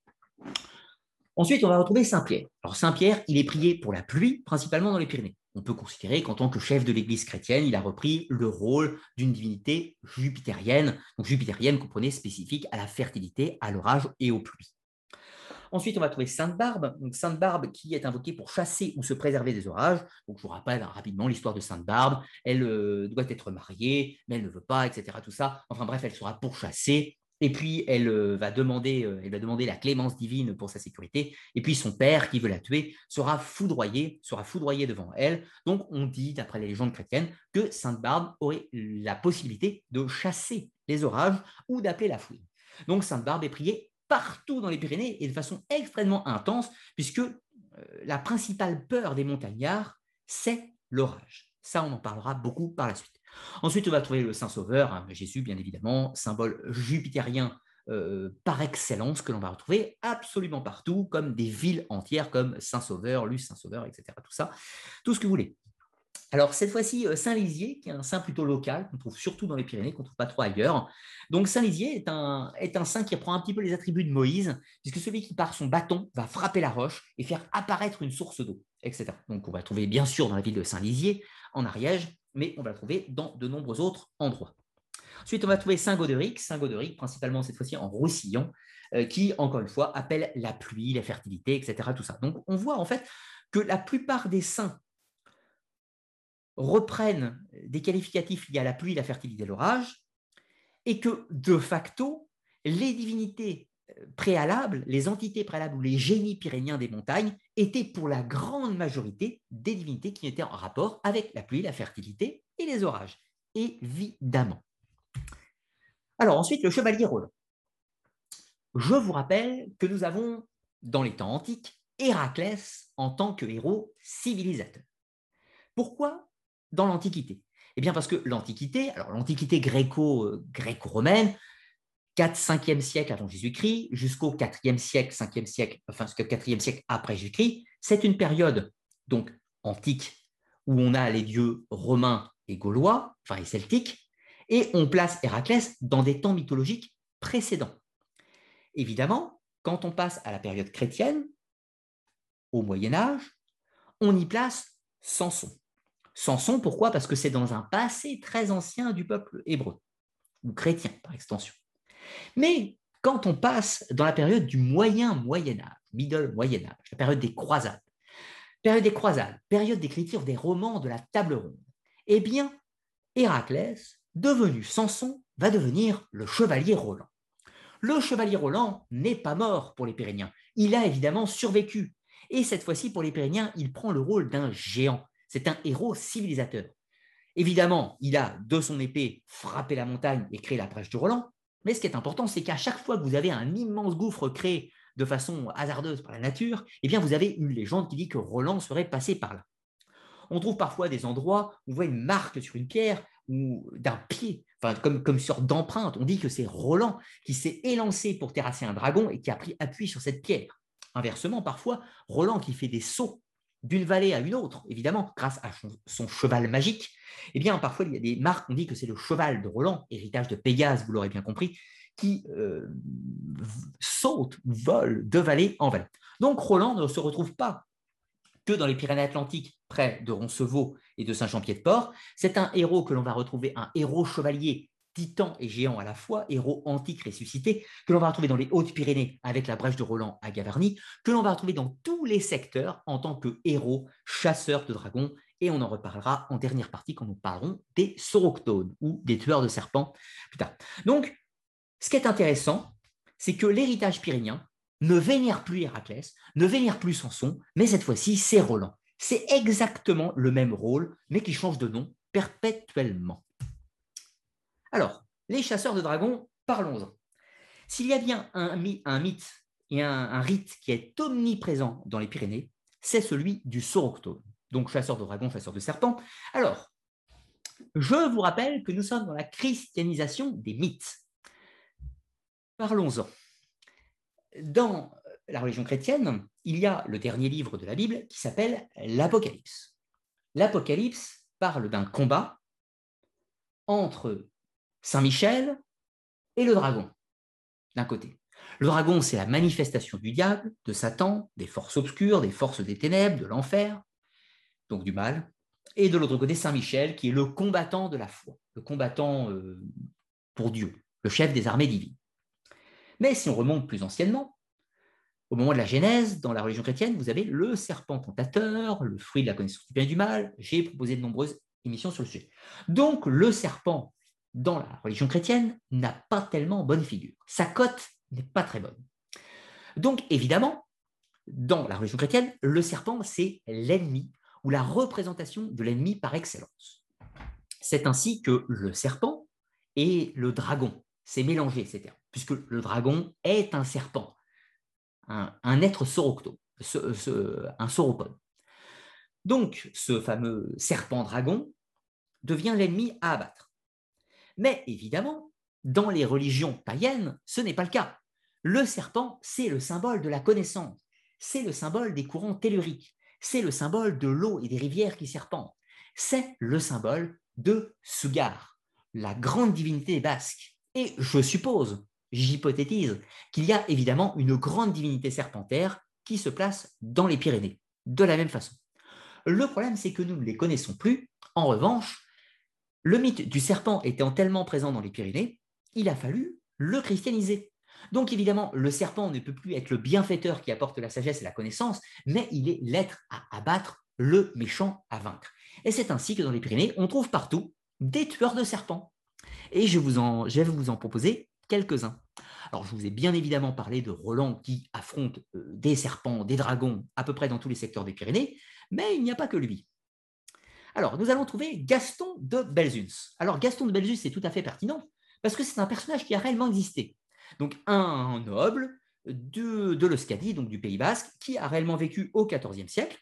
Ensuite, on va retrouver Saint-Pierre. Alors, Saint-Pierre, il est prié pour la pluie, principalement dans les Pyrénées. On peut considérer qu'en tant que chef de l'Église chrétienne, il a repris le rôle d'une divinité jupitérienne. Donc, jupitérienne, comprenez, spécifique à la fertilité, à l'orage et aux pluies. Ensuite, on va trouver Sainte-Barbe. Sainte-Barbe qui est invoquée pour chasser ou se préserver des orages. Donc, je vous rappelle rapidement l'histoire de Sainte-Barbe. Elle euh, doit être mariée, mais elle ne veut pas, etc. Tout ça. Enfin bref, elle sera pourchassée. Et puis, elle, euh, va demander, euh, elle va demander la clémence divine pour sa sécurité. Et puis, son père, qui veut la tuer, sera foudroyé, sera foudroyé devant elle. Donc, on dit, d'après les légendes chrétiennes, que Sainte-Barbe aurait la possibilité de chasser les orages ou d'appeler la fouine. Donc, Sainte-Barbe est priée partout dans les Pyrénées et de façon extrêmement intense, puisque euh, la principale peur des montagnards, c'est l'orage. Ça, on en parlera beaucoup par la suite. Ensuite, on va trouver le Saint-Sauveur, hein, Jésus, bien évidemment, symbole jupitérien euh, par excellence que l'on va retrouver absolument partout, comme des villes entières comme Saint-Sauveur, Luce Saint-Sauveur, etc. Tout ça, tout ce que vous voulez. Alors, cette fois-ci, euh, Saint-Lizier, qui est un saint plutôt local, qu'on trouve surtout dans les Pyrénées, qu'on ne trouve pas trop ailleurs. Donc, Saint-Lizier est un, est un saint qui reprend un petit peu les attributs de Moïse, puisque celui qui part son bâton va frapper la roche et faire apparaître une source d'eau, etc. Donc, on va trouver bien sûr dans la ville de Saint-Lizier, en Ariège, mais on va le trouver dans de nombreux autres endroits. Ensuite, on va trouver Saint-Goderic, Saint-Goderic, principalement cette fois-ci en Roussillon, euh, qui, encore une fois, appelle la pluie, la fertilité, etc. Tout ça. Donc, on voit en fait que la plupart des saints reprennent des qualificatifs liés à la pluie, la fertilité, l'orage, et que de facto, les divinités préalables, les entités préalables ou les génies pyrénéens des montagnes étaient pour la grande majorité des divinités qui étaient en rapport avec la pluie, la fertilité et les orages, évidemment. Alors ensuite, le chevalier Roland. Je vous rappelle que nous avons, dans les temps antiques, Héraclès en tant que héros civilisateur. Pourquoi dans l'Antiquité? Eh bien parce que l'Antiquité, alors l'Antiquité gréco-romaine, 4-5e siècle avant Jésus-Christ jusqu'au 4e siècle, 5e siècle, enfin jusqu'au 4e siècle après Jésus-Christ, c'est une période donc antique où on a les dieux romains et gaulois, enfin et celtiques, et on place Héraclès dans des temps mythologiques précédents. Évidemment, quand on passe à la période chrétienne, au Moyen Âge, on y place Samson. Samson, pourquoi? Parce que c'est dans un passé très ancien du peuple hébreu, ou chrétien par extension. Mais quand on passe dans la période du moyen Moyen Âge, middle Moyen Âge, la période des croisades, période des croisades, période d'écriture des romans de la table ronde, eh bien, Héraclès, devenu Samson, va devenir le chevalier Roland. Le chevalier Roland n'est pas mort pour les Pyrénéens. Il a évidemment survécu. Et cette fois-ci, pour les Pyrénéens, il prend le rôle d'un géant. C'est un héros civilisateur. Évidemment, il a de son épée frappé la montagne et créé la brèche du Roland. Mais ce qui est important, c'est qu'à chaque fois que vous avez un immense gouffre créé de façon hasardeuse par la nature, eh bien, vous avez une légende qui dit que Roland serait passé par là. On trouve parfois des endroits où on voit une marque sur une pierre ou d'un pied, enfin, comme, comme sorte d'empreinte. On dit que c'est Roland qui s'est élancé pour terrasser un dragon et qui a pris appui sur cette pierre. Inversement, parfois, Roland qui fait des sauts d'une vallée à une autre, évidemment, grâce à son, cheval magique, eh bien, parfois, il y a des marques, on dit que c'est le cheval de Roland, héritage de Pégase, vous l'aurez bien compris, qui euh, saute, vole de vallée en vallée. Donc, Roland ne se retrouve pas que dans les Pyrénées-Atlantiques, près de Roncevaux et de Saint-Jean-Pied-de-Port. C'est un héros que l'on va retrouver, un héros chevalier titan et géant à la fois, héros antique ressuscité, que l'on va retrouver dans les Hautes-Pyrénées avec la brèche de Roland à Gavarnie, que l'on va retrouver dans tous les secteurs en tant que héros, chasseur de dragons, et on en reparlera en dernière partie quand nous parlerons des soroctones ou des tueurs de serpents plus tard. Donc, ce qui est intéressant, c'est que l'héritage pyrénéen ne vénère plus Héraclès, ne vénère plus Samson, mais cette fois-ci, c'est Roland. C'est exactement le même rôle, mais qui change de nom perpétuellement. Alors, les chasseurs de dragons, parlons-en. S'il y a bien un, mythe et un, rite qui est omniprésent dans les Pyrénées, c'est celui du soroctone, donc chasseur de dragons, chasseur de serpents. Alors, je vous rappelle que nous sommes dans la christianisation des mythes. Parlons-en. Dans la religion chrétienne, il y a le dernier livre de la Bible qui s'appelle l'Apocalypse. L'Apocalypse parle d'un combat entre Saint Michel et le dragon, d'un côté. Le dragon, c'est la manifestation du diable, de Satan, des forces obscures, des forces des ténèbres, de l'enfer, donc du mal. Et de l'autre côté, Saint Michel, qui est le combattant de la foi, le combattant euh, pour Dieu, le chef des armées divines. Mais si on remonte plus anciennement, au moment de la Genèse, dans la religion chrétienne, vous avez le serpent tentateur, le fruit de la connaissance du bien et du mal. J'ai proposé de nombreuses émissions sur le sujet. Donc, le serpent, dans la religion chrétienne, n'a pas tellement bonne figure. Sa cote n'est pas très bonne. Donc, évidemment, dans la religion chrétienne, le serpent, c'est l'ennemi ou la représentation de l'ennemi par excellence. C'est ainsi que le serpent et le dragon, c'est mélangé ces termes, puisque le dragon est un serpent un, être sorocto, un sauropode. Donc, ce fameux serpent-dragon devient l'ennemi à abattre. Mais évidemment, dans les religions païennes, ce n'est pas le cas. Le serpent, c'est le symbole de la connaissance, c'est le symbole des courants telluriques, c'est le symbole de l'eau et des rivières qui serpentent, c'est le symbole de Sugar, la grande divinité basque. Et je suppose j'hypothétise qu'il y a évidemment une grande divinité serpentaire qui se place dans les Pyrénées, de la même façon. Le problème, c'est que nous ne les connaissons plus. En revanche, le mythe du serpent étant tellement présent dans les Pyrénées, il a fallu le christianiser. Donc évidemment, le serpent ne peut plus être le bienfaiteur qui apporte la sagesse et la connaissance, mais il est l'être à abattre, le méchant à vaincre. Et c'est ainsi que dans les Pyrénées, on trouve partout des tueurs de serpents. Et je, vais vous en proposer quelques-uns. Alors, je vous ai bien évidemment parlé de Roland qui affronte euh, des serpents, des dragons, à peu près dans tous les secteurs des Pyrénées, mais il n'y a pas que lui. Alors, nous allons trouver Gaston de Belzunce. Alors, Gaston de Belzunce, c'est tout à fait pertinent, parce que c'est un personnage qui a réellement existé. Donc, un noble de, de donc du Pays Basque, qui a réellement vécu au XIVe siècle,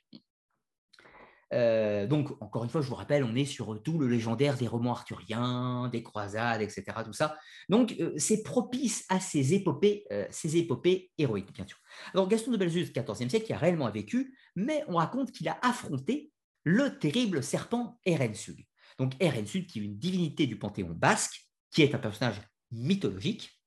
euh, donc, encore une fois, je vous rappelle, on est sur tout le légendaire des romans arthuriens, des croisades, etc. Tout ça. Donc, euh, c'est propice à ces épopées, euh, ces épopées héroïques, bien sûr. Alors, Gaston de Belzunce, XIVe siècle, qui a réellement vécu, mais on raconte qu'il a affronté le terrible serpent Erensug. Donc, Erensug, qui est une divinité du panthéon basque, qui est un personnage mythologique,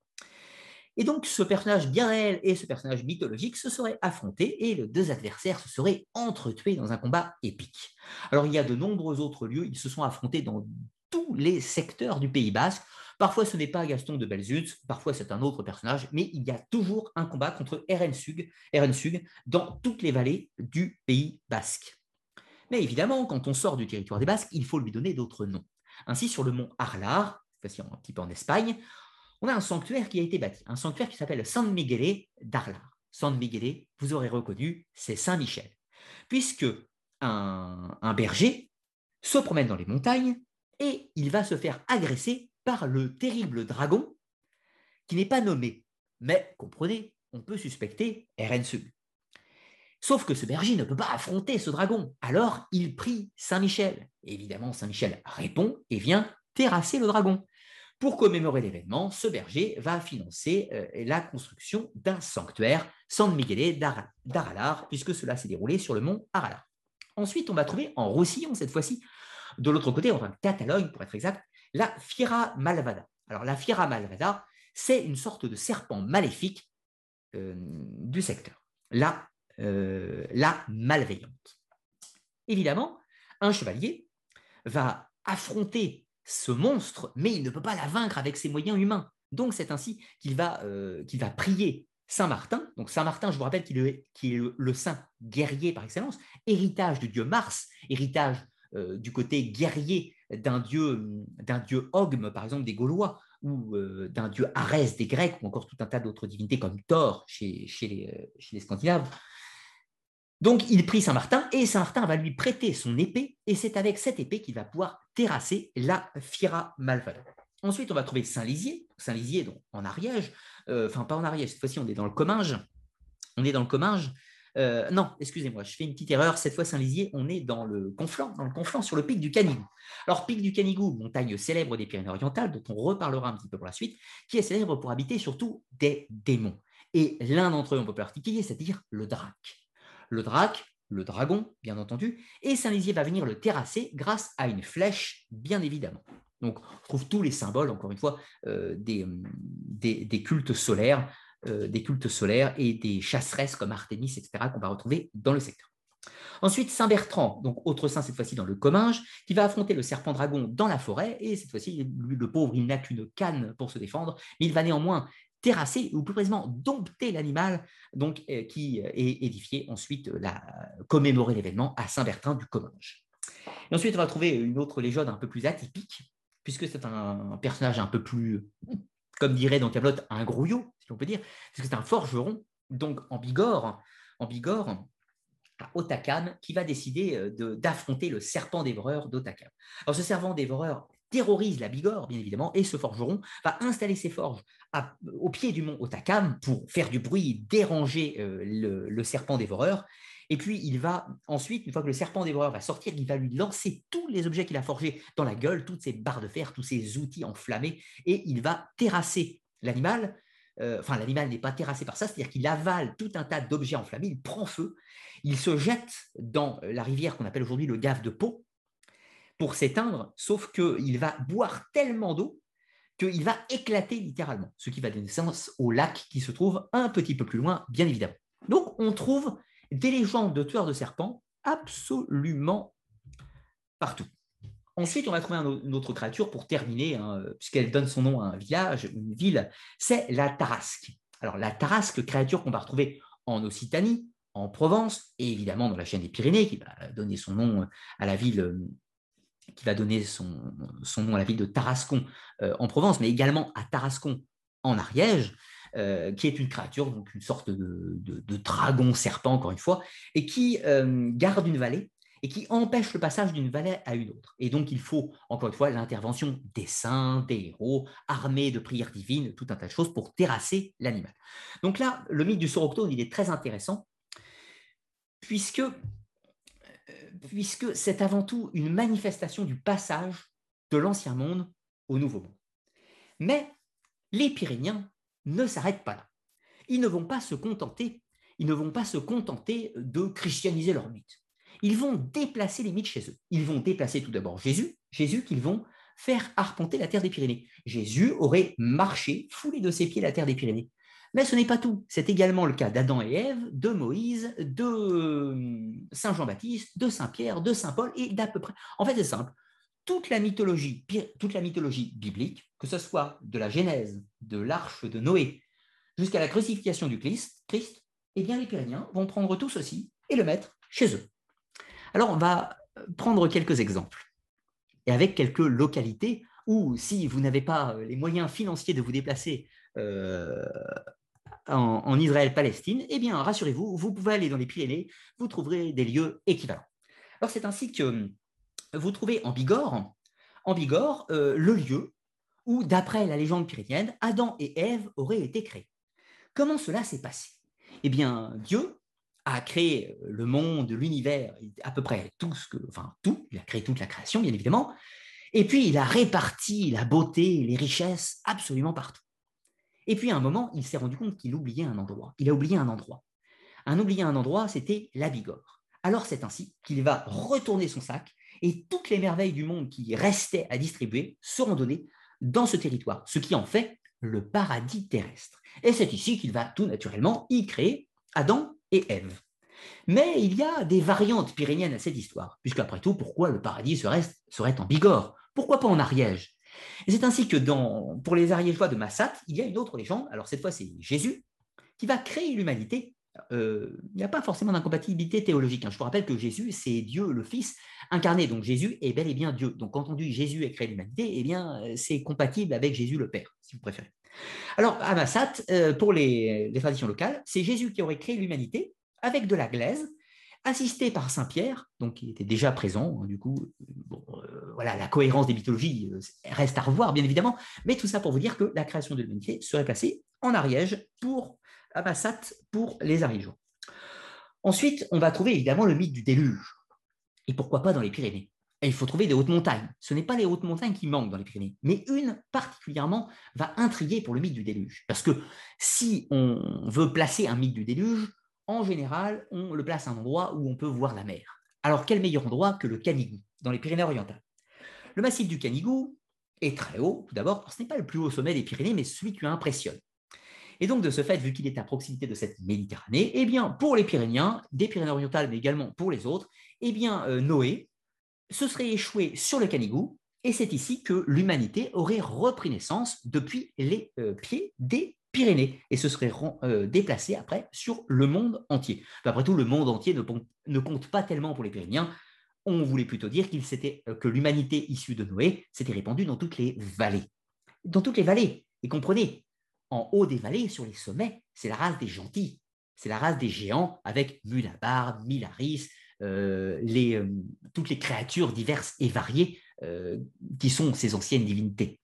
et donc, ce personnage bien réel et ce personnage mythologique se seraient affrontés et les deux adversaires se seraient entretués dans un combat épique. Alors, il y a de nombreux autres lieux, ils se sont affrontés dans tous les secteurs du Pays Basque. Parfois, ce n'est pas Gaston de Belzunce, parfois c'est un autre personnage, mais il y a toujours un combat contre Erensug, Erensug dans toutes les vallées du Pays Basque. Mais évidemment, quand on sort du territoire des Basques, il faut lui donner d'autres noms. Ainsi, sur le mont Arlar, un petit peu en Espagne, on a un sanctuaire qui a été bâti, un sanctuaire qui s'appelle San Miguel d'Arlar. San Miguel, vous aurez reconnu, c'est Saint Michel, puisque un, berger se promène dans les montagnes et il va se faire agresser par le terrible dragon qui n'est pas nommé. Mais comprenez, on peut suspecter Erensug. Sauf que ce berger ne peut pas affronter ce dragon. Alors il prie Saint Michel. Évidemment, Saint Michel répond et vient terrasser le dragon. Pour commémorer l'événement, ce berger va financer euh, la construction d'un sanctuaire, San Miguel d'Aralar, puisque cela s'est déroulé sur le mont Aralar. Ensuite, on va trouver en Roussillon, cette fois-ci, de l'autre côté, en Catalogne pour être exact, la Fiera Malvada. Alors, la Fiera Malvada, c'est une sorte de serpent maléfique euh, du secteur, euh, la malveillante. Évidemment, un chevalier va affronter ce monstre, mais il ne peut pas la vaincre avec ses moyens humains. Donc c'est ainsi qu'il va, euh, va prier Saint Martin. Donc Saint Martin, je vous rappelle qu'il est, le saint guerrier par excellence, héritage du dieu Mars, héritage euh, du côté guerrier d'un dieu, d'un dieu Ogme, par exemple des Gaulois, ou d'un dieu Arès des Grecs, ou encore tout un tas d'autres divinités comme Thor chez, les, chez les Scandinaves. Donc il prie Saint-Martin et Saint-Martin va lui prêter son épée et c'est avec cette épée qu'il va pouvoir terrasser la Fiera Malvada. Ensuite, on va trouver Saint-Lizier, Saint-Lizier en Ariège, euh, enfin pas en Ariège, cette fois-ci on est dans le Comminges. On est dans le Comminges. Euh, non, excusez-moi, je fais une petite erreur. Cette fois, Saint-Lizier, on est dans le Conflent, dans le Conflent, sur le pic du Canigou. Alors, pic du Canigou, montagne célèbre des Pyrénées-Orientales, dont on reparlera un petit peu pour la suite, qui est célèbre pour habiter surtout des démons. Et l'un d'entre eux, on peut particulier, c'est-à-dire le drac le drac, le dragon, bien entendu, et Saint-Lizier va venir le terrasser grâce à une flèche, bien évidemment. Donc, on trouve tous les symboles, encore une fois, euh, hum, des, cultes solaires, euh, des cultes solaires et des chasseresses comme Artémis, etc., qu'on va retrouver dans le secteur. Ensuite, Saint Bertrand, donc autre saint cette fois-ci dans le Comminges, qui va affronter le serpent dragon dans la forêt, et cette fois-ci, lui, le pauvre, il n'a qu'une canne pour se défendre, mais il va néanmoins terrasser ou plus précisément dompter l'animal donc euh, qui euh, est édifié ensuite euh, la, commémorer l'événement à Saint-Bertrand du Comminges. Et ensuite, on va trouver une autre légende un peu plus atypique, puisque c'est un, personnage un peu plus, comme dirait dans Camelot, un grouillot, si on peut dire, puisque c'est un forgeron, donc en Bigorre, en Bigorre, à Otakam, qui va décider d'affronter le serpent dévoreur d'Otakam. Alors, ce serpent dévoreur terrorise la Bigorre, bien évidemment, et ce forgeron va installer ses forges au pied du mont Otakam pour faire du bruit, déranger euh, le, serpent dévoreur. Et puis, il va ensuite, une fois que le serpent dévoreur va sortir, il va lui lancer tous les objets qu'il a forgés dans la gueule, toutes ces barres de fer, tous ces outils enflammés, et il va terrasser l'animal. Euh, enfin, l'animal n'est pas terrassé par ça, c'est-à-dire qu'il avale tout un tas d'objets enflammés, il prend feu, il se jette dans la rivière qu'on appelle aujourd'hui le gave de Pau, pour s'éteindre, sauf qu'il va boire tellement d'eau qu'il va éclater littéralement, ce qui va donner naissance au lac qui se trouve un petit peu plus loin, bien évidemment. Donc on trouve des légendes de tueurs de serpents absolument partout. Ensuite, on va trouver une autre créature pour terminer, hein, puisqu'elle donne son nom à un village, une ville, c'est la Tarasque. Alors la Tarasque, créature qu'on va retrouver en Occitanie, en Provence, et évidemment dans la chaîne des Pyrénées, qui va donner son nom à la ville qui va donner son, nom à la ville de Tarascon euh, en Provence, mais également à Tarascon en Ariège. euh, qui est une créature, donc une sorte de, dragon serpent, encore une fois, et qui euh, garde une vallée et qui empêche le passage d'une vallée à une autre. Et donc, il faut, encore une fois, l'intervention des saints, des héros, armés de prières divines, tout un tas de choses pour terrasser l'animal. Donc là, le mythe du Soroctone, il est très intéressant, puisque, puisque c'est avant tout une manifestation du passage de l'ancien monde au nouveau monde. Mais les Pyrénéens ne s'arrêtent pas là. Ils ne vont pas se contenter, ils ne vont pas se contenter de christianiser leur mythe ils vont déplacer les mythes chez eux. Ils vont déplacer tout d'abord Jésus, Jésus qu'ils vont faire arpenter la terre des Pyrénées. Jésus aurait marché, foulé de ses pieds la terre des Pyrénées. Mais ce n'est pas tout. C'est également le cas d'Adam et Ève, de Moïse, de euh, Saint Jean-Baptiste, de Saint Pierre, de Saint Paul et d'à peu près. En fait, c'est simple. Toute la mythologie, biblique, que ce soit de la Genèse, de l'arche de Noé, jusqu'à la crucifixion du Christ, eh bien les Pyrénéens vont prendre tout ceci et le mettre chez eux. Alors, on va prendre quelques exemples, et avec quelques localités où, si vous n'avez pas euh, les moyens financiers de vous déplacer euh, en, Israël-Palestine, eh bien, rassurez-vous, vous pouvez aller dans les Pyrénées, vous trouverez des lieux équivalents. Alors, c'est ainsi que euh, vous trouvez en Bigorre, en Bigorre le lieu où, d'après la légende pyrénéenne, Adam et Ève auraient été créés. Comment cela s'est passé? Eh bien, Dieu a créé euh, le monde, l'univers, à peu près tout ce que, enfin tout, il a créé toute la création, bien évidemment, et puis il a réparti la beauté, les richesses absolument partout. Et puis à un moment, il s'est rendu compte qu'il oubliait un endroit. Il a oublié un endroit. Un oublié un endroit, c'était la Bigorre. Alors c'est ainsi qu'il va retourner son sac et toutes les merveilles du monde qui restaient à distribuer seront données dans ce territoire, ce qui en fait le paradis terrestre. Et c'est ici qu'il va tout naturellement y créer Adam et Ève. Mais il y a des variantes pyrénéennes à cette histoire, puisque après tout, pourquoi le paradis serait, serait en Bigorre? Pourquoi pas en Ariège? C'est ainsi que pour les Ariégeois de Massat, il y a une autre légende, alors cette fois c'est Jésus, qui va créer l'humanité. Euh, il n'y a pas forcément d'incompatibilité théologique. Hein. Je vous rappelle que Jésus, c'est Dieu le Fils incarné, donc Jésus est bel et bien Dieu. Donc dit Jésus a créé l'humanité, eh bien c'est compatible avec Jésus le Père, si vous préférez. Alors, à Massat, euh, pour les, traditions locales, c'est Jésus qui aurait créé l'humanité avec de la glaise, assisté par Saint Pierre, donc qui était déjà présent. Hein, du coup, euh, voilà, la cohérence des mythologies euh, reste à revoir, bien évidemment, mais tout ça pour vous dire que la création de l'humanité serait placée en Ariège pour à pour les Ariégeois. Ensuite, on va trouver évidemment le mythe du déluge. Et pourquoi pas dans les Pyrénées? Il faut trouver des hautes montagnes. Ce n'est pas les hautes montagnes qui manquent dans les Pyrénées, mais une particulièrement va intriguer pour le mythe du déluge. Parce que si on veut placer un mythe du déluge, en général, on le place à un endroit où on peut voir la mer. Alors quel meilleur endroit que le Canigou, dans les Pyrénées orientales Le massif du Canigou est très haut, tout d'abord, ce n'est pas le plus haut sommet des Pyrénées, mais celui qui impressionne. Et donc, de ce fait, vu qu'il est à proximité de cette Méditerranée, eh bien, pour les Pyrénéens, des Pyrénées orientales, mais également pour les autres, eh bien, euh, Noé, ce serait échoué sur le Canigou, et c'est ici que l'humanité aurait repris naissance depuis les euh, pieds des Pyrénées, et se serait euh, déplacé après sur le monde entier. après tout, le monde entier ne, compte pas tellement pour les Pyrénéens. On voulait plutôt dire euh, que l'humanité issue de Noé s'était répandue dans toutes les vallées. Dans toutes les vallées. Et comprenez, en haut des vallées, sur les sommets, c'est la race des gentils. C'est la race des géants avec Mulabar, Milaris, euh, toutes les créatures diverses et variées qui sont ces anciennes divinités.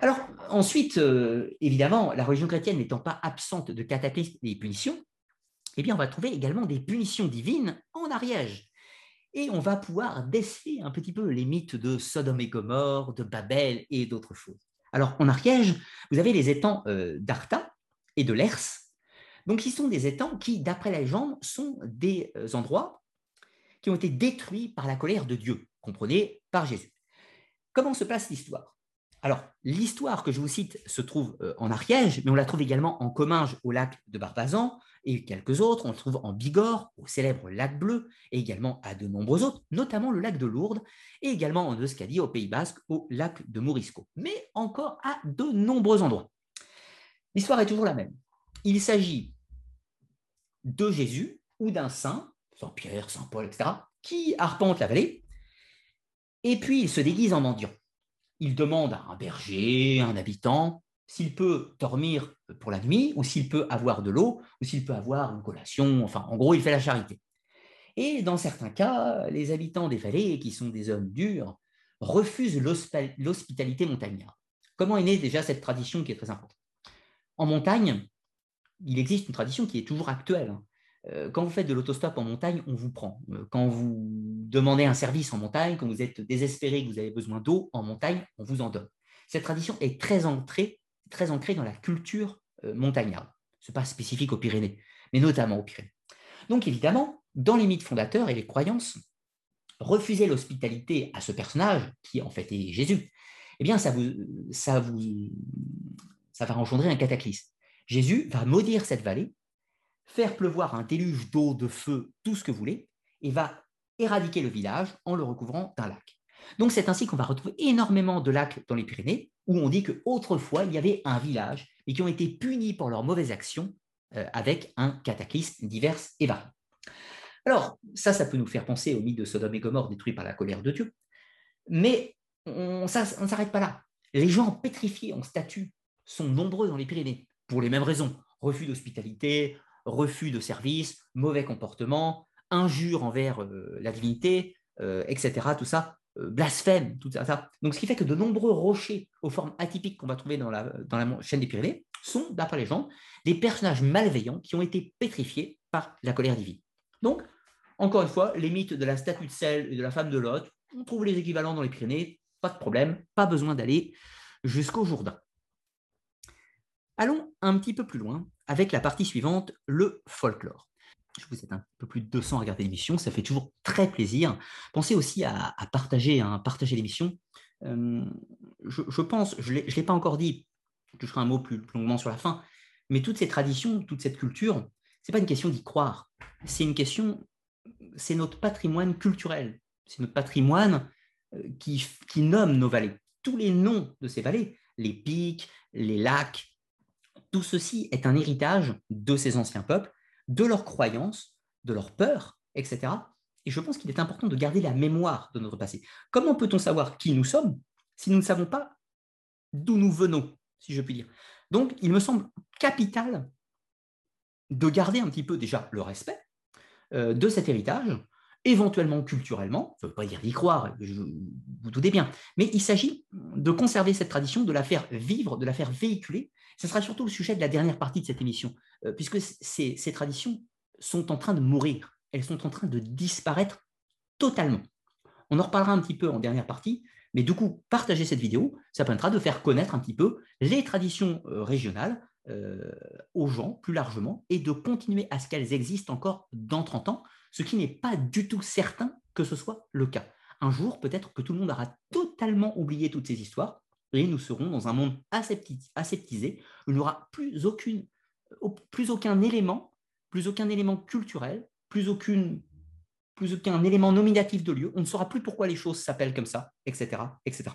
Alors ensuite, évidemment, la religion chrétienne n'étant pas absente de cataclysmes et punitions, eh bien, on va trouver également des punitions divines en Ariège. Et on va pouvoir déceler un petit peu les mythes de Sodome et Gomorre, de Babel et d'autres choses. Alors, en Ariège, vous avez les étangs d'Arta et de Lers, donc, ce sont des étangs qui, d'après la légende, sont des euh, endroits qui ont été détruits par la colère de Dieu, comprenez, par Jésus. Comment se passe l'histoire? Alors, l'histoire que je vous cite se trouve euh, en Ariège, mais on la trouve également en Comminges, au lac de Barbazan, et quelques autres. On le trouve en Bigorre, au célèbre lac Bleu, et également à de nombreux autres, notamment le lac de Lourdes, et également en Euskadi, au Pays Basque, au lac de Morisco, mais encore à de nombreux endroits. L'histoire est toujours la même. Il s'agit de Jésus ou d'un saint, Saint Pierre, Saint Paul, etc., qui arpente la vallée, et puis il se déguise en mendiant. Il demande à un berger, un habitant, s'il peut dormir pour la nuit, ou s'il peut avoir de l'eau, ou s'il peut avoir une collation, enfin, en gros, il fait la charité. Et dans certains cas, les habitants des vallées, qui sont des hommes durs, refusent l'hospitalité montagnarde. Comment est née déjà cette tradition qui est très importante? En montagne, il existe une tradition qui est toujours actuelle. Euh, quand vous faites de l'autostop en montagne, on vous prend. Euh, quand vous demandez un service en montagne, quand vous êtes désespéré, que vous avez besoin d'eau en montagne, on vous en donne. Cette tradition est très ancrée, très ancrée dans la culture euh, montagnarde. Ce n'est pas spécifique aux Pyrénées, mais notamment aux Pyrénées. Donc évidemment, dans les mythes fondateurs et les croyances, refuser l'hospitalité à ce personnage, qui en fait est Jésus, eh bien ça, vous, ça, vous, ça va engendrer un cataclysme. Jésus va maudire cette vallée, faire pleuvoir un déluge d'eau, de feu, tout ce que vous voulez, et va éradiquer le village en le recouvrant d'un lac. Donc c'est ainsi qu'on va retrouver énormément de lacs dans les Pyrénées, où on dit qu'autrefois il y avait un village, et qui ont été punis pour leurs mauvaises actions euh, avec un cataclysme divers et varié. Alors, ça, ça peut nous faire penser au mythe de Sodome et Gomorre détruit par la colère de Dieu. Mais on ne s'arrête pas là. Les gens pétrifiés en statue sont nombreux dans les Pyrénées, pour les mêmes raisons. Refus d'hospitalité, refus de service, mauvais comportement, injure envers euh, la divinité, euh, etc. Tout ça, euh, blasphème, tout ça, Donc, ce qui fait que de nombreux rochers aux formes atypiques qu'on va trouver dans la, dans chaîne des Pyrénées sont, d'après les gens, des personnages malveillants qui ont été pétrifiés par la colère divine. Donc, encore une fois, les mythes de la statue de sel et de la femme de Lot, on trouve les équivalents dans les Pyrénées, pas de problème, pas besoin d'aller jusqu'au Jourdain. Allons un petit peu plus loin avec la partie suivante, le folklore. Je vous êtes un peu plus de 200 à regarder l'émission, ça fait toujours très plaisir. Pensez aussi à, partager, à partager l'émission. Euh, je, pense, je ne l'ai pas encore dit, je ferai un mot plus, plus longuement sur la fin, mais toutes ces traditions, toute cette culture, ce n'est pas une question d'y croire, c'est une question c'est notre patrimoine culturel, c'est notre patrimoine euh, qui, qui nomme nos vallées. Tous les noms de ces vallées, les pics, les lacs, tout ceci est un héritage de ces anciens peuples, de leurs croyances, de leurs peurs, etc. Et je pense qu'il est important de garder la mémoire de notre passé. Comment peut-on savoir qui nous sommes si nous ne savons pas d'où nous venons, si je puis dire? Donc, il me semble capital de garder un petit peu déjà le respect, euh, de cet héritage, éventuellement culturellement, ça ne veut pas dire d'y croire, vous doutez bien, mais il s'agit de conserver cette tradition, de la faire vivre, de la faire véhiculer. Ce sera surtout le sujet de la dernière partie de cette émission, euh, puisque ces, traditions sont en train de mourir, elles sont en train de disparaître totalement. On en reparlera un petit peu en dernière partie, mais du coup, partager cette vidéo, ça permettra de faire connaître un petit peu les traditions euh, régionales, euh, aux gens plus largement et de continuer à ce qu'elles existent encore dans 30 ans, ce qui n'est pas du tout certain que ce soit le cas. Un jour, peut-être que tout le monde aura totalement oublié toutes ces histoires et nous serons dans un monde aseptisé où il n'y aura plus, aucun élément, plus aucun élément culturel, plus aucun élément nominatif de lieu. On ne saura plus pourquoi les choses s'appellent comme ça, etc. etc.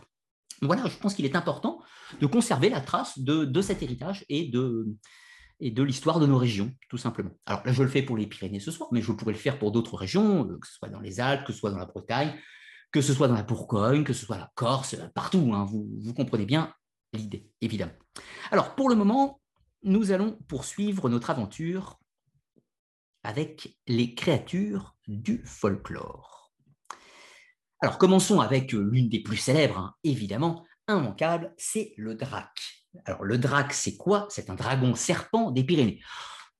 Voilà, je pense qu'il est important de conserver la trace de, cet héritage et de, et de l'histoire de nos régions, tout simplement. Alors là, je le fais pour les Pyrénées ce soir, mais je pourrais le faire pour d'autres régions, euh, que ce soit dans les Alpes, que ce soit dans la Bretagne, que ce soit dans la Bourgogne, que ce soit la Corse, euh, partout. Hein, vous, comprenez bien l'idée, évidemment. Alors, pour le moment, nous allons poursuivre notre aventure avec les créatures du folklore. Alors commençons avec euh, l'une des plus célèbres, hein, évidemment, immanquable, c'est le drac. Alors le drac, c'est quoi? C'est un dragon serpent des Pyrénées.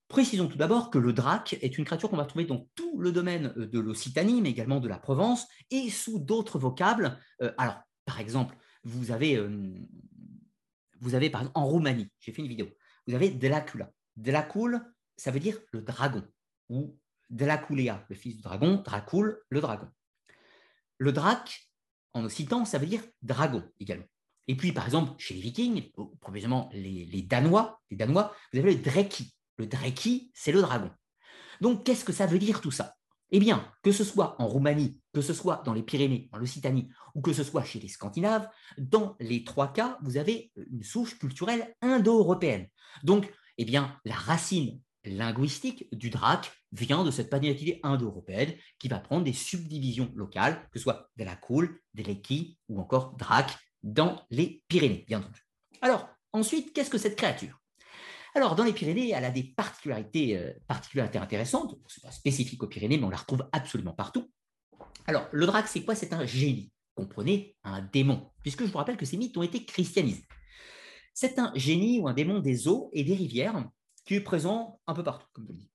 Précisons tout d'abord que le drac est une créature qu'on va trouver dans tout le domaine euh, de l'Occitanie, mais également de la Provence, et sous d'autres vocables. Euh, alors, par exemple, vous avez, exemple, en Roumanie, j'ai fait une vidéo, vous avez Dracula. Dracul, ça veut dire le dragon, ou Draculea, le fils du dragon, Dracul, le dragon. Le drac, en occitan, ça veut dire dragon également. Et puis, par exemple, chez les Vikings, probablement les, Danois, les Danois, vous avez le dreki. Le dreki, c'est le dragon. Donc, qu'est-ce que ça veut dire tout ça? Eh bien, que ce soit en Roumanie, que ce soit dans les Pyrénées, en Lusitanie, ou que ce soit chez les Scandinaves, dans les trois cas, vous avez une souche culturelle indo-européenne. Donc, eh bien, la racine linguistique du drac vient de cette panidentité indo-européenne qui va prendre des subdivisions locales, que ce soit de la coule, de l'Eki ou encore drac dans les Pyrénées, bien entendu. Alors, Ensuite, qu'est-ce que cette créature? Alors, dans les Pyrénées, elle a des particularités, euh, intéressantes. Ce n'est pas spécifique aux Pyrénées, mais on la retrouve absolument partout. Alors, le drac, c'est quoi? C'est un génie. Comprenez, un démon, puisque je vous rappelle que ces mythes ont été christianisés. C'est un génie ou un démon des eaux et des rivières qui est présent un peu partout, comme je le dis.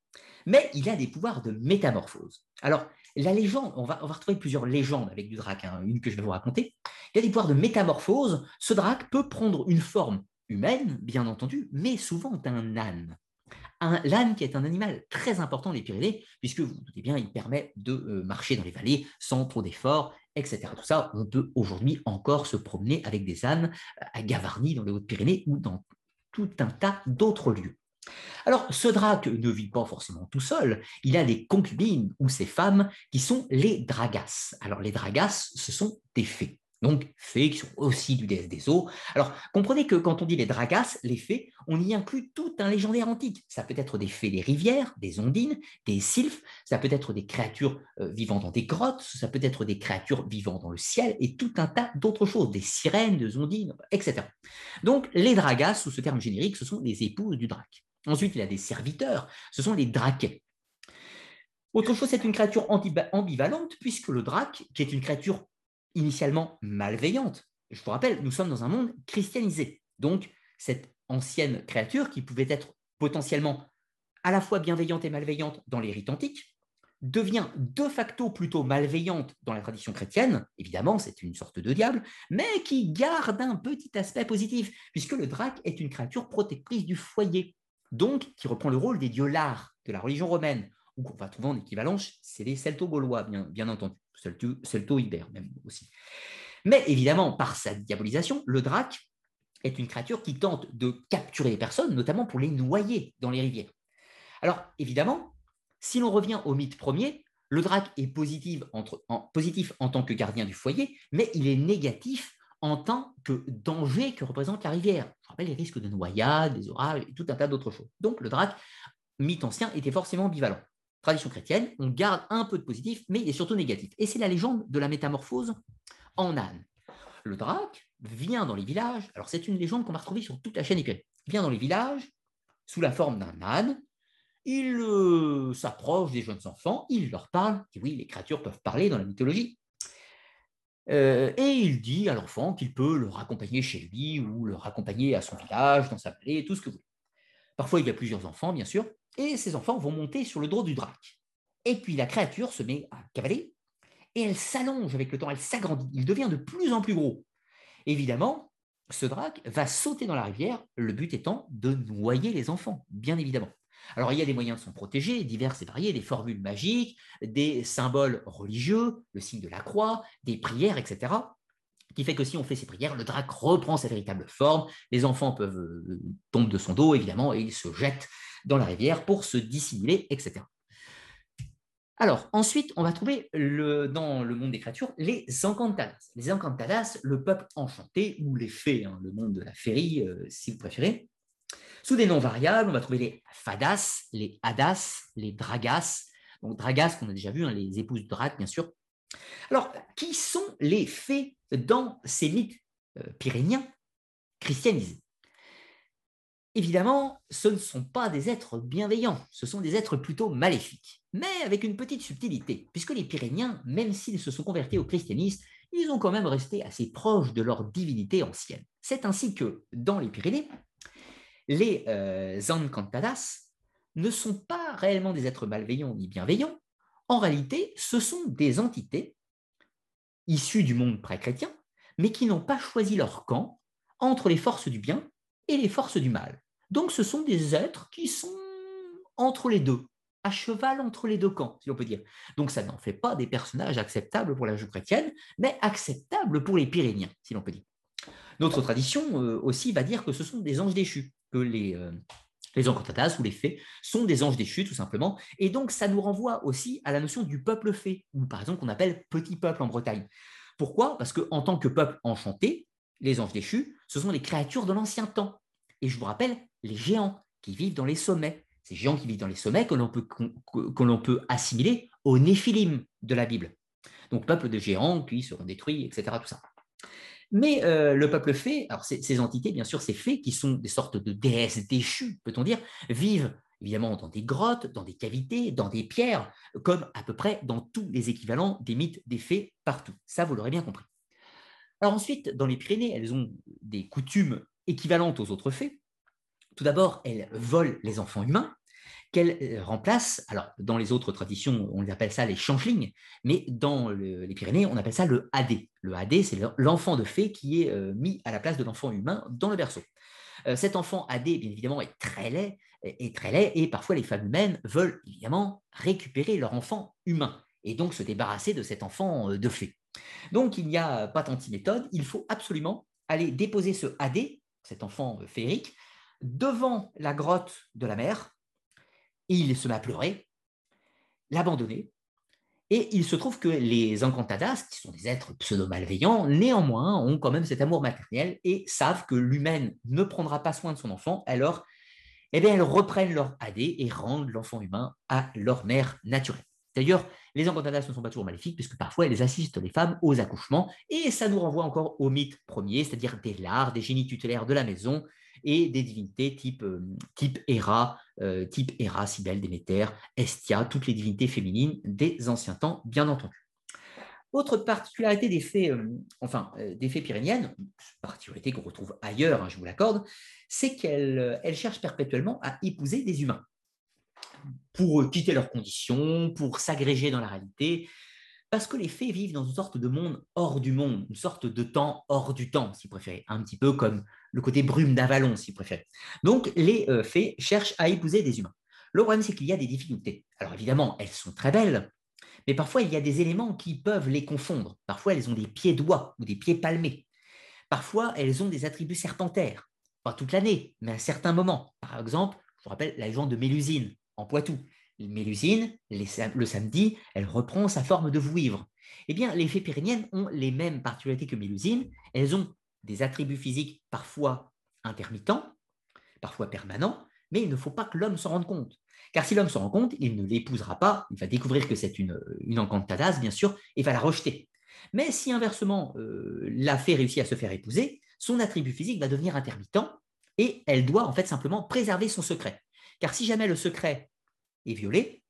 Mais il a des pouvoirs de métamorphose. Alors, la légende, on va, on va retrouver plusieurs légendes avec du drac, hein, une que je vais vous raconter. Il a des pouvoirs de métamorphose. Ce drac peut prendre une forme humaine, bien entendu, mais souvent un âne. Un, l'âne qui est un animal très important des Pyrénées, puisque vous vous doutez bien, il permet de euh, marcher dans les vallées sans trop d'efforts, etc. Tout ça, on peut aujourd'hui encore se promener avec des ânes euh, à Gavarnie, dans les Hautes-Pyrénées, ou dans tout un tas d'autres lieux. Alors, ce drac ne vit pas forcément tout seul, il a des concubines ou ses femmes qui sont les dragasses. Alors, les dragasses, ce sont des fées donc fées qui sont aussi du déesse des eaux. Alors, comprenez que quand on dit les dragas, les fées, on y inclut tout un légendaire antique. Ça peut être des fées des rivières, des ondines, des sylphes, ça peut être des créatures euh, vivant dans des grottes, ça peut être des créatures vivant dans le ciel et tout un tas d'autres choses, des sirènes, des ondines, etc. Donc, les dragas, sous ce terme générique, ce sont les épouses du drac. Ensuite, il y a des serviteurs, ce sont les draquets. Autre chose, c'est une créature ambivalente, puisque le drac, qui est une créature initialement malveillante. Je vous rappelle, nous sommes dans un monde christianisé. Donc, cette ancienne créature qui pouvait être potentiellement à la fois bienveillante et malveillante dans les rites antiques, devient de facto plutôt malveillante dans la tradition chrétienne, évidemment c'est une sorte de diable, mais qui garde un petit aspect positif, puisque le drac est une créature protectrice du foyer, donc qui reprend le rôle des dieux lars de la religion romaine, ou qu'on va trouver en équivalence, c'est les celto-gaulois, bien entendu celto-ibère même aussi. Mais évidemment, par sa diabolisation, le drac est une créature qui tente de capturer les personnes, notamment pour les noyer dans les rivières. Alors, évidemment, si l'on revient au mythe premier, le drac est positif, en, tant que gardien du foyer, mais il est négatif en tant que danger que représente la rivière. Je rappelle les risques de noyade, des orages et tout un tas d'autres choses. Donc, le drac, mythe ancien, était forcément ambivalent tradition chrétienne, on garde un peu de positif, mais il est surtout négatif. Et c'est la légende de la métamorphose en âne. Le drac vient dans les villages, alors c'est une légende qu'on va retrouver sur toute la chaîne Il vient dans les villages sous la forme d'un âne, il euh, s'approche des jeunes enfants, il leur parle, et oui, les créatures peuvent parler dans la mythologie, euh, et il dit à l'enfant qu'il peut le raccompagner chez lui ou le raccompagner à son village, dans sa vallée, tout ce que vous voulez. Parfois, il y a plusieurs enfants, bien sûr, et ces enfants vont monter sur le dos du drac. Et puis la créature se met à cavaler, et elle s'allonge avec le temps, elle s'agrandit, il devient de plus en plus gros. Évidemment, ce drac va sauter dans la rivière, le but étant de noyer les enfants, bien évidemment. Alors il y a des moyens de s'en protéger, divers et variés, des formules magiques, des symboles religieux, le signe de la croix, des prières, etc qui fait que si on fait ces prières, le drac reprend sa véritable forme, les enfants peuvent euh, tomber de son dos, évidemment, et ils se jettent dans la rivière pour se dissimuler, etc. Alors, ensuite, on va trouver dans le monde des créatures les encantadas. Les encantadas, le peuple enchanté, ou les fées, hein, le monde de la féerie, euh, si vous préférez. Sous des noms variables, on va trouver les fadas, les hadas, les dragas. Donc, dragas, qu'on a déjà vu, hein, les épouses de drac, bien sûr. Alors, qui sont les fées dans ces mythes euh, pyréniens christianisés? Évidemment, ce ne sont pas des êtres bienveillants, ce sont des êtres plutôt maléfiques, mais avec une petite subtilité, puisque les Pyrénéens, même s'ils se sont convertis au christianisme, ils ont quand même resté assez proches de leur divinité ancienne. C'est ainsi que, dans les Pyrénées, les euh, ne sont pas réellement des êtres malveillants ni bienveillants, en réalité, ce sont des entités issues du monde pré-chrétien, mais qui n'ont pas choisi leur camp entre les forces du bien et les forces du mal. Donc ce sont des êtres qui sont entre les deux, à cheval entre les deux camps, si l'on peut dire. Donc ça n'en fait pas des personnages acceptables pour la jeu chrétienne, mais acceptables pour les Pyrénéens, si l'on peut dire. Notre tradition euh, aussi va dire que ce sont des anges déchus, que les, euh, les ou les fées sont des anges déchus, tout simplement. Et donc ça nous renvoie aussi à la notion du peuple fée, ou par exemple qu'on appelle petit peuple en Bretagne. Pourquoi? Parce qu'en tant que peuple enchanté, les anges déchus, ce sont les créatures de l'ancien temps. Et je vous rappelle, les géants qui vivent dans les sommets. Ces géants qui vivent dans les sommets que l'on peut, assimiler aux néphilim de la Bible. Donc, peuple de géants qui seront détruits, etc. Mais le peuple fée, alors ces, entités, bien sûr, ces fées, qui sont des sortes de déesses déchues, peut-on dire, vivent évidemment dans des grottes, dans des cavités, dans des pierres, comme à peu près dans tous les équivalents des mythes des fées partout. Ça, vous l'aurez bien compris. Alors ensuite, dans les Pyrénées, elles ont des coutumes équivalentes aux autres fées. Tout d'abord, elles volent les enfants humains, qu'elles euh, remplacent, alors dans les autres traditions, on appelle ça les changelings, mais dans les Pyrénées, on appelle ça le hadé. Le hadé, c'est l'enfant de fée qui est euh, mis à la place de l'enfant humain dans le berceau. Euh, cet enfant hadé, bien évidemment, est très laid, est très laid, et parfois les femmes humaines veulent évidemment récupérer leur enfant humain, et donc se débarrasser de cet enfant de fée. Donc il n'y a pas d'anti-méthode, il faut absolument aller déposer ce hadé, cet enfant féerique, devant la grotte de la mère, il se met à pleurer, l'abandonner, et il se trouve que les encantadas, qui sont des êtres pseudo-malveillants, néanmoins ont quand même cet amour maternel et savent que l'humaine ne prendra pas soin de son enfant, alors eh bien, elles reprennent leur AD et rendent l'enfant humain à leur mère naturelle. D'ailleurs, les encantadas ne sont pas toujours maléfiques, puisque parfois elles assistent les femmes aux accouchements, et ça nous renvoie encore au mythe premier, c'est-à-dire des lards, des génies tutélaires de la maison, et des divinités type, euh, type Héra, euh, type Héra, Cybèle, Déméter, Estia, toutes les divinités féminines des anciens temps, bien entendu. Autre particularité des fées, euh, enfin, des fées pyréniennes, particularité qu'on retrouve ailleurs, hein, je vous l'accorde, c'est qu'elles cherchent perpétuellement à épouser des humains pour quitter leurs conditions, pour s'agréger dans la réalité, parce que les fées vivent dans une sorte de monde hors du monde, une sorte de temps hors du temps, si vous préférez, un petit peu comme le côté brume d'Avalon, si vous préférez. Donc, les euh, fées cherchent à épouser des humains. Le problème, c'est qu'il y a des difficultés. Alors, évidemment, elles sont très belles, mais parfois, il y a des éléments qui peuvent les confondre. Parfois, elles ont des pieds doigts ou des pieds palmés. Parfois, elles ont des attributs serpentaires. Pas toute l'année, mais à certains moments. Par exemple, je vous rappelle la légende de Mélusine en Poitou. Mélusine, le samedi, elle reprend sa forme de vouivre. Eh bien, les fées pyréniennes ont les mêmes particularités que Mélusine. Elles ont des attributs physiques parfois intermittents, parfois permanents, mais il ne faut pas que l'homme s'en rende compte. Car si l'homme s'en rend compte, il ne l'épousera pas, il va découvrir que c'est une, une encantadas, bien sûr, et va la rejeter. Mais si inversement, euh, la fée réussit à se faire épouser, son attribut physique va devenir intermittent et elle doit en fait simplement préserver son secret. Car si jamais le secret est violé,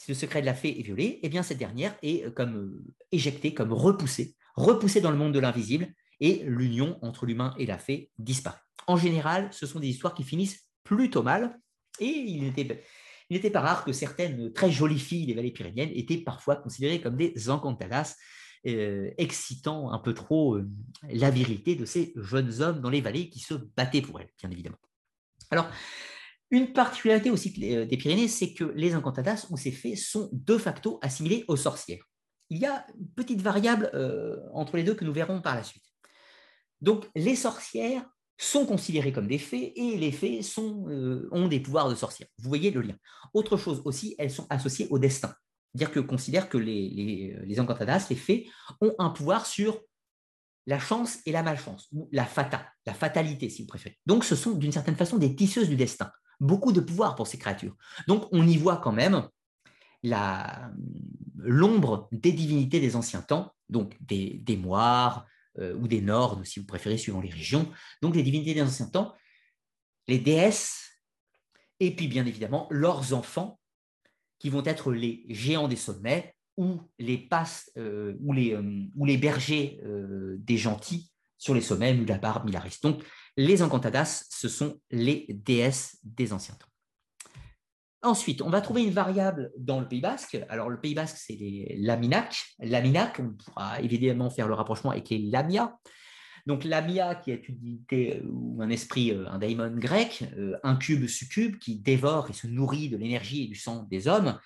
si le secret de la fée est violé, eh bien cette dernière est euh, comme euh, éjectée, comme repoussée, repoussée dans le monde de l'invisible, et l'union entre l'humain et la fée disparaît. En général, ce sont des histoires qui finissent plutôt mal, et il n'était pas rare que certaines très jolies filles des vallées pyrénéennes étaient parfois considérées comme des encantadas, euh, excitant un peu trop la vérité de ces jeunes hommes dans les vallées qui se battaient pour elles, bien évidemment. Alors, une particularité aussi euh, des Pyrénées, c'est que les incantadas ou ces fées sont de facto assimilés aux sorcières. Il y a une petite variable euh, entre les deux que nous verrons par la suite. Donc, les sorcières sont considérées comme des fées et les fées euh, ont des pouvoirs de sorcières. Vous voyez le lien. Autre chose aussi, elles sont associées au destin. C'est-à-dire que considère que les encantadas, les fées, ont un pouvoir sur la chance et la malchance, ou la fata, la fatalité si vous préférez. Donc ce sont d'une certaine façon des tisseuses du destin beaucoup de pouvoir pour ces créatures. Donc on y voit quand même l'ombre des divinités des anciens temps, donc des, moires euh, ou des nordes, si vous préférez, suivant les régions, donc les divinités des anciens temps, les déesses, et puis bien évidemment leurs enfants, qui vont être les géants des sommets ou les, passes, euh, ou, les, euh, ou les bergers des gentils sur les sommets, Mulabar, Milaris. Donc les encantadas, ce sont les déesses des anciens temps. Ensuite, on va trouver une variable dans le Pays basque. Alors, le Pays basque, c'est les Laminac. Laminac, on pourra évidemment faire le rapprochement avec les Lamia. Donc, Lamia, qui est une euh, ou un esprit, euh, un daimon grec, euh, un cube succube qui dévore et se nourrit de l'énergie et du sang des hommes.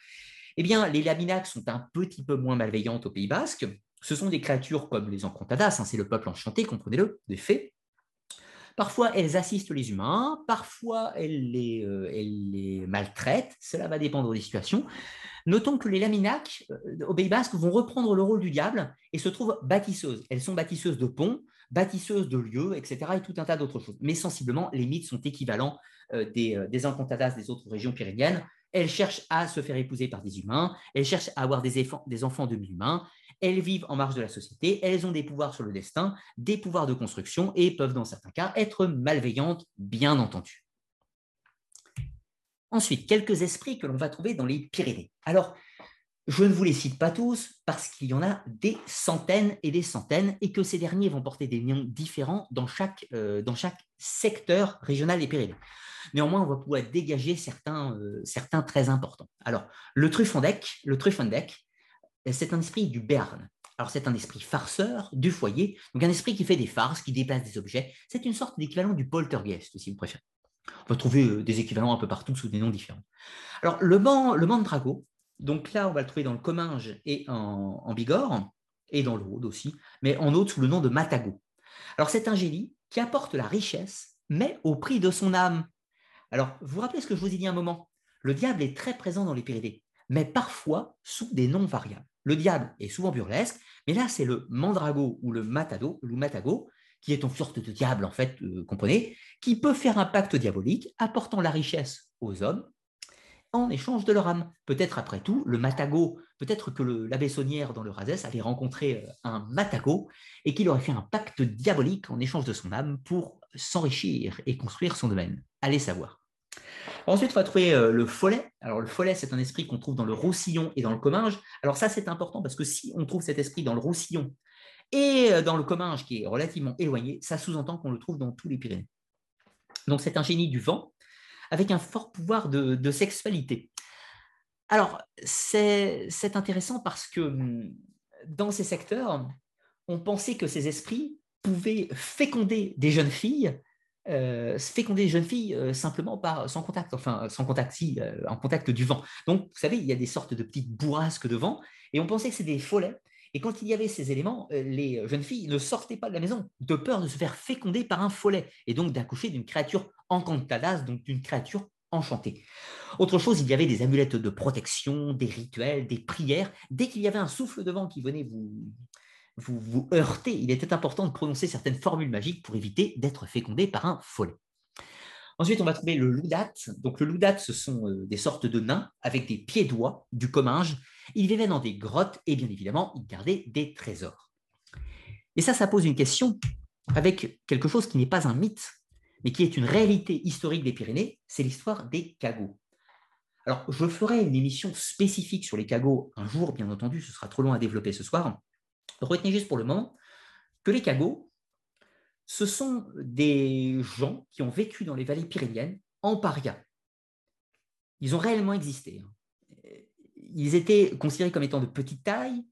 Eh bien, les Laminac sont un petit peu moins malveillantes au Pays basque. Ce sont des créatures comme les Encantadas, hein, c'est le peuple enchanté, comprenez-le, des fées. Parfois, elles assistent les humains, parfois, elles les, euh, maltraitent. Cela va dépendre des situations. Notons que les Laminac, euh, au Pays Basque, vont reprendre le rôle du diable et se trouvent bâtisseuses. Elles sont bâtisseuses de ponts, bâtisseuses de lieux, etc., et tout un tas d'autres choses. Mais sensiblement, les mythes sont équivalents euh, des, des encantadas des autres régions pyrénéennes. Elles cherchent à se faire épouser par des humains, elles cherchent à avoir des, des enfants demi-humains, elles vivent en marge de la société, elles ont des pouvoirs sur le destin, des pouvoirs de construction et peuvent dans certains cas être malveillantes, bien entendu. Ensuite, quelques esprits que l'on va trouver dans les Pyrénées. Alors, je ne vous les cite pas tous parce qu'il y en a des centaines et des centaines et que ces derniers vont porter des noms différents dans chaque, euh, secteur régional des Pyrénées. Néanmoins, on va pouvoir dégager certains, euh, certains très importants. Alors, le Truffendec, le Truffendec, c'est un esprit du Berne. Alors, c'est un esprit farceur du foyer, donc un esprit qui fait des farces, qui déplace des objets. C'est une sorte d'équivalent du poltergeist, si vous préférez. On va trouver euh, des équivalents un peu partout sous des noms différents. Alors, le, ban, le mandrago, donc là, on va le trouver dans le Comminges et en, Bigorre, et dans Rhône aussi, mais en autre sous le nom de Matago. Alors c'est un génie qui apporte la richesse, mais au prix de son âme. Alors, vous vous rappelez ce que je vous ai dit un moment? Le diable est très présent dans les Pyrénées, mais parfois sous des noms variables. Le diable est souvent burlesque, mais là, c'est le mandrago ou le matado, ou matago, qui est une sorte de diable, en fait, euh, comprenez, qui peut faire un pacte diabolique apportant la richesse aux hommes en échange de leur âme. Peut-être après tout, le Matago, peut-être que l'abbé Saunière dans le Razès avait rencontré euh, un Matago et qu'il aurait fait un pacte diabolique en échange de son âme pour s'enrichir et construire son domaine. Allez savoir. Ensuite, on va trouver euh, le follet. Alors, le follet, c'est un esprit qu'on trouve dans le Roussillon et dans le Comminges. Alors, ça, c'est important parce que si on trouve cet esprit dans le Roussillon et euh, dans le Comminges, qui est relativement éloigné, ça sous-entend qu'on le trouve dans tous les Pyrénées. Donc, c'est un génie du vent avec un fort pouvoir de, sexualité. Alors, c'est intéressant parce que hum, dans ces secteurs, on pensait que ces esprits pouvaient féconder des jeunes filles, euh, féconder des jeunes filles euh, simplement par sans contact, enfin sans contact, si, euh, en contact du vent. Donc, vous savez, il y a des sortes de petites bourrasques de vent, et on pensait que c'était des follets. Et quand il y avait ces éléments, les jeunes filles ne sortaient pas de la maison de peur de se faire féconder par un follet, et donc d'accoucher d'une créature encantadas, donc d'une créature enchantée. Autre chose, il y avait des amulettes de protection, des rituels, des prières. Dès qu'il y avait un souffle de vent qui venait vous, vous, vous heurter, il était important de prononcer certaines formules magiques pour éviter d'être fécondé par un follet. Ensuite, on va trouver le loudat. Donc, le loudat, ce sont euh, des sortes de nains avec des pieds doigts, du comminge. Ils vivaient dans des grottes et bien évidemment, ils gardaient des trésors. Et ça, ça pose une question avec quelque chose qui n'est pas un mythe, mais qui est une réalité historique des Pyrénées, c'est l'histoire des cagots. Alors, je ferai une émission spécifique sur les cagots un jour, bien entendu, ce sera trop long à développer ce soir. Retenez juste pour le moment que les cagots, ce sont des gens qui ont vécu dans les vallées pyrénéennes en paria. Ils ont réellement existé. Hein. Ils étaient considérés comme étant de petite taille,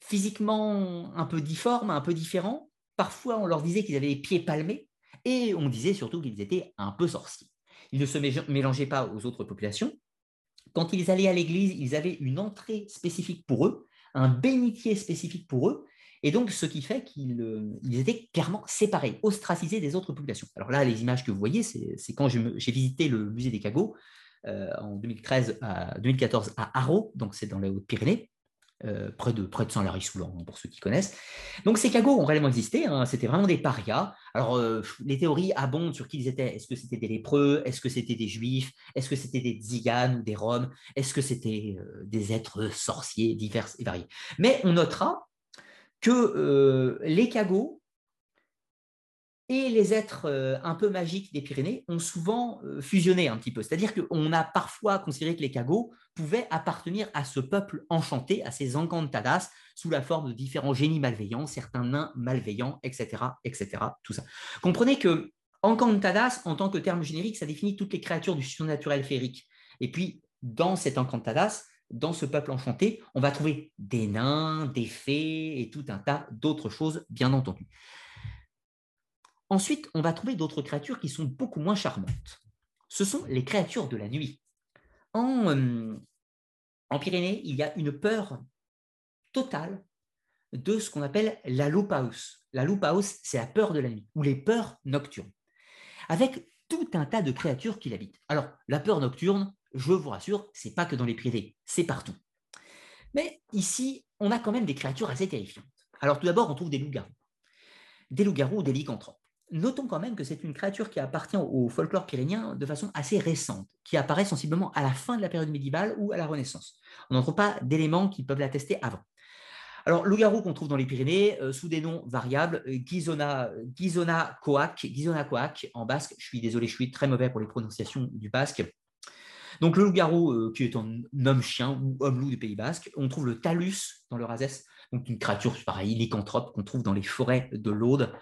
physiquement un peu difformes, un peu différents. Parfois, on leur disait qu'ils avaient les pieds palmés, et on disait surtout qu'ils étaient un peu sorciers. Ils ne se mélangeaient pas aux autres populations. Quand ils allaient à l'église, ils avaient une entrée spécifique pour eux, un bénitier spécifique pour eux, et donc ce qui fait qu'ils euh, étaient clairement séparés, ostracisés des autres populations. Alors là, les images que vous voyez, c'est quand j'ai visité le musée des cagots euh, en 2013 à, 2014 à Haro, donc c'est dans les Hautes-Pyrénées. Euh, près de, près de Saint-Lary-Soulan, pour ceux qui connaissent. Donc ces cagots ont réellement existé, hein. c'était vraiment des parias. Alors euh, les théories abondent sur qui ils étaient. Est-ce que c'était des lépreux? Est-ce que c'était des juifs? Est-ce que c'était des tziganes ou des roms? Est-ce que c'était euh, des êtres sorciers divers et variés? Mais on notera que les cagots et les êtres euh, un peu magiques des Pyrénées ont souvent euh, fusionné un petit peu. C'est-à-dire qu'on a parfois considéré que les cagots pouvaient appartenir à ce peuple enchanté, à ces encantadas, sous la forme de différents génies malveillants, certains nains malveillants, etc., etc., tout ça. Comprenez que encantadas, en tant que terme générique, ça définit toutes les créatures du surnaturel féerique. Et puis, dans cet encantadas, dans ce peuple enchanté, on va trouver des nains, des fées et tout un tas d'autres choses, bien entendu. Ensuite, on va trouver d'autres créatures qui sont beaucoup moins charmantes. Ce sont les créatures de la nuit. En, euh, Pyrénées, il y a une peur totale de ce qu'on appelle la loupaus. La loupaus, c'est la peur de la nuit, ou les peurs nocturnes, avec tout un tas de créatures qui l'habitent. Alors, la peur nocturne, je vous rassure, c'est pas que dans les privés, c'est partout. Mais ici, on a quand même des créatures assez terrifiantes. Alors, tout d'abord, on trouve des loups-garous. Des loups-garous ou des lycanthropes. Notons quand même que c'est une créature qui appartient au folklore pyrénéen de façon assez récente, qui apparaît sensiblement à la fin de la période médiévale ou à la Renaissance. On n'en trouve pas d'éléments qui peuvent l'attester avant. Alors, loup-garou qu'on trouve dans les Pyrénées, euh, sous des noms variables, euh, Gizona, Gizona Coac, Gizona en basque. Je suis désolé, je suis très mauvais pour les prononciations du basque. Donc, le loup-garou, euh, qui est un homme-chien ou homme-loup du Pays basque. On trouve le talus dans le Razès, donc une créature, pareil, lycanthrope qu'on trouve dans les forêts de l'Aude.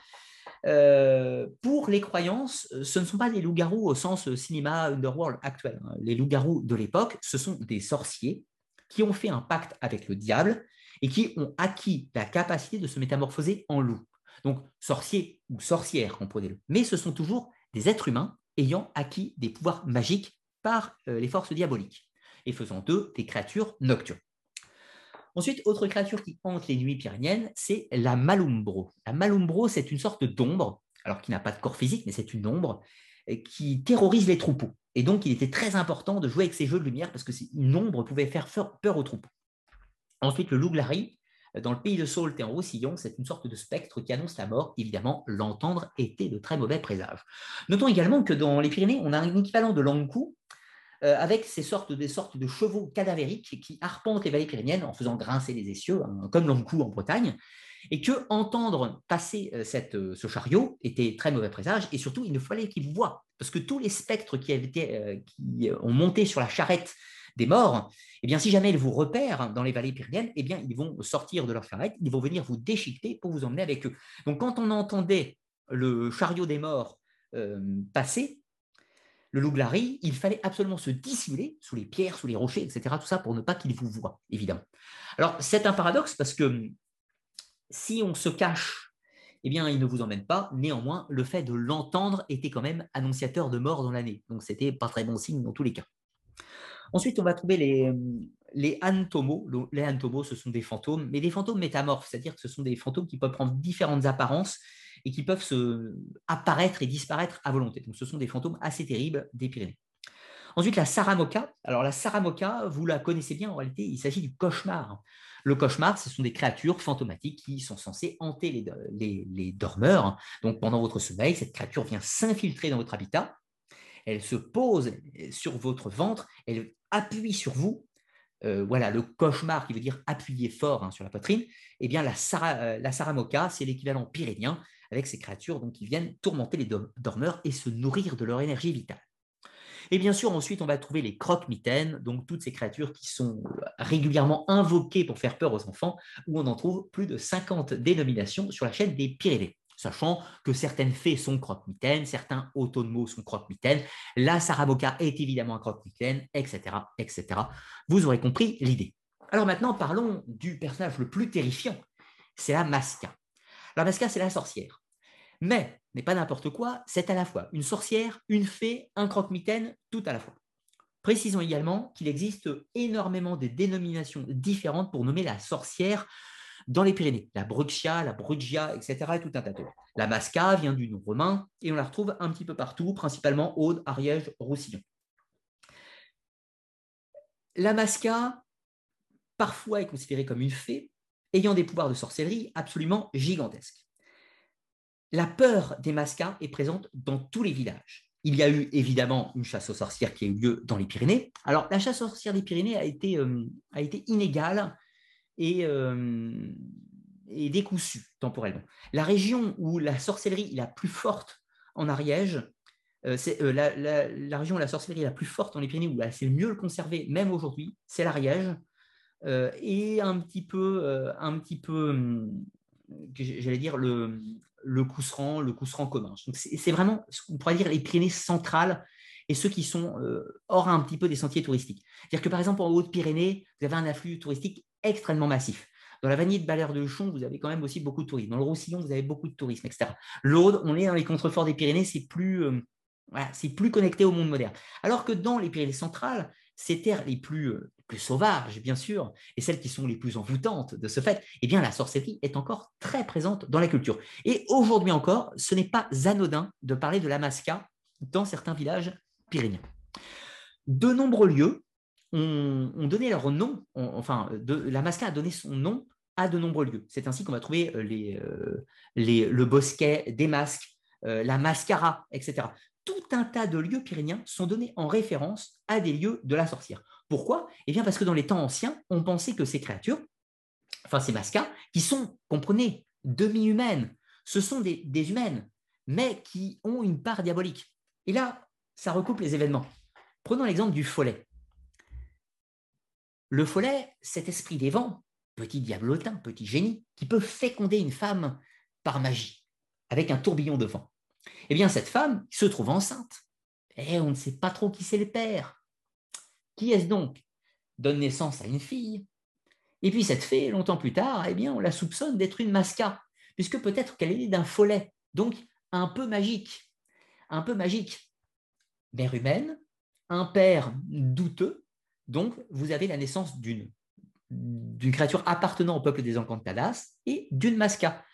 Pour les croyances, ce ne sont pas des loups-garous au sens cinéma underworld actuel. Hein. Les loups-garous de l'époque, ce sont des sorciers qui ont fait un pacte avec le diable et qui ont acquis la capacité de se métamorphoser en loup. Donc, sorciers ou sorcières, comprenez-le. Mais ce sont toujours des êtres humains ayant acquis des pouvoirs magiques par euh, les forces diaboliques et faisant d'eux des créatures nocturnes. Ensuite, autre créature qui hante les nuits pyrénéennes, c'est la malumbro. La malumbro, c'est une sorte d'ombre, alors qui n'a pas de corps physique, mais c'est une ombre euh, qui terrorise les troupeaux. Et donc, il était très important de jouer avec ces jeux de lumière parce que une ombre pouvait faire peur aux troupeaux. Ensuite, le loup-glari, dans le pays de Sault et en Roussillon, c'est une sorte de spectre qui annonce la mort. Évidemment, l'entendre était de très mauvais présage. Notons également que dans les Pyrénées, on a un équivalent de l'ankou, euh, avec ces sortes, sortes de chevaux cadavériques qui arpentent les vallées pyrénéennes en faisant grincer les essieux, hein, comme l'ankou en Bretagne, et que entendre passer euh, euh, ce chariot était très mauvais présage, et surtout, il ne fallait qu'il voient, parce que tous les spectres qui, ont monté sur la charrette des morts, eh bien, si jamais ils vous repèrent dans les vallées pyrénéennes, eh bien, ils vont sortir de leur charrette, ils vont venir vous déchiqueter pour vous emmener avec eux. Donc, quand on entendait le chariot des morts passer, le loup il fallait absolument se dissimuler sous les pierres, sous les rochers, etc. Tout ça pour ne pas qu'il vous voie, évidemment. Alors, c'est un paradoxe parce que si on se cache, eh bien, il ne vous emmène pas. Néanmoins, le fait de l'entendre était quand même annonciateur de mort dans l'année. Donc, c'était pas très bon signe dans tous les cas. Ensuite, on va trouver les, les antomos. Les antomos, ce sont des fantômes, mais des fantômes métamorphes, c'est-à-dire que ce sont des fantômes qui peuvent prendre différentes apparences et qui peuvent se apparaître et disparaître à volonté. Donc, ce sont des fantômes assez terribles des Pyrénées. Ensuite, la Saramoka. Alors, la Saramoka, vous la connaissez bien, en réalité, il s'agit du cauchemar. Le cauchemar, ce sont des créatures fantomatiques qui sont censées hanter les, les, dormeurs. Donc, pendant votre sommeil, cette créature vient s'infiltrer dans votre habitat elle se pose sur votre ventre, elle appuie sur vous. Euh, voilà, le cauchemar qui veut dire appuyer fort hein, sur la poitrine, eh bien la, euh, la Saramoka, c'est l'équivalent pyrénéen avec ces créatures donc, qui viennent tourmenter les dormeurs et se nourrir de leur énergie vitale. Et bien sûr, ensuite, on va trouver les croque-mitaines, donc toutes ces créatures qui sont régulièrement invoquées pour faire peur aux enfants, où on en trouve plus de 50 dénominations sur la chaîne des Pyrénées sachant que certaines fées sont croque-mitaines, certains autonomos sont croque-mitaines, la Saramoka est évidemment un croque-mitaine, etc., etc. Vous aurez compris l'idée. Alors maintenant, parlons du personnage le plus terrifiant, c'est la Masca. La Masca, c'est la sorcière. Mais, n'est pas n'importe quoi, c'est à la fois une sorcière, une fée, un croque-mitaine, tout à la fois. Précisons également qu'il existe énormément de dénominations différentes pour nommer la sorcière dans les Pyrénées. La Bruxia, la Brugia, etc. et tout un tas La Masca vient du nom romain et on la retrouve un petit peu partout, principalement Aude, Ariège, Roussillon. La Masca, parfois, est considérée comme une fée ayant des pouvoirs de sorcellerie absolument gigantesques. La peur des Mascas est présente dans tous les villages. Il y a eu évidemment une chasse aux sorcières qui a eu lieu dans les Pyrénées. Alors, la chasse aux sorcières des Pyrénées a été, euh, inégale et, euh, temporellement. La région où la sorcellerie est la plus forte en Ariège, euh, c'est euh, la, région où la sorcellerie est la plus forte en les Pyrénées, où c'est le mieux le conserver, même aujourd'hui, c'est l'Ariège. et un petit peu, un petit peu hum, j'allais dire, le, le cousseran, le cousseran commun. c'est vraiment, on pourrait dire, les Pyrénées centrales et ceux qui sont hors un petit peu des sentiers touristiques. C'est-à-dire que par exemple en Haute-Pyrénées, vous avez un afflux touristique extrêmement massif. Dans la vanille de Balère de Chon, vous avez quand même aussi beaucoup de tourisme. Dans le Roussillon, vous avez beaucoup de tourisme, etc. L'Aude, on est dans les contreforts des Pyrénées, c'est plus, euh, c'est plus connecté au monde moderne. Alors que dans les Pyrénées centrales, ces terres les plus, euh, sauvages, bien sûr, et celles qui sont les plus envoûtantes de ce fait, eh bien, la sorcellerie est encore très présente dans la culture. Et aujourd'hui encore, ce n'est pas anodin de parler de la masca dans certains villages pyrénéens. De nombreux lieux ont, donné leur nom, enfin, la Masca a donné son nom à de nombreux lieux. C'est ainsi qu'on va trouver euh, euh, les, le bosquet des masques, euh, la mascara, etc. Tout un tas de lieux pyrénéens sont donnés en référence à des lieux de la sorcière. Pourquoi? Eh bien parce que dans les temps anciens, on pensait que ces créatures enfin ces mascas, qui sont, comprenez, demi-humaines. Ce sont des, des humaines, mais qui ont une part diabolique. Et là, ça recoupe les événements. Prenons l'exemple du follet. Le follet, cet esprit des vents, petit diablotin, petit génie, qui peut féconder une femme par magie, avec un tourbillon de vent. Eh bien, cette femme se trouve enceinte. Et on ne sait pas trop qui c'est le père. Qui est-ce donc? Donne naissance à une fille. Et puis cette fée, longtemps plus tard, eh bien, on la soupçonne d'être une masca, puisque peut-être qu'elle est née d'un follet, donc un peu magique. Un peu magique. Mère humaine, un père douteux, donc vous avez la naissance d'une d'une créature appartenant au peuple des Encantadas et d'une masca,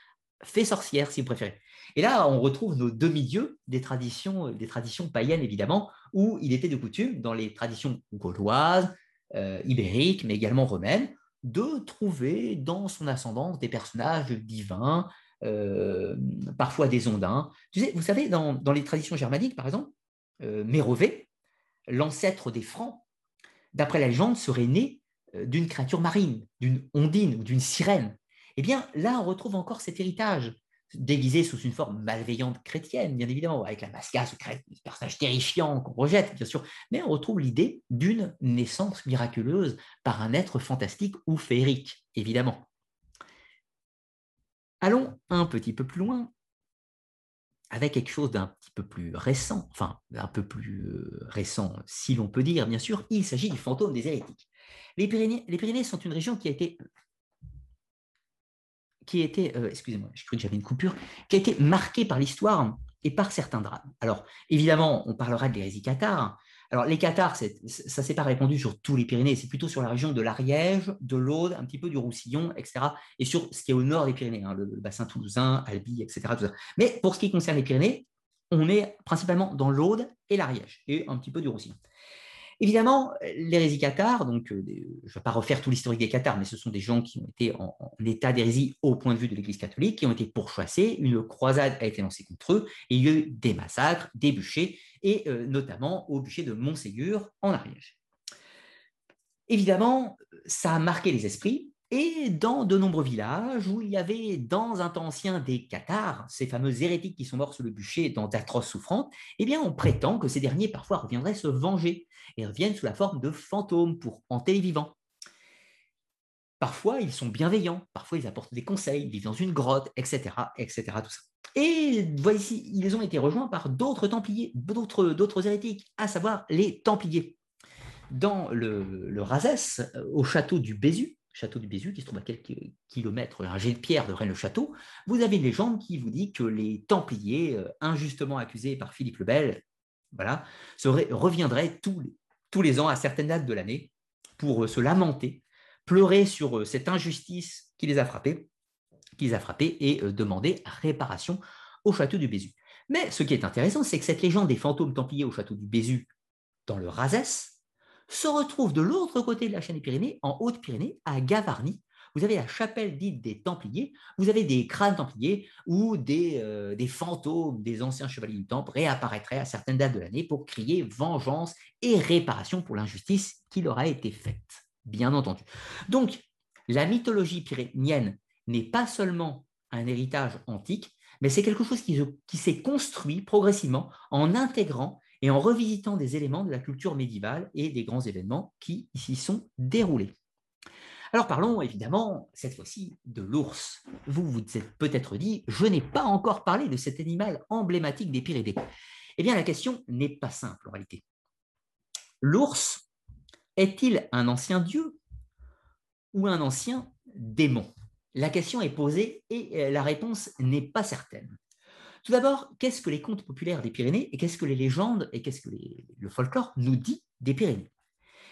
fée sorcière si vous préférez. Et là, on retrouve nos demi-dieux des traditions, des traditions païennes évidemment, où il était de coutume, dans les traditions gauloises, euh, ibériques, mais également romaines, de trouver dans son ascendance des personnages divins, euh, parfois des ondins. vous savez, dans, les traditions germaniques, par exemple, euh, Mérové, l'ancêtre des Francs, d'après la légende, serait né euh, d'une créature marine, d'une ondine ou d'une sirène. Eh bien, là, on retrouve encore cet héritage, déguisé sous une forme malveillante chrétienne, bien évidemment, avec la masca, ce personnage terrifiant qu'on rejette, bien sûr, mais on retrouve l'idée d'une naissance miraculeuse par un être fantastique ou féerique, évidemment. Allons un petit peu plus loin avec quelque chose d'un petit peu plus récent, enfin un peu plus euh, récent si l'on peut dire, bien sûr, il s'agit du fantôme des hérétiques. Les Pyrénées, les Pyrénées sont une région qui a été qui était, euh, a été marquée par l'histoire et par certains drames. Alors, évidemment, on parlera de l'hérésie cathare, alors, les cathares, ça s'est pas répandu sur tous les Pyrénées, c'est plutôt sur la région de l'Ariège, de l'Aude, un petit peu du Roussillon, etc. Et sur ce qui est au nord des Pyrénées, hein, le, bassin toulousain, Albi, etc. Mais pour ce qui concerne les Pyrénées, on est principalement dans l'Aude et l'Ariège, et un petit peu du Roussillon. Évidemment, l'hérésie cathare, donc euh, je ne vais pas refaire tout l'historique des cathares, mais ce sont des gens qui ont été en, état d'hérésie au point de vue de l'Église catholique, qui ont été pourchassés, une croisade a été lancée contre eux, et il y a eu des massacres, des bûchers, et euh, notamment au bûcher de Montségur en Ariège. Évidemment, ça a marqué les esprits, et dans de nombreux villages où il y avait dans un temps ancien des cathares, ces fameux hérétiques qui sont morts sous le bûcher dans d'atroces souffrances, eh bien on prétend que ces derniers parfois reviendraient se venger et reviennent sous la forme de fantômes pour hanter les vivants. Parfois ils sont bienveillants, parfois ils apportent des conseils, ils vivent dans une grotte, etc., etc. Tout ça. Et voici, ils ont été rejoints par d'autres templiers, d'autres, hérétiques, à savoir les templiers. Dans le, le Razès, au château du Bézu, château du Bézu, qui se trouve à quelques kilomètres, un jet de pierre de Rennes-le-Château, vous avez une légende qui vous dit que les Templiers, euh, injustement accusés par Philippe le Bel, reviendraient tous les, tous les ans à certaines dates de l'année pour euh, se lamenter, pleurer sur euh, cette injustice qui les a frappés, qui les a frappés et demander réparation au château du Bézu. Mais ce qui est intéressant, c'est que cette légende des fantômes templiers au château du Bézu, dans le Razès, se retrouve de l'autre côté de la chaîne des Pyrénées, en Haute-Pyrénées, à Gavarnie. Vous avez la chapelle dite des Templiers, vous avez des crânes Templiers où des, euh, des fantômes des anciens chevaliers du Temple réapparaîtraient à certaines dates de l'année pour crier vengeance et réparation pour l'injustice qui leur a été faite, bien entendu. Donc, la mythologie pyrénéenne n'est pas seulement un héritage antique, mais c'est quelque chose qui s'est construit progressivement en intégrant et en revisitant des éléments de la culture médiévale et des grands événements qui s'y sont déroulés. Alors parlons évidemment cette fois-ci de l'ours. Vous vous êtes peut-être dit, je n'ai pas encore parlé de cet animal emblématique des Pyrénées. Eh bien la question n'est pas simple en réalité. L'ours est-il un ancien dieu ou un ancien démon? La question est posée et euh, la réponse n'est pas certaine. Tout d'abord, qu'est-ce que les contes populaires des Pyrénées et qu'est-ce que les légendes et qu'est-ce que le folklore nous dit des Pyrénées?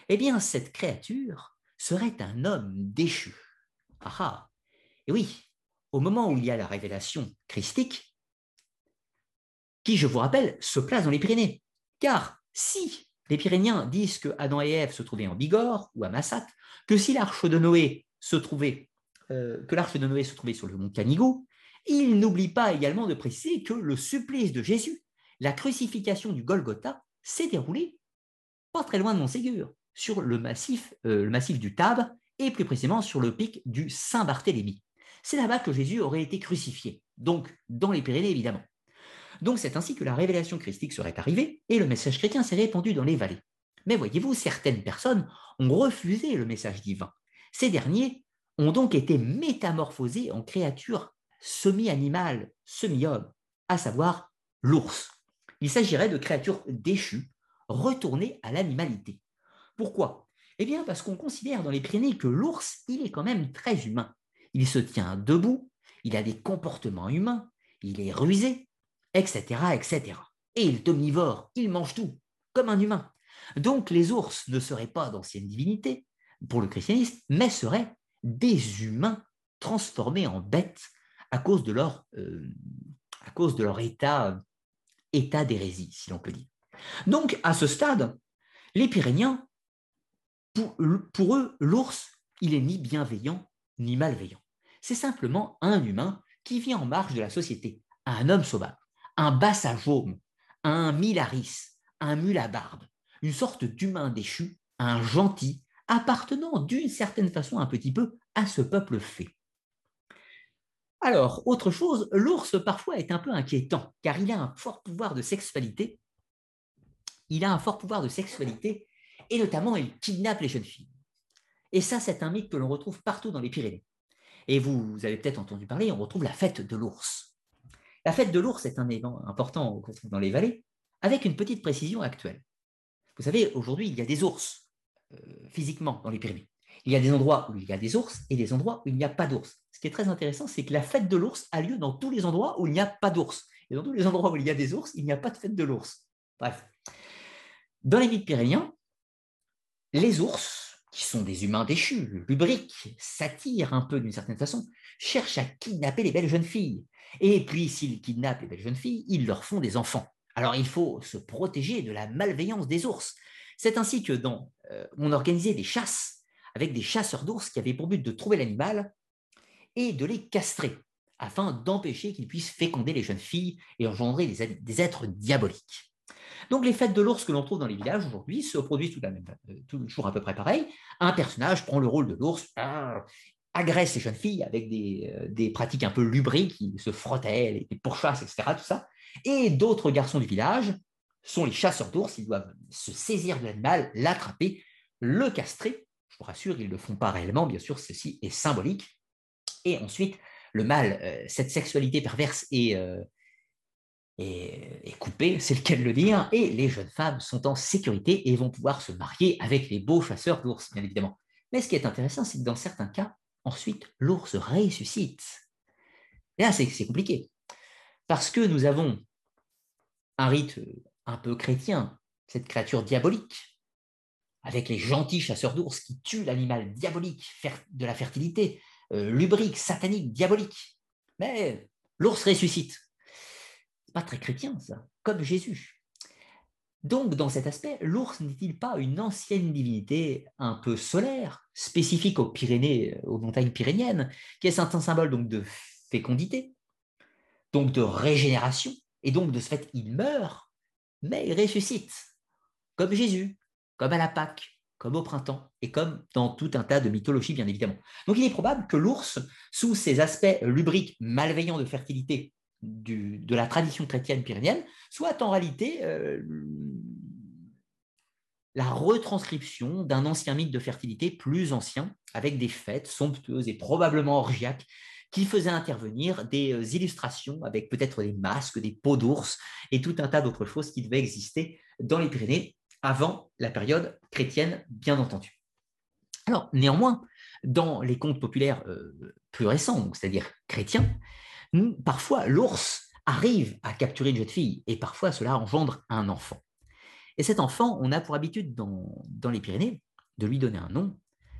Eh bien, cette créature serait un homme déchu. Ah ah Et oui, au moment où il y a la révélation christique, qui, je vous rappelle, se place dans les Pyrénées. Car si les Pyrénéens disent que Adam et Ève se trouvaient en Bigorre ou à Massat, que si l'arche de Noé se trouvait, euh, que l'arche de Noé se trouvait sur le mont Canigou, il n'oublie pas également de préciser que le supplice de Jésus, la crucifixion du Golgotha, s'est déroulé pas très loin de Montségur, sur le massif, euh, le massif du Tab et plus précisément sur le pic du Saint-Barthélemy. C'est là-bas que Jésus aurait été crucifié, donc dans les Pyrénées évidemment. Donc c'est ainsi que la révélation christique serait arrivée et le message chrétien s'est répandu dans les vallées. Mais voyez-vous, certaines personnes ont refusé le message divin. Ces derniers ont donc été métamorphosés en créatures semi-animales, semi-hommes, à savoir l'ours. Il s'agirait de créatures déchues, retournées à l'animalité. Pourquoi? Eh bien parce qu'on considère dans les Pyrénées que l'ours, il est quand même très humain. Il se tient debout, il a des comportements humains, il est rusé, etc., etc. Et il est omnivore, il mange tout, comme un humain. Donc les ours ne seraient pas d'anciennes divinités pour le christianisme, mais seraient des humains transformés en bêtes à cause de leur, euh, à cause de leur état, état d'hérésie, si l'on peut dire. Donc à ce stade, les Pyrénéens, pour, pour eux, l'ours, il est ni bienveillant ni malveillant. C'est simplement un humain qui vit en marge de la société, un homme sauvage, un bassajaume, un milaris, un mule à barbe, une sorte d'humain déchu, un gentil, appartenant d'une certaine façon un petit peu à ce peuple fait. Alors, autre chose, l'ours parfois est un peu inquiétant, car il a un fort pouvoir de sexualité. Il a un fort pouvoir de sexualité, et notamment il kidnappe les jeunes filles. Et ça, c'est un mythe que l'on retrouve partout dans les Pyrénées. Et vous, avez peut-être entendu parler, on retrouve la fête de l'ours. La fête de l'ours est un événement important dans les vallées, avec une petite précision actuelle. Vous savez, aujourd'hui, il y a des ours euh, physiquement dans les Pyrénées. Il y a des endroits où il y a des ours et des endroits où il n'y a pas d'ours. Ce qui est très intéressant, c'est que la fête de l'ours a lieu dans tous les endroits où il n'y a pas d'ours. Et dans tous les endroits où il y a des ours, il n'y a pas de fête de l'ours. Bref. Dans les mythes pyrénéens, les ours, qui sont des humains déchus, lubriques, s'attirent un peu d'une certaine façon, cherchent à kidnapper les belles jeunes filles. Et puis, s'ils kidnappent les belles jeunes filles, ils leur font des enfants. Alors il faut se protéger de la malveillance des ours. C'est ainsi que dans, euh, on organisait des chasses avec des chasseurs d'ours qui avaient pour but de trouver l'animal et de les castrer afin d'empêcher qu'ils puissent féconder les jeunes filles et engendrer des, êtres diaboliques. Donc les fêtes de l'ours que l'on trouve dans les villages aujourd'hui se produisent tout la même, euh, toujours à peu près pareil. Un personnage prend le rôle de l'ours, ah, agresse les jeunes filles avec des, euh, pratiques un peu lubriques, qui se frottaient, les pourchasses, etc. Tout ça. Et d'autres garçons du village sont les chasseurs d'ours, ils doivent se saisir de l'animal, l'attraper, le castrer. Je vous rassure, ils ne le font pas réellement, bien sûr, ceci est symbolique. Et ensuite, le mal, euh, cette sexualité perverse euh, est, est, coupée, c'est le cas de le dire, et les jeunes femmes sont en sécurité et vont pouvoir se marier avec les beaux chasseurs d'ours, bien évidemment. Mais ce qui est intéressant, c'est que dans certains cas, ensuite, l'ours ressuscite. Et là, c'est compliqué. Parce que nous avons un rite un peu chrétien, cette créature diabolique, avec les gentils chasseurs d'ours qui tuent l'animal diabolique de la fertilité, euh, lubrique, satanique, diabolique. Mais l'ours ressuscite. pas très chrétien, ça, comme Jésus. Donc, dans cet aspect, l'ours n'est-il pas une ancienne divinité un peu solaire, spécifique aux Pyrénées, aux montagnes pyréniennes, qui est un symbole donc de fécondité, donc de régénération, et donc de ce fait, il meurt, mais il ressuscite, comme Jésus, comme à la Pâque, comme au printemps, et comme dans tout un tas de mythologies, bien évidemment. Donc il est probable que l'ours, sous ses aspects lubriques malveillants de fertilité de la tradition chrétienne pyrénéenne, soit en réalité euh, la retranscription d'un ancien mythe de fertilité plus ancien, avec des fêtes somptueuses et probablement orgiaques qui faisait intervenir des euh, illustrations avec peut-être des masques, des peaux d'ours et tout un tas d'autres choses qui devaient exister dans les Pyrénées avant la période chrétienne, bien entendu. Alors, néanmoins, dans les contes populaires euh, plus récents, c'est-à-dire chrétiens, parfois l'ours arrive à capturer une jeune fille et parfois cela engendre un enfant. Et cet enfant, on a pour habitude dans, dans les Pyrénées de lui donner un nom,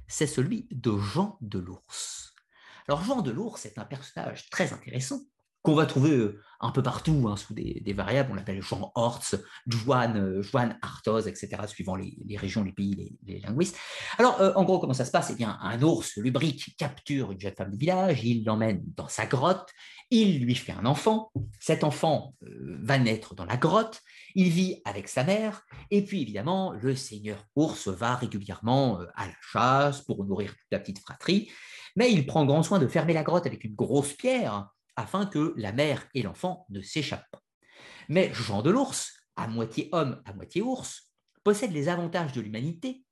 c'est celui de Jean de l'ours. Alors Jean de l'Ours est un personnage très intéressant qu'on va trouver euh, un peu partout, hein, sous des, variables. On l'appelle Jean Hortz, Juan, Juan Artoz, etc., suivant les, régions, les pays, les, linguistes. Alors, en gros, comment ça se passe? Eh bien, un ours lubrique capture une jeune femme du village, il l'emmène dans sa grotte, il lui fait un enfant. Cet enfant va naître dans la grotte, il vit avec sa mère, et puis évidemment, le seigneur ours va régulièrement à la chasse pour nourrir toute la petite fratrie, mais il prend grand soin de fermer la grotte avec une grosse pierre afin que la mère et l'enfant ne s'échappent pas. Mais Jean de l'ours, à moitié homme, à moitié ours, possède les avantages de l'humanité,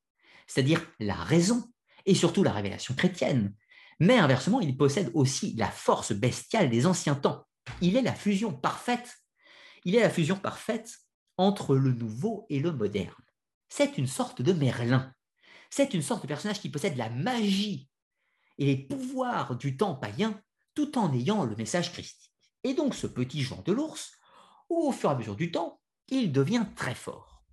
c'est-à-dire la raison et surtout la révélation chrétienne. Mais inversement, il possède aussi la force bestiale des anciens temps. Il est la fusion parfaite. Il est la fusion parfaite entre le nouveau et le moderne. C'est une sorte de Merlin. C'est une sorte de personnage qui possède la magie et les pouvoirs du temps païen tout en ayant le message christique. Et donc ce petit Jean de l'ours, au fur et à mesure du temps, il devient très fort.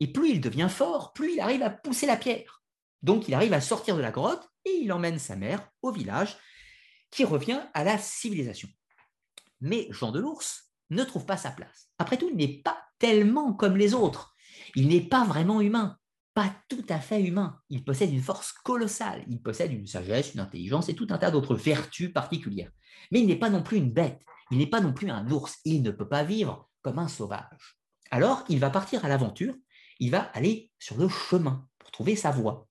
Et plus il devient fort, plus il arrive à pousser la pierre. Donc il arrive à sortir de la grotte et il emmène sa mère au village qui revient à la civilisation. Mais Jean de l'ours ne trouve pas sa place. Après tout, il n'est pas tellement comme les autres. Il n'est pas vraiment humain pas tout à fait humain. Il possède une force colossale, il possède une sagesse, une intelligence et tout un tas d'autres vertus particulières. Mais il n'est pas non plus une bête, il n'est pas non plus un ours, il ne peut pas vivre comme un sauvage. Alors, il va partir à l'aventure, il va aller sur le chemin pour trouver sa voie.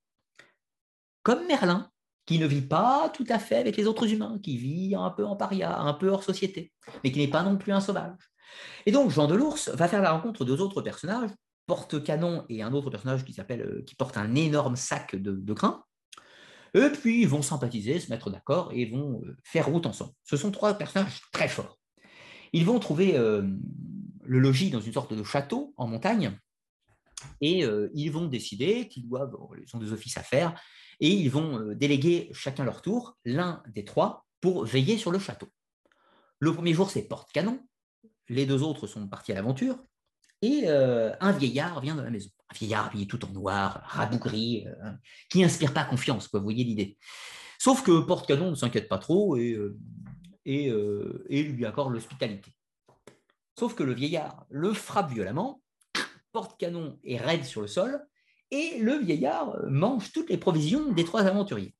Comme Merlin, qui ne vit pas tout à fait avec les autres humains, qui vit un peu en paria, un peu hors société, mais qui n'est pas non plus un sauvage. Et donc, Jean de l'Ours va faire la rencontre deux autres personnages porte-canon et un autre personnage qui, s'appelle, euh, qui porte un énorme sac de, de grains. Et puis, ils vont sympathiser, se mettre d'accord et vont euh, faire route ensemble. Ce sont trois personnages très forts. Ils vont trouver euh, le logis dans une sorte de château en montagne et ils vont décider qu'ils doivent, ils ont des offices à faire, et ils vont déléguer chacun leur tour, l'un des trois, pour veiller sur le château. Le premier jour, c'est porte-canon. Les deux autres sont partis à l'aventure. Et euh, un vieillard vient dans la maison. Un vieillard habillé tout en noir, rabougri, euh, qui n'inspire pas confiance, vous voyez l'idée. Sauf que Porte-Canon ne s'inquiète pas trop et, euh, et, lui accorde l'hospitalité. Sauf que le vieillard le frappe violemment, Porte-Canon est raide sur le sol, et le vieillard mange toutes les provisions des trois aventuriers.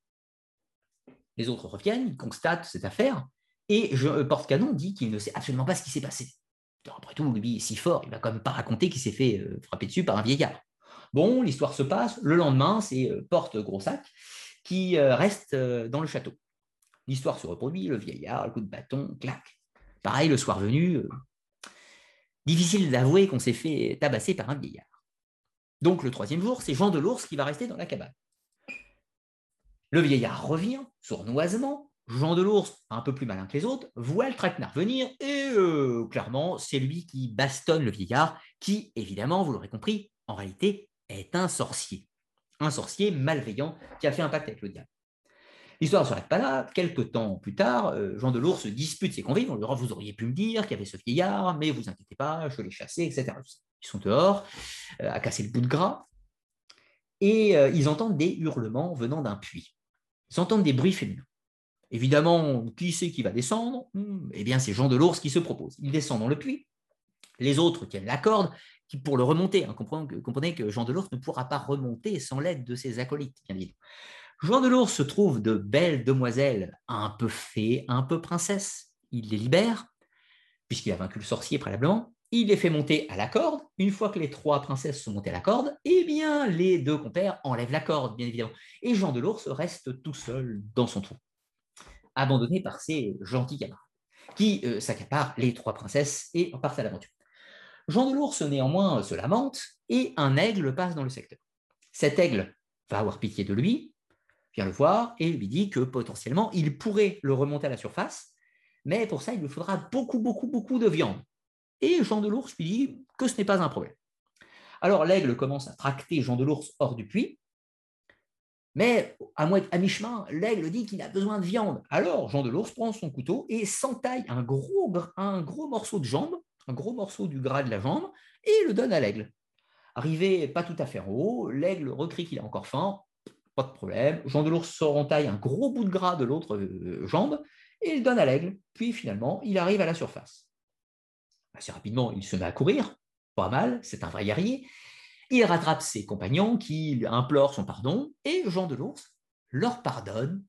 Les autres reviennent, ils constatent cette affaire, et Porte-Canon dit qu'il ne sait absolument pas ce qui s'est passé. Après tout, lui est si fort, il va quand même pas raconter qu'il s'est fait euh, frapper dessus par un vieillard. Bon, l'histoire se passe. Le lendemain, c'est euh, Porte Grossac qui euh, reste dans le château. L'histoire se reproduit, le vieillard, le coup de bâton, clac. Pareil, le soir venu, difficile d'avouer qu'on s'est fait tabasser par un vieillard. Donc le troisième jour, c'est Jean de l'Ours qui va rester dans la cabane. Le vieillard revient sournoisement, Jean de l'Ours, un peu plus malin que les autres, voit le traquenard venir et euh, clairement, c'est lui qui bastonne le vieillard, qui, évidemment, vous l'aurez compris, en réalité, est un sorcier. Un sorcier malveillant qui a fait un pacte avec le diable. L'histoire ne s'arrête pas là. Quelques temps plus tard, euh, Jean de l'Ours dispute ses convives. On lui dit Vous auriez pu me dire qu'il y avait ce vieillard, mais vous inquiétez pas, je l'ai chassé, etc. Ils sont dehors, euh, à casser le bout de gras, et ils entendent des hurlements venant d'un puits. Ils entendent des bruits féminins. Évidemment, qui c'est qui va descendre? Hmm, Eh bien, c'est Jean de l'Ours qui se propose. Il descend dans le puits. Les autres tiennent la corde pour le remonter. Hein, comprenez, que Jean de l'Ours ne pourra pas remonter sans l'aide de ses acolytes, bien Jean de l'Ours se trouve de belles demoiselles, un peu fées, un peu princesses. Il les libère, puisqu'il a vaincu le sorcier préalablement. Il les fait monter à la corde. Une fois que les trois princesses sont montées à la corde, eh bien, les deux compères enlèvent la corde, bien évidemment. Et Jean de l'Ours reste tout seul dans son trou abandonné par ses gentils camarades, qui euh, s'accaparent les trois princesses et partent à l'aventure. Jean de l'Ours, néanmoins, se lamente et un aigle passe dans le secteur. Cet aigle va avoir pitié de lui, vient le voir et lui dit que potentiellement, il pourrait le remonter à la surface, mais pour ça, il lui faudra beaucoup, beaucoup, beaucoup de viande. Et Jean de l'Ours lui dit que ce n'est pas un problème. Alors l'aigle commence à tracter Jean de l'Ours hors du puits, mais à, mi-chemin, l'aigle dit qu'il a besoin de viande. Alors Jean de l'Ours prend son couteau et s'entaille un gros, un gros morceau de jambe, un gros morceau du gras de la jambe, et le donne à l'aigle. Arrivé pas tout à fait en haut, l'aigle recrie qu'il a encore faim, pas de problème. Jean de l'Ours sort en taille un gros bout de gras de l'autre euh, jambe et il donne à l'aigle. Puis finalement, il arrive à la surface. Assez rapidement, il se met à courir, pas mal, c'est un vrai guerrier. Il rattrape ses compagnons qui implorent son pardon, et Jean de l'Ours leur pardonne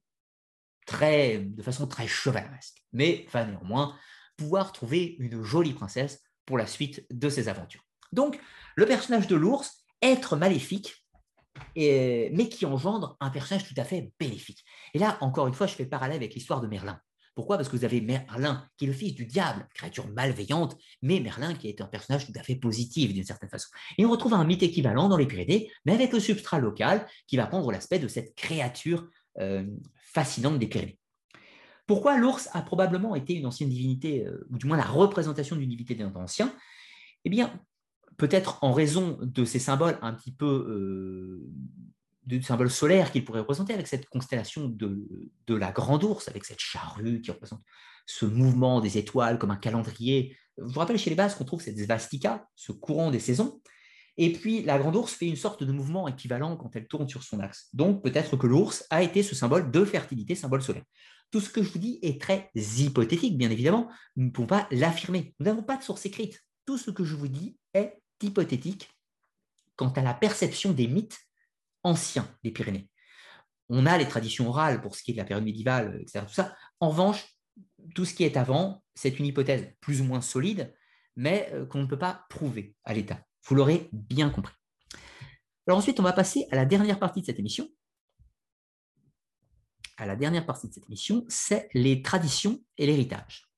de façon très chevaleresque, mais va néanmoins pouvoir trouver une jolie princesse pour la suite de ses aventures. Donc, le personnage de l'ours, être maléfique, mais qui engendre un personnage tout à fait bénéfique. Et là, encore une fois, je fais parallèle avec l'histoire de Merlin. Pourquoi? Parce que vous avez Merlin, qui est le fils du diable, créature malveillante, mais Merlin qui est un personnage tout à fait positif d'une certaine façon. Et on retrouve un mythe équivalent dans les Pyrénées, mais avec le substrat local qui va prendre l'aspect de cette créature euh, fascinante des Pyrénées. Pourquoi l'ours a probablement été une ancienne divinité, euh, ou du moins la représentation d'une divinité d'un ancien? Eh bien, peut-être en raison de ces symboles un petit peu euh, de symboles solaires qu'il pourrait représenter avec cette constellation de, de, la grande ours, avec cette charrue qui représente ce mouvement des étoiles comme un calendrier. Je vous rappelle chez les Basques qu'on trouve cette svastika, ce courant des saisons. Et puis la grande ours fait une sorte de mouvement équivalent quand elle tourne sur son axe. Donc peut-être que l'ours a été ce symbole de fertilité, symbole solaire. Tout ce que je vous dis est très hypothétique, bien évidemment. Nous ne pouvons pas l'affirmer. Nous n'avons pas de source écrite. Tout ce que je vous dis est hypothétique quant à la perception des mythes anciens des Pyrénées. On a les traditions orales pour ce qui est de la période médiévale, etc. En revanche, tout ce qui est avant, c'est une hypothèse plus ou moins solide, mais euh, qu'on ne peut pas prouver à l'état. Vous l'aurez bien compris. Ensuite, on va passer à la dernière partie de cette émission. À la dernière partie de cette émission, c'est les traditions et l'héritage.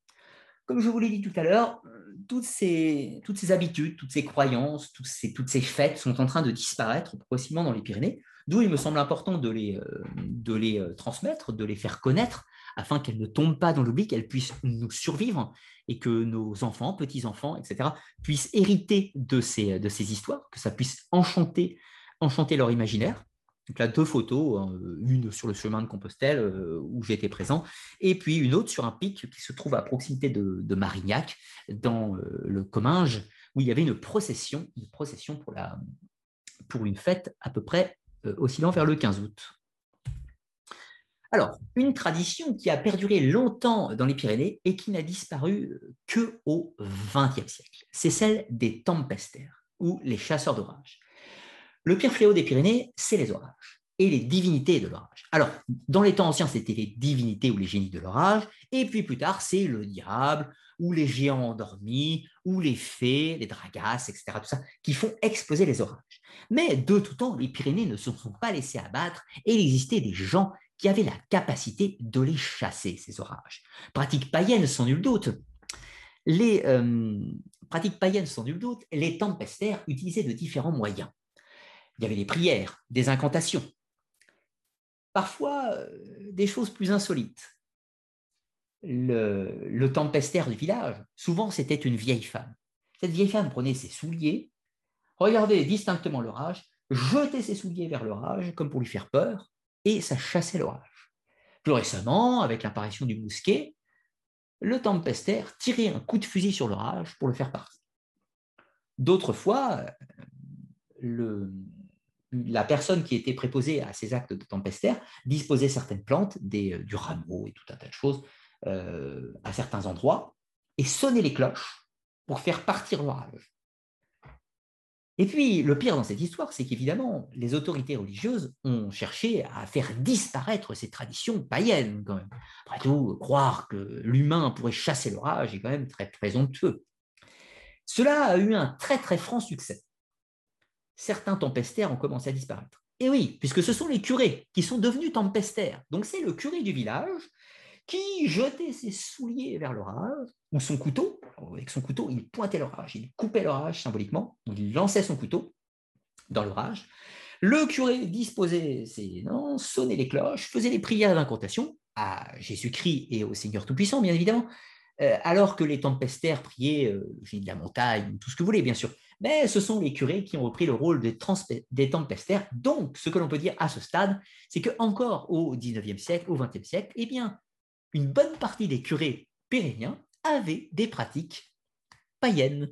Comme je vous l'ai dit tout à l'heure, toutes ces, toutes ces habitudes, toutes ces croyances, toutes ces, fêtes sont en train de disparaître progressivement dans les Pyrénées, d'où il me semble important de les, euh, euh, transmettre, de les faire connaître, afin qu'elles ne tombent pas dans l'oubli, qu'elles puissent nous survivre et que nos enfants, petits-enfants, etc., puissent hériter de ces, histoires, que ça puisse enchanter leur imaginaire. Donc là, deux photos, hein, une sur le chemin de Compostelle euh, où j'étais présent, et puis une autre sur un pic qui se trouve à proximité de, Marignac, dans euh, le Comminges, où il y avait une procession, une procession pour, la, pour une fête à peu près euh, oscillant vers le 15 août. Alors, une tradition qui a perduré longtemps dans les Pyrénées et qui n'a disparu que au XXe siècle, c'est celle des tempestères ou les chasseurs d'orage. Le pire fléau des Pyrénées, c'est les orages et les divinités de l'orage. Alors, dans les temps anciens, c'était les divinités ou les génies de l'orage, et puis plus tard, c'est le diable, ou les géants endormis, ou les fées, les dragasses, etc., qui font exploser les orages. Mais de tout temps, les Pyrénées ne se sont pas laissées abattre, et il existait des gens qui avaient la capacité de les chasser, ces orages. Pratique païenne, sans nul doute. Les euh, pratiques païennes, sans nul doute, les tempestères utilisaient de différents moyens. Il y avait des prières, des incantations, parfois euh, des choses plus insolites. Le, tempestaire du village, souvent c'était une vieille femme. Cette vieille femme prenait ses souliers, regardait distinctement l'orage, jetait ses souliers vers l'orage comme pour lui faire peur, et ça chassait l'orage. Plus récemment, avec l'apparition du mousquet, le tempestaire tirait un coup de fusil sur l'orage pour le faire partir. D'autres fois, le, la personne qui était préposée à ces actes de tempestaire disposait certaines plantes, euh, du rameau et tout un tas de choses euh, à certains endroits, et sonnait les cloches pour faire partir l'orage. Et puis, le pire dans cette histoire, c'est qu'évidemment, les autorités religieuses ont cherché à faire disparaître ces traditions païennes. Après tout, croire que l'humain pourrait chasser l'orage est quand même très présomptueux. Cela a eu un très très franc succès certains tempestaires ont commencé à disparaître. Et oui, puisque ce sont les curés qui sont devenus tempestaires. Donc c'est le curé du village qui jetait ses souliers vers l'orage, ou son couteau. Avec son couteau, il pointait l'orage, il coupait l'orage symboliquement, il lançait son couteau dans l'orage. Le curé disposait ses noms, sonnait les cloches, faisait les prières d'incantation à Jésus-Christ et au Seigneur Tout-Puissant, bien évidemment, euh, alors que les tempestaires priaient euh, de la montagne, tout ce que vous voulez, bien sûr mais ce sont les curés qui ont repris le rôle des, des. Donc, ce que l'on peut dire à ce stade, c'est qu'encore au XIXe siècle, au XXe siècle, eh bien, une bonne partie des curés pyrénéens avaient des pratiques païennes,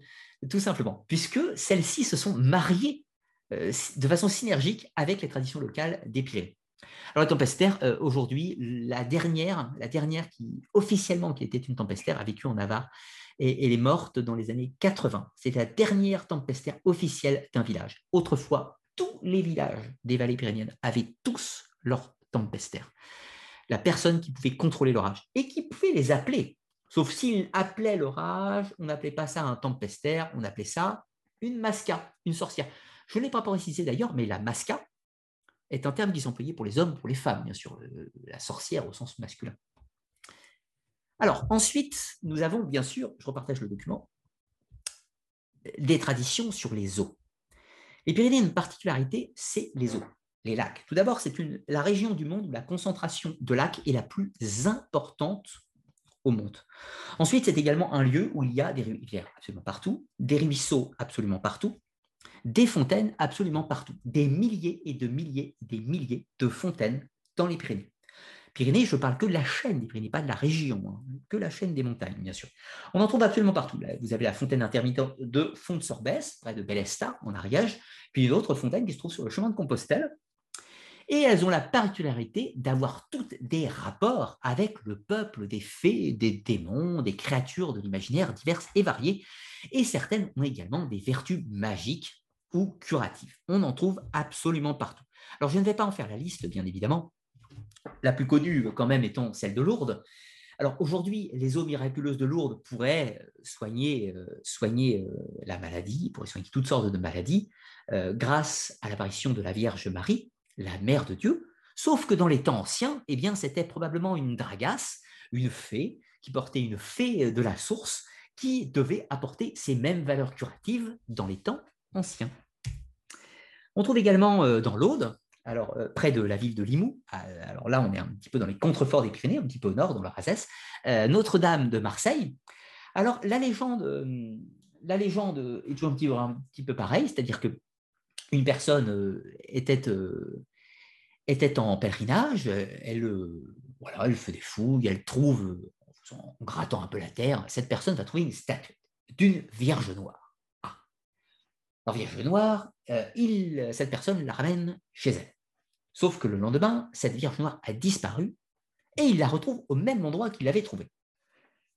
tout simplement, puisque celles-ci se sont mariées euh, de façon synergique avec les traditions locales des Pyrénées. Alors la tempête euh, aujourd'hui, la dernière, la dernière qui officiellement qui était une tempête a vécu en Navarre et elle est morte dans les années 80. C'est la dernière tempête officielle d'un village. Autrefois, tous les villages des vallées pyrénéennes avaient tous leur tempête La personne qui pouvait contrôler l'orage et qui pouvait les appeler. Sauf s'il appelait l'orage, on n'appelait pas ça un tempestaire, on appelait ça une masca, une sorcière. Je ne l'ai pas précisé d'ailleurs, mais la masca est un terme qui est employé pour les hommes, pour les femmes, bien sûr, euh, la sorcière au sens masculin. Alors, ensuite, nous avons, bien sûr, je repartage le document, des traditions sur les eaux. Les Pyrénées une particularité, c'est les eaux, les lacs. Tout d'abord, c'est la région du monde où la concentration de lacs est la plus importante au monde. Ensuite, c'est également un lieu où il y a des rivières absolument partout, des ruisseaux absolument partout, des fontaines absolument partout, des milliers et de milliers, des milliers de fontaines dans les Pyrénées. Pyrénées, je parle que de la chaîne des Pyrénées, pas de la région, hein, que la chaîne des montagnes, bien sûr. On en trouve absolument partout. Vous avez la fontaine intermittente de Font-de-Sorbès, près de Bellesta, en Ariège, puis d'autres fontaines qui se trouvent sur le chemin de Compostelle. Et elles ont la particularité d'avoir toutes des rapports avec le peuple des fées, des démons, des créatures de l'imaginaire diverses et variées. Et certaines ont également des vertus magiques ou curatives. On en trouve absolument partout. Alors je ne vais pas en faire la liste, bien évidemment, la plus connue quand même étant celle de Lourdes. Alors aujourd'hui, les eaux miraculeuses de Lourdes pourraient euh, soigner, euh, soigner euh, la maladie, pourraient soigner toutes sortes de maladies, grâce à l'apparition de la Vierge Marie, la mère de Dieu, sauf que dans les temps anciens, eh bien, c'était probablement une dragasse, une fée, qui portait une fée de la source, qui devait apporter ces mêmes valeurs curatives dans les temps anciens. On trouve également dans l'Aude, alors euh, près de la ville de Limoux. Euh, alors là, on est un petit peu dans les contreforts des Pyrénées, un petit peu au nord, dans la Razès. Euh, Notre-Dame de Marseille. Alors la légende, la légende est toujours un petit, un peu pareille, c'est-à-dire que une personne était, était en pèlerinage, elle, voilà, elle fait des fouilles, elle trouve, en grattant un peu la terre, cette personne va trouver une statue d'une Vierge Noire. Ah. Alors, Vierge Noire, cette personne la ramène chez elle. Sauf que le lendemain, cette Vierge Noire a disparu et il la retrouve au même endroit qu'il l'avait trouvée.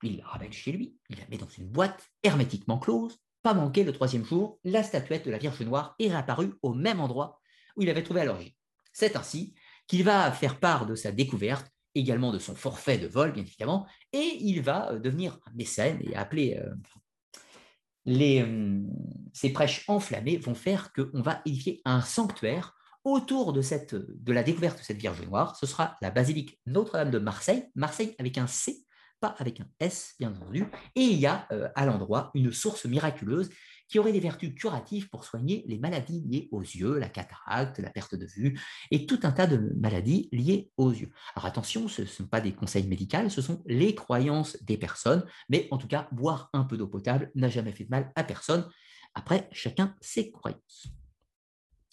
Il la ramène chez lui, il la met dans une boîte hermétiquement close. Pas manqué le troisième jour, la statuette de la Vierge Noire est réapparue au même endroit où il avait trouvé à l'origine. C'est ainsi qu'il va faire part de sa découverte, également de son forfait de vol, bien évidemment, et il va euh, devenir un mécène et appeler euh, euh, ces prêches enflammées vont faire qu'on va édifier un sanctuaire autour de, cette, de la découverte de cette Vierge Noire, ce sera la basilique Notre-Dame de Marseille, Marseille avec un C, pas avec un S, bien entendu, et il y a euh, à l'endroit une source miraculeuse qui aurait des vertus curatives pour soigner les maladies liées aux yeux, la cataracte, la perte de vue, et tout un tas de maladies liées aux yeux. Alors attention, ce ne sont pas des conseils médicaux, ce sont les croyances des personnes, mais en tout cas, boire un peu d'eau potable n'a jamais fait de mal à personne. Après, chacun ses croyances.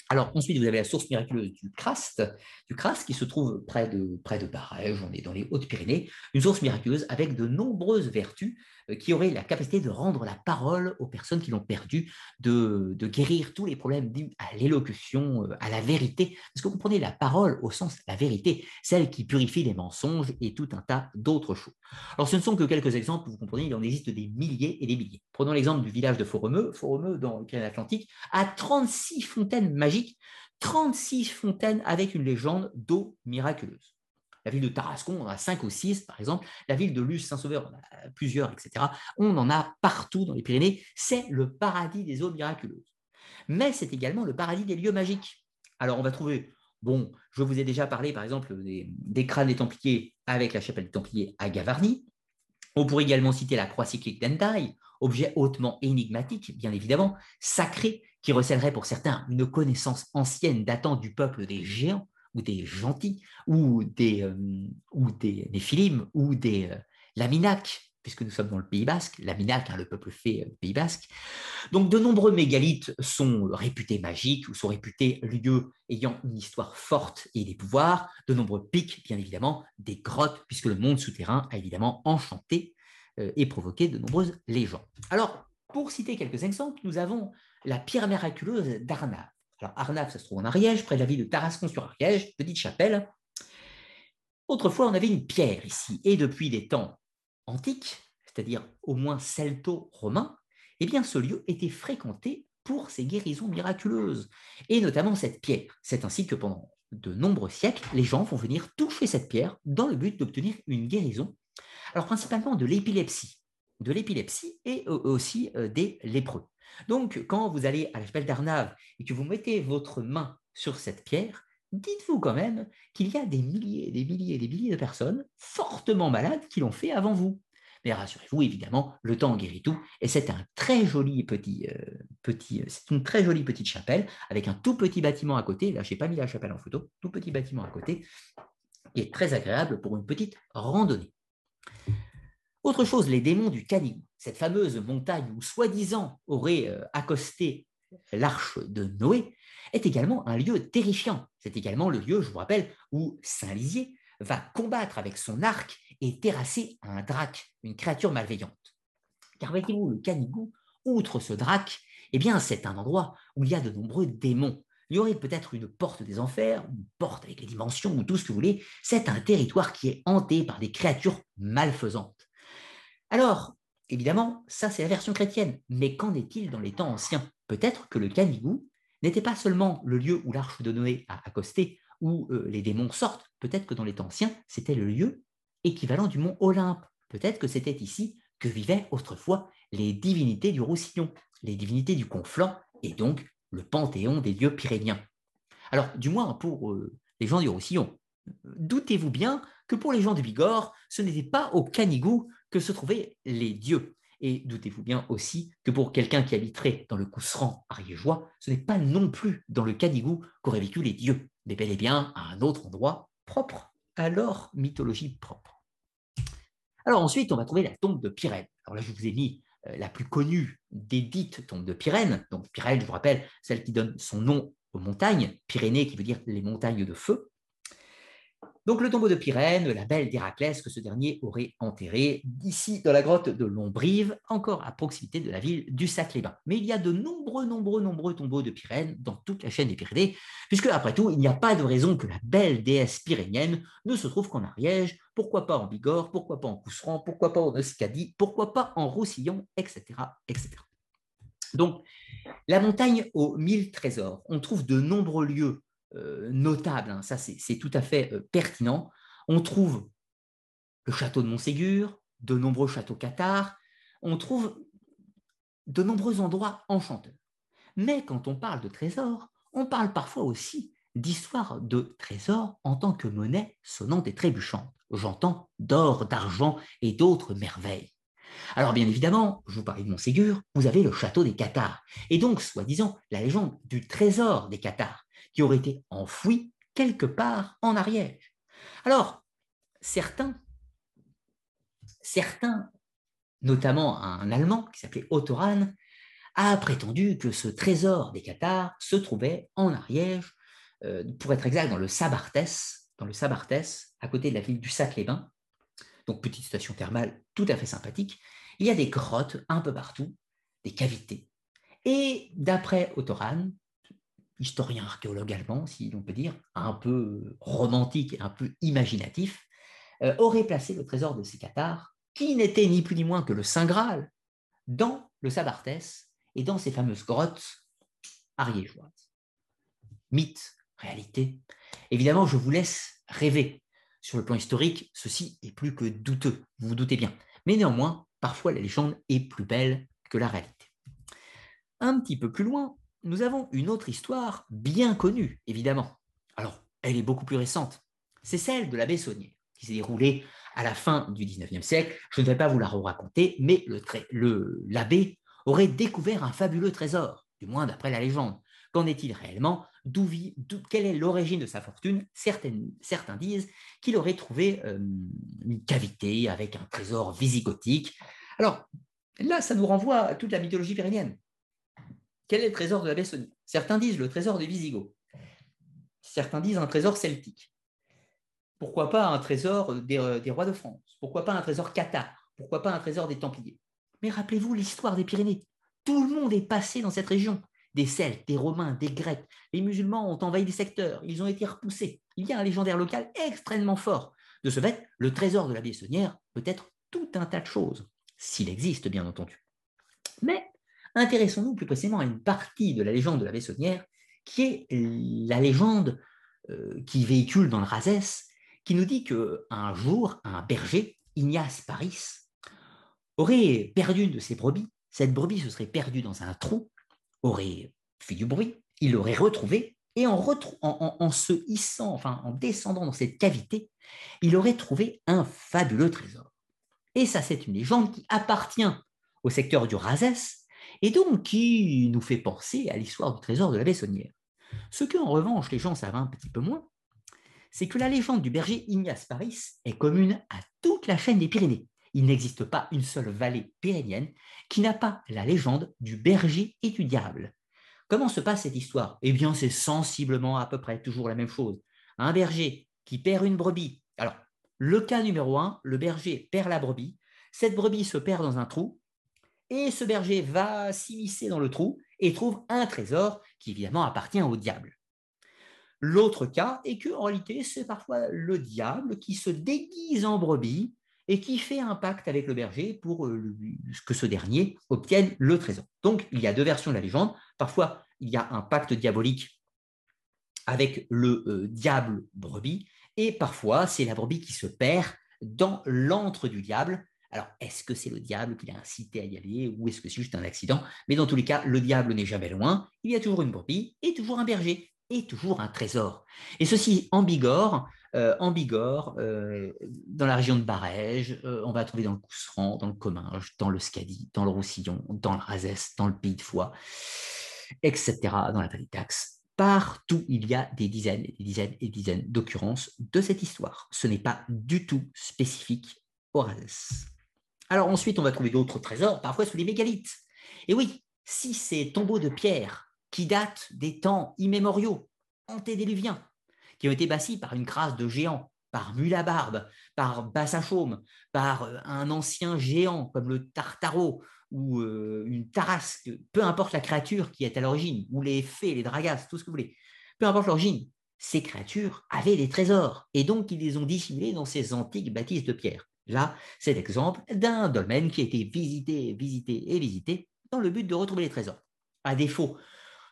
Alors ensuite, vous avez la source miraculeuse du Crast, du qui se trouve près de, près de Barège, on est dans les Hautes-Pyrénées, une source miraculeuse avec de nombreuses vertus qui auraient la capacité de rendre la parole aux personnes qui l'ont perdue, de, guérir tous les problèmes dus à l'élocution, euh, à la vérité. Parce que vous comprenez la parole au sens la vérité, celle qui purifie les mensonges et tout un tas d'autres choses. Alors ce ne sont que quelques exemples, vous comprenez, il en existe des milliers et des milliers. Prenons l'exemple du village de Foremeux. Foremeux, dans le Pyrénées-Atlantique, a 36 fontaines magiques 36 fontaines avec une légende d'eau miraculeuse. La ville de Tarascon, on en a 5 ou 6, par exemple. La ville de Luce, Saint-Sauveur, on a plusieurs, etc. On en a partout dans les Pyrénées. C'est le paradis des eaux miraculeuses. Mais c'est également le paradis des lieux magiques. Alors, on va trouver, bon, je vous ai déjà parlé, par exemple, des, crânes des Templiers avec la chapelle des Templiers à Gavarnie. On pourrait également citer la croix cyclique d'Endaille, objet hautement énigmatique, bien évidemment, sacré, qui recèlerait pour certains une connaissance ancienne datant du peuple des géants ou des gentils ou des, euh, ou des, ou des euh, puisque nous sommes dans le Pays Basque, Laminac, hein, le peuple fait euh, Pays Basque. Donc de nombreux mégalithes sont réputés magiques ou sont réputés lieux ayant une histoire forte et des pouvoirs, de nombreux pics, bien évidemment, des grottes, puisque le monde souterrain a évidemment enchanté euh, et provoqué de nombreuses légendes. Alors, pour citer quelques exemples, nous avons la pierre miraculeuse d'Arnave. Alors, Arnave, ça se trouve en Ariège, près de la ville de Tarascon-sur-Ariège, petite chapelle. Autrefois, on avait une pierre ici, et depuis des temps antiques, c'est-à-dire au moins celto-romains, eh bien, ce lieu était fréquenté pour ses guérisons miraculeuses, et notamment cette pierre. C'est ainsi que pendant de nombreux siècles, les gens vont venir toucher cette pierre dans le but d'obtenir une guérison, alors principalement de l'épilepsie, de l'épilepsie et aussi euh, des lépreux. Donc, quand vous allez à la chapelle d'Arnave et que vous mettez votre main sur cette pierre, dites-vous quand même qu'il y a des milliers, des milliers, des milliers de personnes fortement malades qui l'ont fait avant vous. Mais rassurez-vous, évidemment, le temps guérit tout, et c'est un très joli petit, euh, petit euh, c'est une très jolie petite chapelle avec un tout petit bâtiment à côté. Là, je n'ai pas mis la chapelle en photo, tout petit bâtiment à côté, qui est très agréable pour une petite randonnée. Autre chose, les démons du Canigou, cette fameuse montagne où soi-disant aurait euh, accosté l'arche de Noé, est également un lieu terrifiant. C'est également le lieu, je vous rappelle, où Saint Lisier va combattre avec son arc et terrasser un drac, une créature malveillante. Car voyez-vous, le Canigou, outre ce drac, eh bien, c'est un endroit où il y a de nombreux démons. Il y aurait peut-être une porte des enfers, une porte avec les dimensions ou tout ce que vous voulez. C'est un territoire qui est hanté par des créatures malfaisantes. Alors, évidemment, ça c'est la version chrétienne, mais qu'en est-il dans les temps anciens? Peut-être que le Canigou n'était pas seulement le lieu où l'arche de Noé a accosté, où euh, les démons sortent, peut-être que dans les temps anciens, c'était le lieu équivalent du mont Olympe. Peut-être que c'était ici que vivaient autrefois les divinités du Roussillon, les divinités du Conflent, et donc le panthéon des dieux pyréniens. Alors, du moins pour euh, les gens du Roussillon, doutez-vous bien que pour les gens de Bigorre, ce n'était pas au Canigou que se trouvaient les dieux. Et doutez-vous bien aussi que pour quelqu'un qui habiterait dans le Cousseran ariégeois, ce n'est pas non plus dans le Canigou qu'auraient vécu les dieux, mais bel et bien à un autre endroit propre à leur mythologie propre. Alors ensuite, on va trouver la tombe de Pyrène. Alors là, je vous ai mis euh, la plus connue des dites tombes de Pyrène. Donc Pyrène, je vous rappelle, celle qui donne son nom aux montagnes, Pyrénées qui veut dire les montagnes de feu. Donc le tombeau de Pyrène, la belle d'Héraclès que ce dernier aurait enterré ici dans la grotte de Lombrive, encore à proximité de la ville du Sac-les-Bains. Mais il y a de nombreux, nombreux, nombreux tombeaux de Pyrène dans toute la chaîne des Pyrénées, puisque après tout, il n'y a pas de raison que la belle déesse pyrénienne ne se trouve qu'en Ariège, pourquoi pas en Bigorre, pourquoi pas en Cousseran, pourquoi pas en Euskadi, pourquoi pas en Roussillon, etc. etc. Donc, la montagne aux mille trésors, on trouve de nombreux lieux notable, hein. ça c'est tout à fait euh, pertinent. On trouve le château de Montségur, de nombreux châteaux cathares, on trouve de nombreux endroits enchanteurs. Mais quand on parle de trésors, on parle parfois aussi d'histoire de trésors en tant que monnaie sonnante et trébuchante. J'entends d'or, d'argent et d'autres merveilles. Alors bien évidemment, je vous parlais de Montségur, vous avez le château des Cathares, et donc, soi-disant, la légende du trésor des Cathares qui aurait été enfoui quelque part en Ariège. Alors, certains, certains, notamment un Allemand qui s'appelait Otto a prétendu que ce trésor des Cathares se trouvait en Ariège, euh, pour être exact, dans le Sabartès, dans le Sabartès, à côté de la ville du Sac-les-Bains. Donc, petite station thermale tout à fait sympathique. Il y a des grottes un peu partout, des cavités. Et d'après Ottoran, historien archéologue allemand, si l'on peut dire, un peu romantique, un peu imaginatif, euh, aurait placé le trésor de ces cathares, qui n'était ni plus ni moins que le Saint Graal, dans le Sabartès et dans ces fameuses grottes ariégeoises. Mythe, réalité. Évidemment, je vous laisse rêver. Sur le plan historique, ceci est plus que douteux, vous vous doutez bien. Mais néanmoins, parfois la légende est plus belle que la réalité. Un petit peu plus loin, nous avons une autre histoire bien connue, évidemment. Alors, elle est beaucoup plus récente. C'est celle de l'abbé Saunier, qui s'est déroulée à la fin du XIXe siècle. Je ne vais pas vous la raconter, mais l'abbé aurait découvert un fabuleux trésor, du moins d'après la légende. Qu'en est-il réellement? Quelle est l'origine de sa fortune? Certains disent qu'il aurait trouvé euh, une cavité avec un trésor visigothique. Alors, là, ça nous renvoie à toute la mythologie pyrénéenne. Quel est le trésor de la Bessonie Certains disent le trésor des Visigoths. Certains disent un trésor celtique. Pourquoi pas un trésor des, euh, rois de France? Pourquoi pas un trésor cathare? Pourquoi pas un trésor des Templiers? Mais rappelez-vous l'histoire des Pyrénées. Tout le monde est passé dans cette région. des Celtes, des Romains, des Grecs. Les musulmans ont envahi des secteurs, ils ont été repoussés. Il y a un légendaire local extrêmement fort. De ce fait, le trésor de la Bessonnière peut être tout un tas de choses, s'il existe bien entendu. Mais intéressons-nous plus précisément à une partie de la légende de la Bessonnière, qui est la légende euh, qui véhicule dans le Razès, qui nous dit qu'un jour, un berger, Ignace Paris, aurait perdu une de ses brebis. Cette brebis se serait perdue dans un trou, aurait fait du bruit, il l'aurait retrouvée, et en, en, se hissant, enfin en descendant dans cette cavité, il aurait trouvé un fabuleux trésor. Et ça, c'est une légende qui appartient au secteur du Razès, et donc qui nous fait penser à l'histoire du trésor de la Bessonnière. Ce que, en revanche, les gens savent un petit peu moins, c'est que la légende du berger Ignace Paris est commune à toute la chaîne des Pyrénées. Il n'existe pas une seule vallée pyrénéenne qui n'a pas la légende du berger et du diable. Comment se passe cette histoire? Eh bien, c'est sensiblement à peu près toujours la même chose. Un berger qui perd une brebis. Alors, le cas numéro un, le berger perd la brebis. Cette brebis se perd dans un trou et ce berger va s'immiscer dans le trou et trouve un trésor qui évidemment appartient au diable. L'autre cas est que en réalité, c'est parfois le diable qui se déguise en brebis et qui fait un pacte avec le berger pour euh, que ce dernier obtienne le trésor. Donc, il y a deux versions de la légende. Parfois, il y a un pacte diabolique avec le euh, diable brebis, et parfois, c'est la brebis qui se perd dans l'antre du diable, alors, est-ce que c'est le diable qui l'a incité à y aller ou est-ce que c'est juste un accident? Mais dans tous les cas, le diable n'est jamais loin. Il y a toujours une brebis et toujours un berger et toujours un trésor. Et ceci en Bigorre, euh, en Bigorre, euh, dans la région de Barège, euh, on va trouver dans le Cousseran, dans le Comminges, dans le Scadi, dans le Roussillon, dans le Razès, dans le Pays de Foix, etc., dans la vallée. Partout, il y a des dizaines et des dizaines et des dizaines d'occurrences de cette histoire. Ce n'est pas du tout spécifique au Razès. Alors ensuite, on va trouver d'autres trésors, parfois sous les mégalithes. Et oui, si ces tombeaux de pierre qui datent des temps immémoriaux, antédiluviens, qui ont été bâtis par une crasse de géants, par Mulabarbe, par Bassachaume, par euh, un ancien géant comme le Tartaro ou euh, une Tarasque, peu importe la créature qui est à l'origine, ou les fées, les dragas, tout ce que vous voulez, peu importe l'origine, ces créatures avaient des trésors, et donc ils les ont dissimulés dans ces antiques bâtisses de pierre. Là, c'est l'exemple d'un dolmen qui a été visité, visité et visité dans le but de retrouver les trésors. À défaut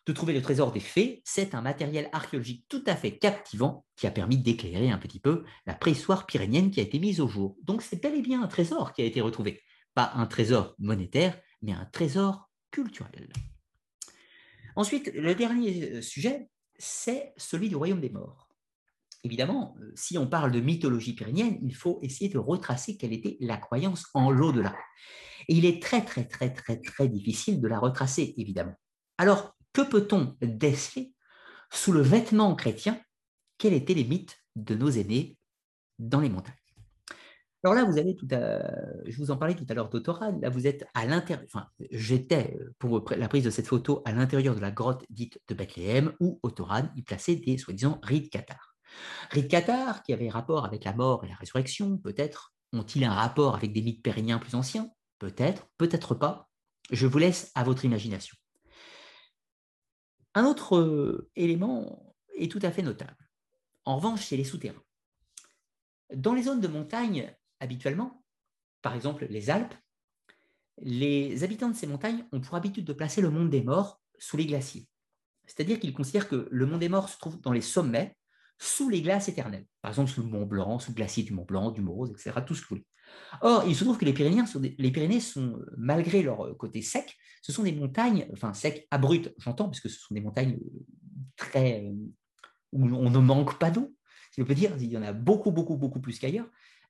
de trouver le trésor des fées, c'est un matériel archéologique tout à fait captivant qui a permis d'éclairer un petit peu la préhistoire pyrénienne qui a été mise au jour. Donc c'est bel et bien un trésor qui a été retrouvé. Pas un trésor monétaire, mais un trésor culturel. Ensuite, le dernier sujet, c'est celui du royaume des morts évidemment, euh, si on parle de mythologie pyrénéenne, il faut essayer de retracer quelle était la croyance en l'au-delà. Et il est très, très, très, très, très difficile de la retracer, évidemment. Alors, que peut-on déceler sous le vêtement chrétien? Quels étaient les mythes de nos aînés dans les montagnes? Alors là, vous avez tout à... je vous en parlais tout à l'heure d'Autorane. Là, vous êtes à l'intérieur. Enfin, j'étais pour la prise de cette photo à l'intérieur de la grotte dite de Bethléem, où Autorane y plaçait des soi-disant rites cathares. Rite Qatar, qui avait rapport avec la mort et la résurrection, peut-être. Ont-ils un rapport avec des mythes pérenniens plus anciens? Peut-être, peut-être pas. Je vous laisse à votre imagination. Un autre euh, élément est tout à fait notable. En revanche, c'est les souterrains. Dans les zones de montagne, habituellement, par exemple les Alpes, les habitants de ces montagnes ont pour habitude de placer le monde des morts sous les glaciers. C'est-à-dire qu'ils considèrent que le monde des morts se trouve dans les sommets sous les glaces éternelles. Par exemple, sous le Mont Blanc, sous le glacier du Mont Blanc, du Morose, etc., tout ce que vous voulez. Or, il se trouve que les Pyrénées, sont les Pyrénées sont, malgré leur côté sec, ce sont des montagnes, enfin secs, abruptes, j'entends, parce que ce sont des montagnes euh, très. Euh, où on ne manque pas d'eau, si on peut dire, il y en a beaucoup, beaucoup, beaucoup plus qu'ailleurs.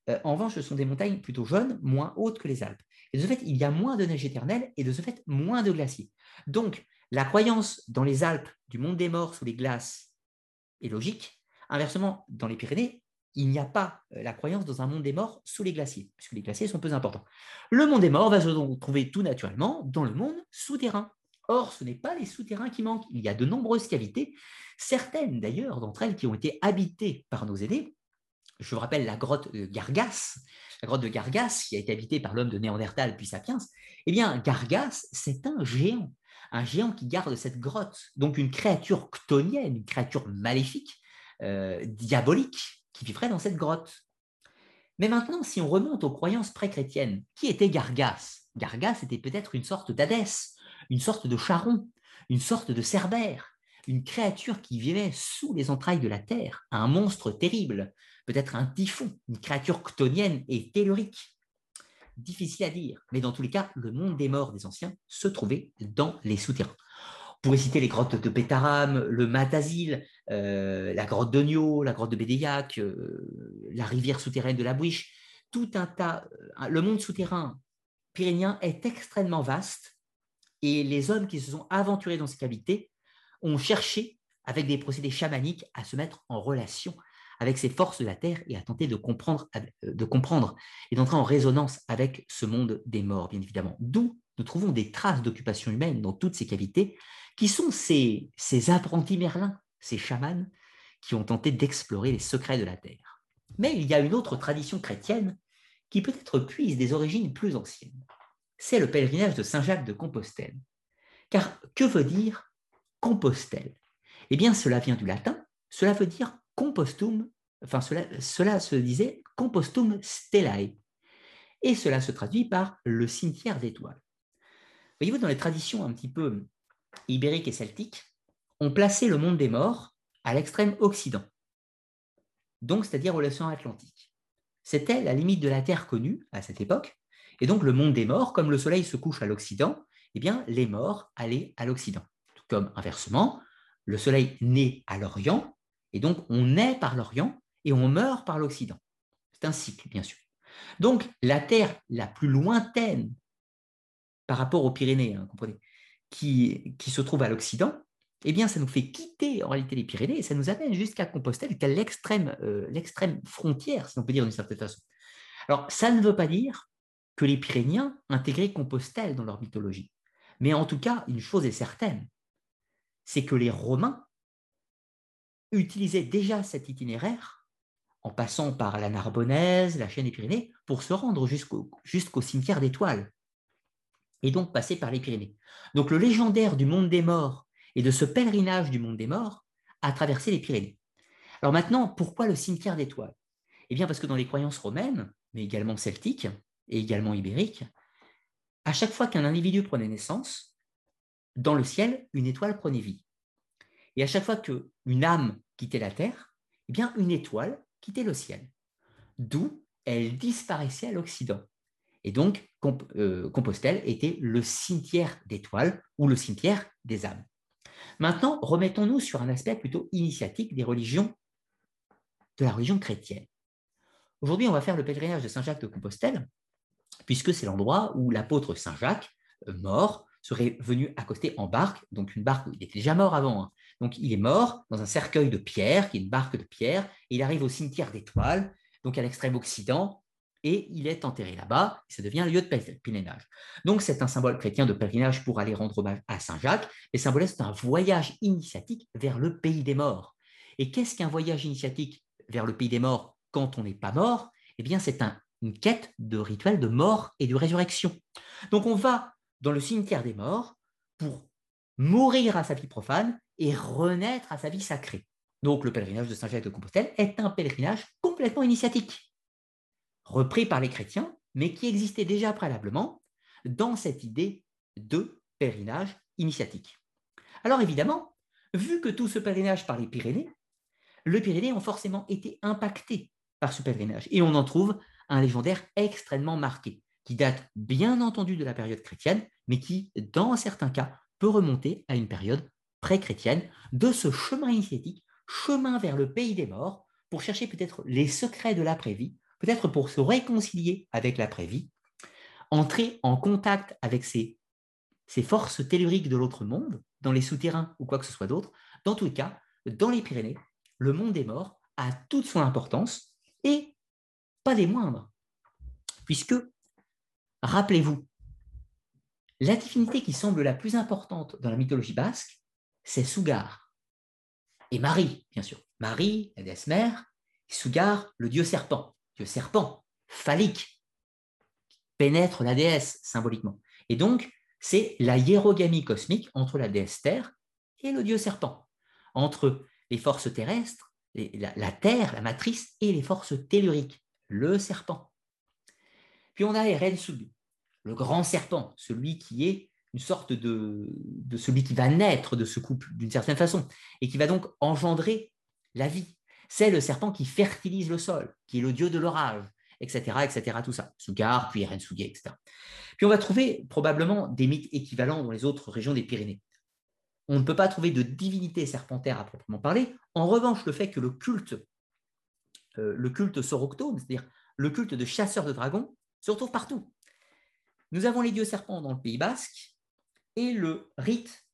Euh, en revanche, ce sont des montagnes plutôt jeunes, moins hautes que les Alpes. Et de ce fait, il y a moins de neige éternelle et de ce fait, moins de glaciers. Donc, la croyance dans les Alpes du monde des morts sous les glaces est logique, Inversement, dans les Pyrénées, il n'y a pas euh, la croyance dans un monde des morts sous les glaciers, puisque les glaciers sont peu importants. Le monde des morts va se trouver tout naturellement dans le monde souterrain. Or, ce n'est pas les souterrains qui manquent. Il y a de nombreuses cavités, certaines d'ailleurs d'entre elles qui ont été habitées par nos aînés. Je vous rappelle la grotte de Gargas, la grotte de Gargas qui a été habitée par l'homme de Néandertal puis Sapiens. Eh bien, Gargas, c'est un géant, un géant qui garde cette grotte, donc une créature ctonienne, une créature maléfique, euh, diabolique, qui vivrait dans cette grotte. Mais maintenant, si on remonte aux croyances pré-chrétiennes, qui était Gargas? Gargas était peut-être une sorte d'Hadès, une sorte de Charon, une sorte de Cerbère, une créature qui vivait sous les entrailles de la terre, un monstre terrible, peut-être un typhon, une créature ctonienne et tellurique. Difficile à dire, mais dans tous les cas, le monde des morts des anciens se trouvait dans les souterrains. Pourrait citer les grottes de Pétaram, le Matasil, euh, la grotte de Nio, la grotte de Bédéiac, euh, la rivière souterraine de la Bouiche, tout un tas. Euh, le monde souterrain pyrénéen est extrêmement vaste et les hommes qui se sont aventurés dans ces cavités ont cherché, avec des procédés chamaniques, à se mettre en relation avec ces forces de la Terre et à tenter de comprendre, de comprendre et d'entrer en résonance avec ce monde des morts, bien évidemment. D'où nous trouvons des traces d'occupation humaine dans toutes ces cavités, qui sont ces, ces apprentis merlins, ces chamans, qui ont tenté d'explorer les secrets de la Terre? Mais il y a une autre tradition chrétienne qui peut-être puise des origines plus anciennes. C'est le pèlerinage de Saint-Jacques de Compostelle. Car que veut dire Compostelle? Eh bien, cela vient du latin, cela veut dire compostum, enfin cela, cela se disait compostum stellae, et cela se traduit par le cimetière d'étoiles. Voyez-vous, dans les traditions un petit peu ibériques et celtiques, on plaçait le monde des morts à l'extrême occident, donc c'est-à-dire au l'océan Atlantique. C'était la limite de la Terre connue à cette époque, et donc le monde des morts, comme le Soleil se couche à l'Occident, eh bien les morts allaient à l'Occident. Comme inversement, le Soleil naît à l'Orient, et donc on naît par l'Orient et on meurt par l'Occident. C'est un cycle, bien sûr. Donc la Terre la plus lointaine par rapport aux Pyrénées, hein, comprenez, qui, se trouve à l'Occident, eh bien, ça nous fait quitter en réalité les Pyrénées et ça nous amène jusqu'à Compostelle, qui est l'extrême euh, l'extrême frontière, si on peut dire d'une certaine façon. Alors, ça ne veut pas dire que les Pyrénéens intégraient Compostelle dans leur mythologie. Mais en tout cas, une chose est certaine, c'est que les Romains utilisaient déjà cet itinéraire en passant par la Narbonnaise, la chaîne des Pyrénées, pour se rendre jusqu'au jusqu'au cimetière d'étoiles, et donc passer par les Pyrénées. Donc le légendaire du monde des morts et de ce pèlerinage du monde des morts a traversé les Pyrénées. Alors maintenant, pourquoi le cimetière d'étoiles Eh bien parce que dans les croyances romaines, mais également celtiques et également ibériques, à chaque fois qu'un individu prenait naissance, dans le ciel, une étoile prenait vie. Et à chaque fois qu'une âme quittait la terre, eh bien une étoile quittait le ciel. D'où elle disparaissait à l'Occident. Et donc, euh, Compostelle était le cimetière d'étoiles ou le cimetière des âmes. Maintenant, remettons-nous sur un aspect plutôt initiatique des religions, de la religion chrétienne. Aujourd'hui, on va faire le pèlerinage de Saint-Jacques de Compostelle, puisque c'est l'endroit où l'apôtre Saint-Jacques, euh, mort, serait venu accoster en barque, donc une barque, il était déjà mort avant, hein. donc il est mort dans un cercueil de pierre, qui est une barque de pierre, et il arrive au cimetière d'étoiles, donc à l'extrême occident, et il est enterré là-bas, ça devient un lieu de pèlerinage. Donc c'est un symbole chrétien de pèlerinage pour aller rendre hommage à Saint Jacques, et symbolise un voyage initiatique vers le pays des morts. Et qu'est-ce qu'un voyage initiatique vers le pays des morts quand on n'est pas mort? Eh bien c'est une quête de rituel de mort et de résurrection. Donc on va dans le cimetière des morts pour mourir à sa vie profane et renaître à sa vie sacrée. Donc le pèlerinage de Saint-Jacques de Compostelle est un pèlerinage complètement initiatique repris par les chrétiens, mais qui existait déjà préalablement dans cette idée de pèlerinage initiatique. Alors évidemment, vu que tout ce pèlerinage par les Pyrénées, les Pyrénées ont forcément été impactés par ce pèlerinage, et on en trouve un légendaire extrêmement marqué, qui date bien entendu de la période chrétienne, mais qui, dans certains cas, peut remonter à une période pré-chrétienne de ce chemin initiatique, chemin vers le pays des morts, pour chercher peut-être les secrets de l'après-vie, peut-être pour se réconcilier avec l'après-vie, entrer en contact avec ces, ces forces telluriques de l'autre monde, dans les souterrains ou quoi que ce soit d'autre. Dans tous les cas, dans les Pyrénées, le monde des morts a toute son importance et pas des moindres. Puisque, rappelez-vous, la divinité qui semble la plus importante dans la mythologie basque, c'est Sugar. Et Marie, bien sûr. Marie, la déesse mère, Sugar, le dieu serpent dieu serpent, phallique, pénètre la déesse symboliquement. Et donc, c'est la hiérogamie cosmique entre la déesse Terre et le dieu serpent, entre les forces terrestres, la, Terre, la matrice, et les forces telluriques, le serpent. Puis on a Erensubi, le grand serpent, celui qui est une sorte de celui qui va naître de ce couple d'une certaine façon, et qui va donc engendrer la vie. C'est le serpent qui fertilise le sol, qui est le dieu de l'orage, etc., etc., tout ça. Sugar, puis Erensugi, etc. Puis on va trouver probablement des mythes équivalents dans les autres régions des Pyrénées. On ne peut pas trouver de divinité serpentaire à proprement parler. En revanche, le fait que le culte, euh, le culte c'est-à-dire le culte de chasseurs de dragons, se retrouve partout. Nous avons les dieux serpents dans le Pays basque et le rite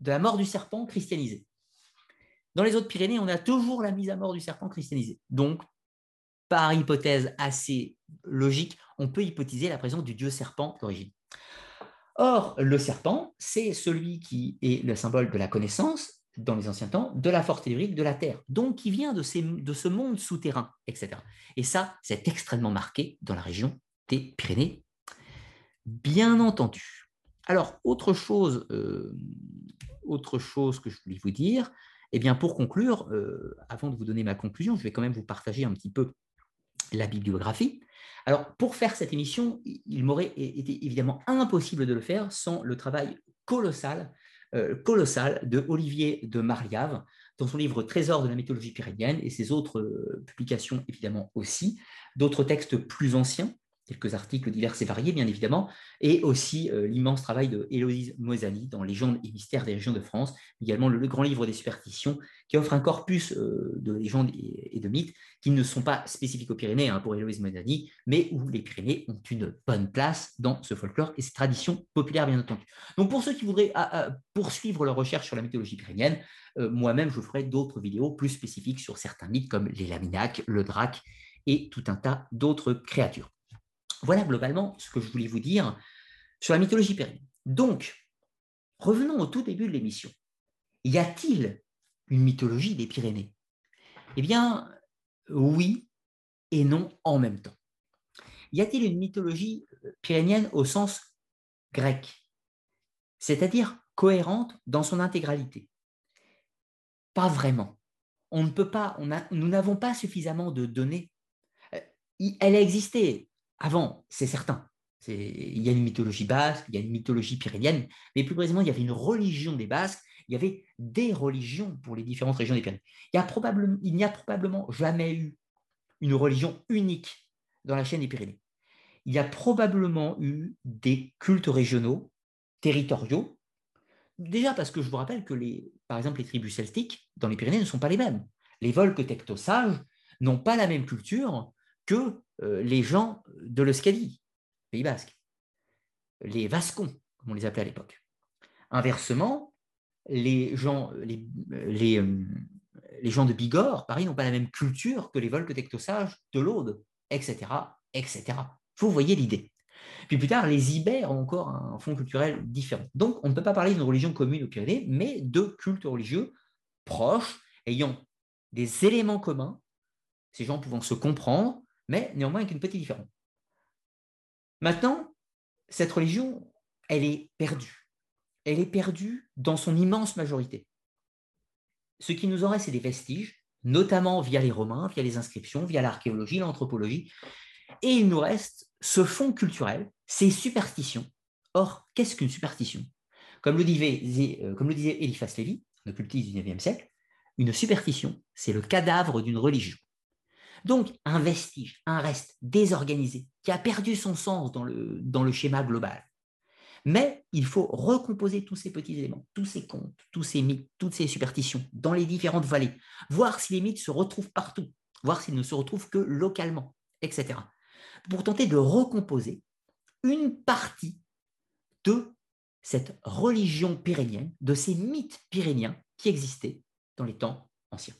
de la mort du serpent christianisé. Dans les autres Pyrénées, on a toujours la mise à mort du serpent christianisé. Donc, par hypothèse assez logique, on peut hypothéser la présence du dieu serpent d'origine. Or, le serpent, c'est celui qui est le symbole de la connaissance, dans les anciens temps, de la force théorique de la Terre, donc qui vient de, de ce monde souterrain, etc. Et ça, c'est extrêmement marqué dans la région des Pyrénées, bien entendu. Alors, autre chose, euh, autre chose que je voulais vous dire, eh bien, pour conclure, euh, avant de vous donner ma conclusion, je vais quand même vous partager un petit peu la bibliographie. Alors, pour faire cette émission, il m'aurait été évidemment impossible de le faire sans le travail colossal, euh, colossal de Olivier de Mariave, dans son livre Trésor de la mythologie pyrénéenne et ses autres euh, publications évidemment aussi, d'autres textes plus anciens quelques articles divers et variés, bien évidemment, et aussi euh, l'immense travail de Héloïse dans Légendes et mystères des régions de France, également le, grand livre des superstitions, qui offre un corpus euh, de légendes et, de mythes qui ne sont pas spécifiques aux Pyrénées hein, pour Héloïse Moisali, mais où les Pyrénées ont une bonne place dans ce folklore et ces traditions populaires, bien entendu. Donc pour ceux qui voudraient poursuivre leur recherche sur la mythologie pyrénéenne, euh, moi-même, je ferai d'autres vidéos plus spécifiques sur certains mythes comme les Laminacs, le Drac et tout un tas d'autres créatures. Voilà globalement ce que je voulais vous dire sur la mythologie pyrénéenne. Donc, revenons au tout début de l'émission. Y a-t-il une mythologie des Pyrénées? Eh bien, oui et non en même temps. Y a-t-il une mythologie pyrénéenne au sens grec, c'est-à-dire cohérente dans son intégralité? Pas vraiment. On ne peut pas, nous n'avons pas suffisamment de données. Euh, elle a existé, avant, c'est certain. Il y a une mythologie basque, il y a une mythologie pyrénéenne, mais plus précisément, il y avait une religion des Basques, il y avait des religions pour les différentes régions des Pyrénées. Il, n'y a probablement jamais eu une religion unique dans la chaîne des Pyrénées. Il y a probablement eu des cultes régionaux, territoriaux, déjà parce que je vous rappelle que, les, par exemple, les tribus celtiques dans les Pyrénées ne sont pas les mêmes. Les Volques tectosages n'ont pas la même culture que les gens de l'Euskadi, Pays basque, les Vascons, comme on les appelait à l'époque. Inversement, les gens, les, les, euh, gens de Bigorre, Paris, n'ont pas la même culture que les Volques de l'Aude, etc., etc. Vous voyez l'idée. Puis plus tard, les Ibères ont encore un fond culturel différent. Donc, on ne peut pas parler d'une religion commune aux Pyrénées, mais de cultes religieux proches, ayant des éléments communs, ces gens pouvant se comprendre, mais néanmoins avec une petite différence. Maintenant, cette religion, elle est perdue. Elle est perdue dans son immense majorité. Ce qui nous en reste, c'est des vestiges, notamment via les Romains, via les inscriptions, via l'archéologie, l'anthropologie. Et il nous reste ce fond culturel, ces superstitions. Or, qu'est-ce qu'une superstition? Comme le, disait, euh, comme le disait Eliphas Lévy, un occultiste du XIXe siècle, une superstition, c'est le cadavre d'une religion. Donc, un vestige, un reste désorganisé, qui a perdu son sens dans le, dans le schéma global. Mais il faut recomposer tous ces petits éléments, tous ces contes, tous ces mythes, toutes ces superstitions dans les différentes vallées, voir si les mythes se retrouvent partout, voir s'ils ne se retrouvent que localement, etc. Pour tenter de recomposer une partie de cette religion pyrénienne, de ces mythes pyréniens qui existaient dans les temps anciens.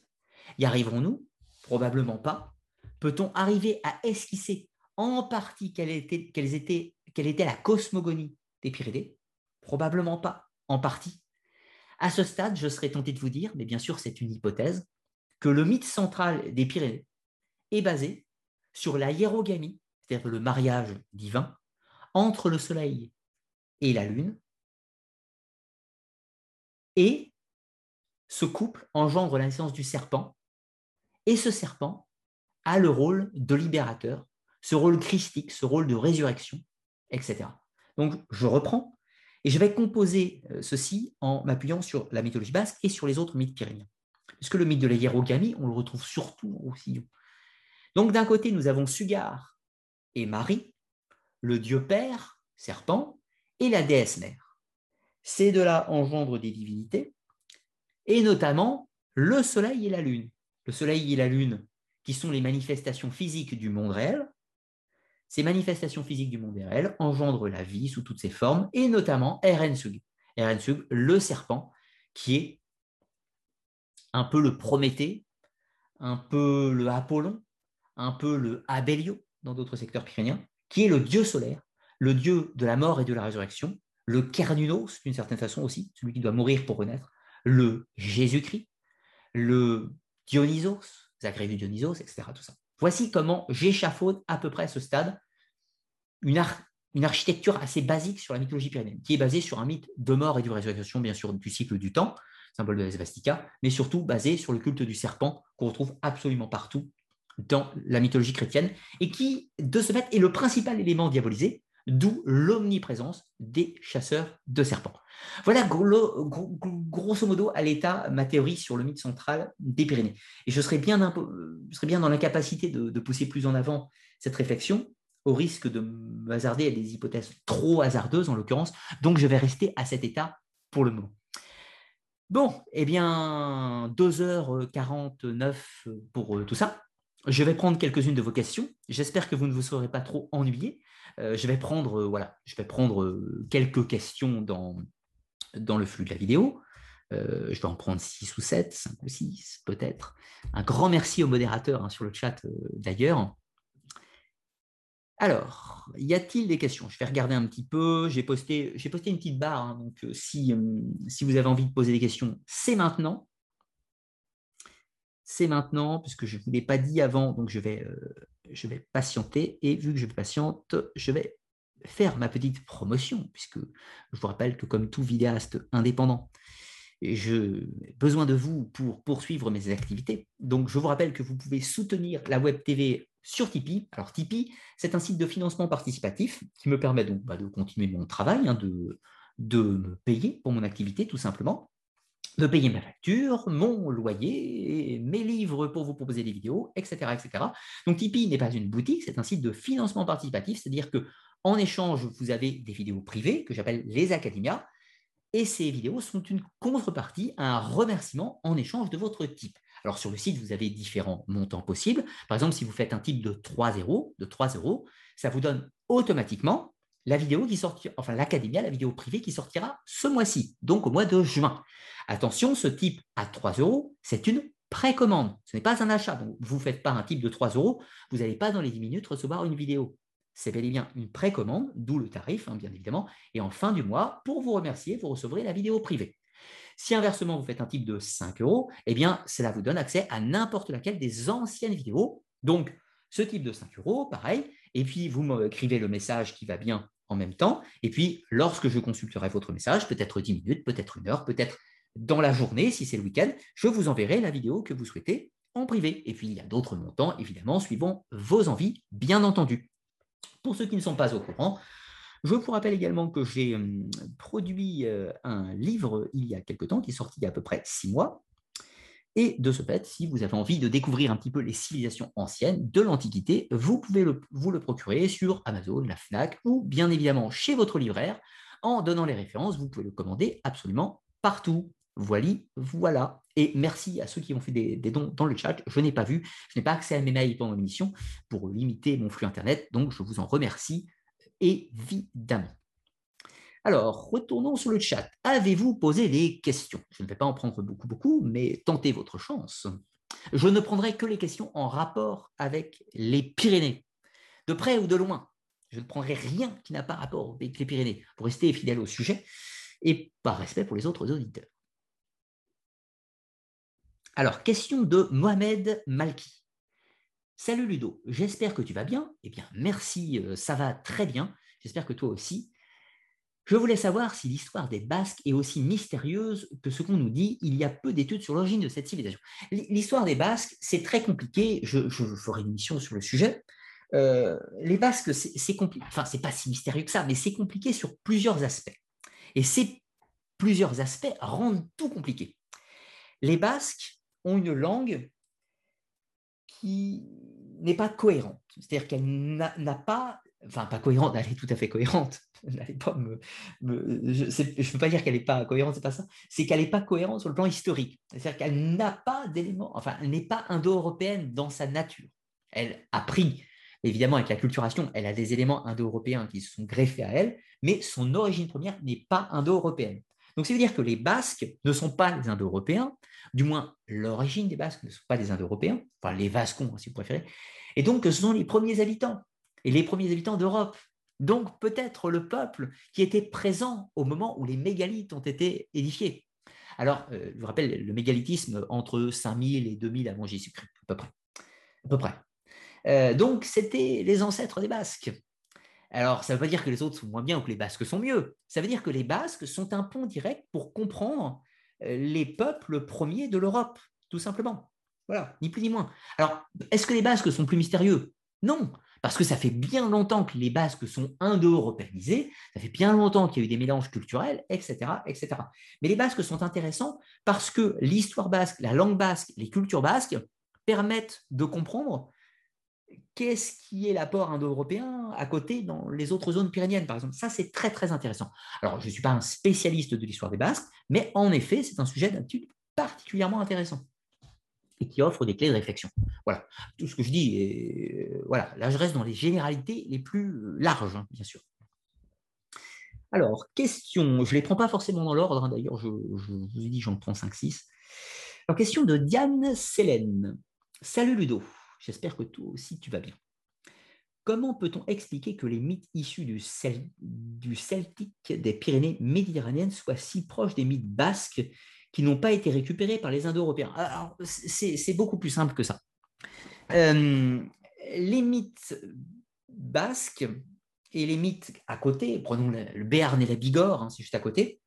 Y arriverons-nous? Probablement pas, Peut-on arriver à esquisser en partie quelle était, quelle était la cosmogonie des Pyrénées? Probablement pas, en partie. À ce stade, je serais tenté de vous dire, mais bien sûr c'est une hypothèse, que le mythe central des Pyrénées est basé sur la hiérogamie, c'est-à-dire le mariage divin, entre le Soleil et la Lune, Et ce couple engendre la naissance du serpent. Et ce serpent a le rôle de libérateur, ce rôle christique, ce rôle de résurrection, etc. Donc, je reprends et je vais composer euh, ceci en m'appuyant sur la mythologie basque et sur les autres mythes pyrénéens. Puisque le mythe de la hiérogamie, on le retrouve surtout au Roussillon. Donc, d'un côté, nous avons Sugar et Marie, le dieu père, serpent, et la déesse mère. Ces deux-là engendrent des divinités, et notamment le soleil et la lune. Le soleil et la lune, qui sont les manifestations physiques du monde réel, ces manifestations physiques du monde réel engendrent la vie sous toutes ses formes, et notamment Erensug. Erensug, le serpent, qui est un peu le Prométhée, un peu le Apollon, un peu le Abellio dans d'autres secteurs pyrénéens, qui est le dieu solaire, le dieu de la mort et de la résurrection, le Kernunos d'une certaine façon aussi, celui qui doit mourir pour renaître, le Jésus-Christ, le Dionysos, Zagreus Dionysos, etc. Voici comment j'échafaude à peu près à ce stade une, architecture assez basique sur la mythologie pyrénéenne, qui est basée sur un mythe de mort et de résurrection, bien sûr, du cycle du temps, symbole de la svastika, mais surtout basée sur le culte du serpent qu'on retrouve absolument partout dans la mythologie chrétienne et qui, de ce fait, est le principal élément diabolisé, d'où l'omniprésence des chasseurs de serpents. Voilà grosso modo à l'état ma théorie sur le mythe central des Pyrénées. Et je serais bien, dans l'incapacité de, de, pousser plus en avant cette réflexion au risque de me hasarder à des hypothèses trop hasardeuses en l'occurrence. Donc je vais rester à cet état pour le moment. Bon, eh bien, 2h49 pour euh, tout ça. Je vais prendre quelques-unes de vos questions. J'espère que vous ne vous serez pas trop ennuyés. Euh, je vais prendre, euh, voilà, je vais prendre quelques questions dans, dans le flux de la vidéo. je vais en prendre 6 ou 7, 5 ou 6 peut-être. Un grand merci au modérateur hein, sur le chat d'ailleurs. Alors, y a-t-il des questions? Je vais regarder un petit peu. J'ai posté, posté une petite barre, hein, donc euh, euh, si vous avez envie de poser des questions, c'est maintenant. C'est maintenant, puisque je ne vous l'ai pas dit avant, donc je vais, euh, je vais patienter. Et vu que je patiente, je vais faire ma petite promotion, puisque je vous rappelle que comme tout vidéaste indépendant, j'ai besoin de vous pour poursuivre mes activités. Donc, je vous rappelle que vous pouvez soutenir la Web TV sur Tipeee. Alors, Tipeee, c'est un site de financement participatif qui me permet donc bah, de continuer mon travail, hein, de, de me payer pour mon activité, tout simplement, de payer ma facture, mon loyer, mes livres pour vous proposer des vidéos, etc. etc. Donc, Tipeee n'est pas une boutique, c'est un site de financement participatif, c'est-à-dire que en échange, vous avez des vidéos privées que j'appelle les académias, et ces vidéos sont une contrepartie un remerciement en échange de votre type. Alors sur le site, vous avez différents montants possibles. Par exemple, si vous faites un type de 3 euros, de 3 euros, ça vous donne automatiquement la vidéo qui sortira, enfin l'académia, la vidéo privée qui sortira ce mois-ci, donc au mois de juin. Attention, ce type à 3 euros, c'est une précommande, ce n'est pas un achat. Donc, vous ne faites pas un type de 3 euros, vous n'allez pas dans les 10 minutes recevoir une vidéo c'est bel et bien une précommande, d'où le tarif, hein, bien évidemment. Et en fin du mois, pour vous remercier, vous recevrez la vidéo privée. Si inversement, vous faites un type de 5 euros, eh bien, cela vous donne accès à n'importe laquelle des anciennes vidéos. Donc, ce type de 5 euros, pareil. Et puis, vous m'écrivez le message qui va bien en même temps. Et puis, lorsque je consulterai votre message, peut-être 10 minutes, peut-être une heure, peut-être dans la journée, si c'est le week-end, je vous enverrai la vidéo que vous souhaitez en privé. Et puis, il y a d'autres montants, évidemment, suivant vos envies, bien entendu. Pour ceux qui ne sont pas au courant, je vous rappelle également que j'ai hum, produit euh, un livre il y a quelque temps, qui est sorti il y a à peu près six mois. Et de ce fait, si vous avez envie de découvrir un petit peu les civilisations anciennes de l'Antiquité, vous pouvez vous le procurer sur Amazon, la FNAC ou bien évidemment chez votre libraire. En donnant les références, vous pouvez le commander absolument partout. Voilà, voilà. Et merci à ceux qui ont fait des, dons dans le chat. Je n'ai pas vu, je n'ai pas accès à mes mails pendant l'émission pour limiter mon flux Internet, donc je vous en remercie évidemment. Alors, retournons sur le chat. Avez-vous posé des questions? Je ne vais pas en prendre beaucoup, beaucoup, mais tentez votre chance. Je ne prendrai que les questions en rapport avec les Pyrénées, de près ou de loin. Je ne prendrai rien qui n'a pas rapport avec les Pyrénées, pour rester fidèle au sujet et par respect pour les autres auditeurs. Alors, question de Mohamed Malki. Salut Ludo, j'espère que tu vas bien. Eh bien, merci, euh, ça va très bien. J'espère que toi aussi. Je voulais savoir si l'histoire des Basques est aussi mystérieuse que ce qu'on nous dit. Il y a peu d'études sur l'origine de cette civilisation. L'histoire des Basques, c'est très compliqué. Je, ferai une mission sur le sujet. Euh, les Basques, c'est compliqué. Enfin, c'est pas si mystérieux que ça, mais c'est compliqué sur plusieurs aspects. Et ces plusieurs aspects rendent tout compliqué. Les Basques ont une langue qui n'est pas cohérente. C'est-à-dire qu'elle n'a pas enfin pas cohérente, elle est tout à fait cohérente. Je ne veux pas dire qu'elle n'est pas cohérente, c'est pas ça. C'est qu'elle n'est pas cohérente sur le plan historique. C'est-à-dire qu'elle n'a pas d'éléments, enfin, elle n'est pas indo-européenne dans sa nature. Elle a pris, évidemment, avec la culturation, elle a des éléments indo-européens qui se sont greffés à elle, mais son origine première n'est pas indo-européenne. Donc, ça veut dire que les Basques ne sont pas les Indo-Européens, du moins l'origine des Basques ne sont pas des Indo-Européens, enfin les Vascons, si vous préférez, et donc ce sont les premiers habitants et les premiers habitants d'Europe. Donc peut-être le peuple qui était présent au moment où les mégalithes ont été édifiés. Alors, euh, je vous rappelle le mégalithisme entre 5000 et 2000 avant Jésus-Christ, à peu près. À peu près. Euh, donc, c'était les ancêtres des Basques. Alors, ça ne veut pas dire que les autres sont moins bien ou que les Basques sont mieux. Ça veut dire que les Basques sont un pont direct pour comprendre euh, les peuples premiers de l'Europe, tout simplement. Voilà, ni plus ni moins. Alors, est-ce que les Basques sont plus mystérieux? Non, parce que ça fait bien longtemps que les Basques sont indo-européanisés, ça fait bien longtemps qu'il y a eu des mélanges culturels, etc., etc. Mais les Basques sont intéressants parce que l'histoire basque, la langue basque, les cultures basques permettent de comprendre qu'est-ce qui est l'apport indo-européen à côté dans les autres zones pyrénéennes, par exemple? Ça, c'est très, très intéressant. Alors, je ne suis pas un spécialiste de l'histoire des Basques, mais en effet, c'est un sujet d'étude particulièrement intéressant et qui offre des clés de réflexion. Voilà, tout ce que je dis, euh, voilà, là je reste dans les généralités les plus larges, hein, bien sûr. Alors, question, je ne les prends pas forcément dans l'ordre, hein, d'ailleurs, je, vous ai dit, j'en prends 5-6. Alors, question de Diane Sélène. Salut Ludo, j'espère que toi aussi tu vas bien. Comment peut-on expliquer que les mythes issus du, celtique des Pyrénées méditerranéennes soient si proches des mythes basques qui n'ont pas été récupérés par les Indo-Européens? C'est beaucoup plus simple que ça. Euh, les mythes basques et les mythes à côté, prenons le, Béarn et la Bigorre, hein, c'est juste à côté,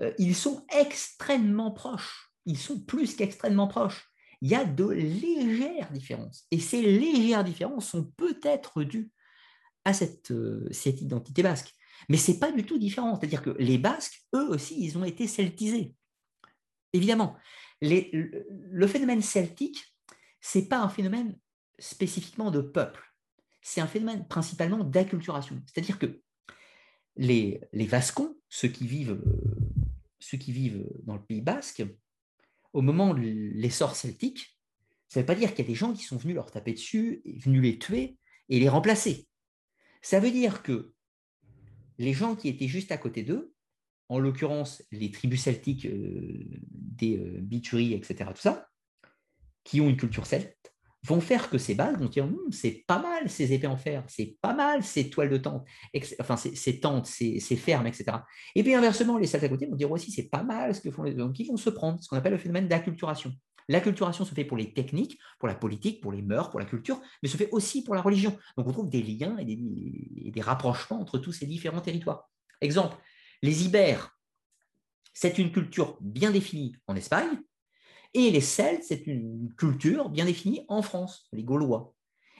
euh, ils sont extrêmement proches. Ils sont plus qu'extrêmement proches. Il y a de légères différences. Et ces légères différences sont peut-être dues à cette, euh, cette identité basque. Mais ce n'est pas du tout différent. C'est-à-dire que les Basques, eux aussi, ils ont été celtisés. Évidemment, le phénomène celtique, ce n'est pas un phénomène spécifiquement de peuple, c'est un phénomène principalement d'acculturation. C'est-à-dire que les, Vascons, vivent, ceux qui vivent dans le Pays basque, au moment de l'essor celtique, ça ne veut pas dire qu'il y a des gens qui sont venus leur taper dessus, venus les tuer et les remplacer. Ça veut dire que les gens qui étaient juste à côté d'eux en l'occurrence les tribus celtiques euh, des euh, etc., tout ça, qui ont une culture celte, vont faire que ces balles vont dire hum, c'est pas mal ces épées en fer, c'est pas mal ces toiles de tente, enfin ces, tentes, ces, fermes, etc. Et puis inversement, les Celtes à côté vont dire aussi c'est pas mal ce que font les donc ils vont se prendre ce qu'on appelle le phénomène d'acculturation. L'acculturation se fait pour les techniques, pour la politique, pour les mœurs, pour la culture, mais se fait aussi pour la religion. Donc on trouve des liens et des, et des rapprochements entre tous ces différents territoires. Exemple, les Ibères, c'est une culture bien définie en Espagne, et les Celtes, c'est une culture bien définie en France, les Gaulois.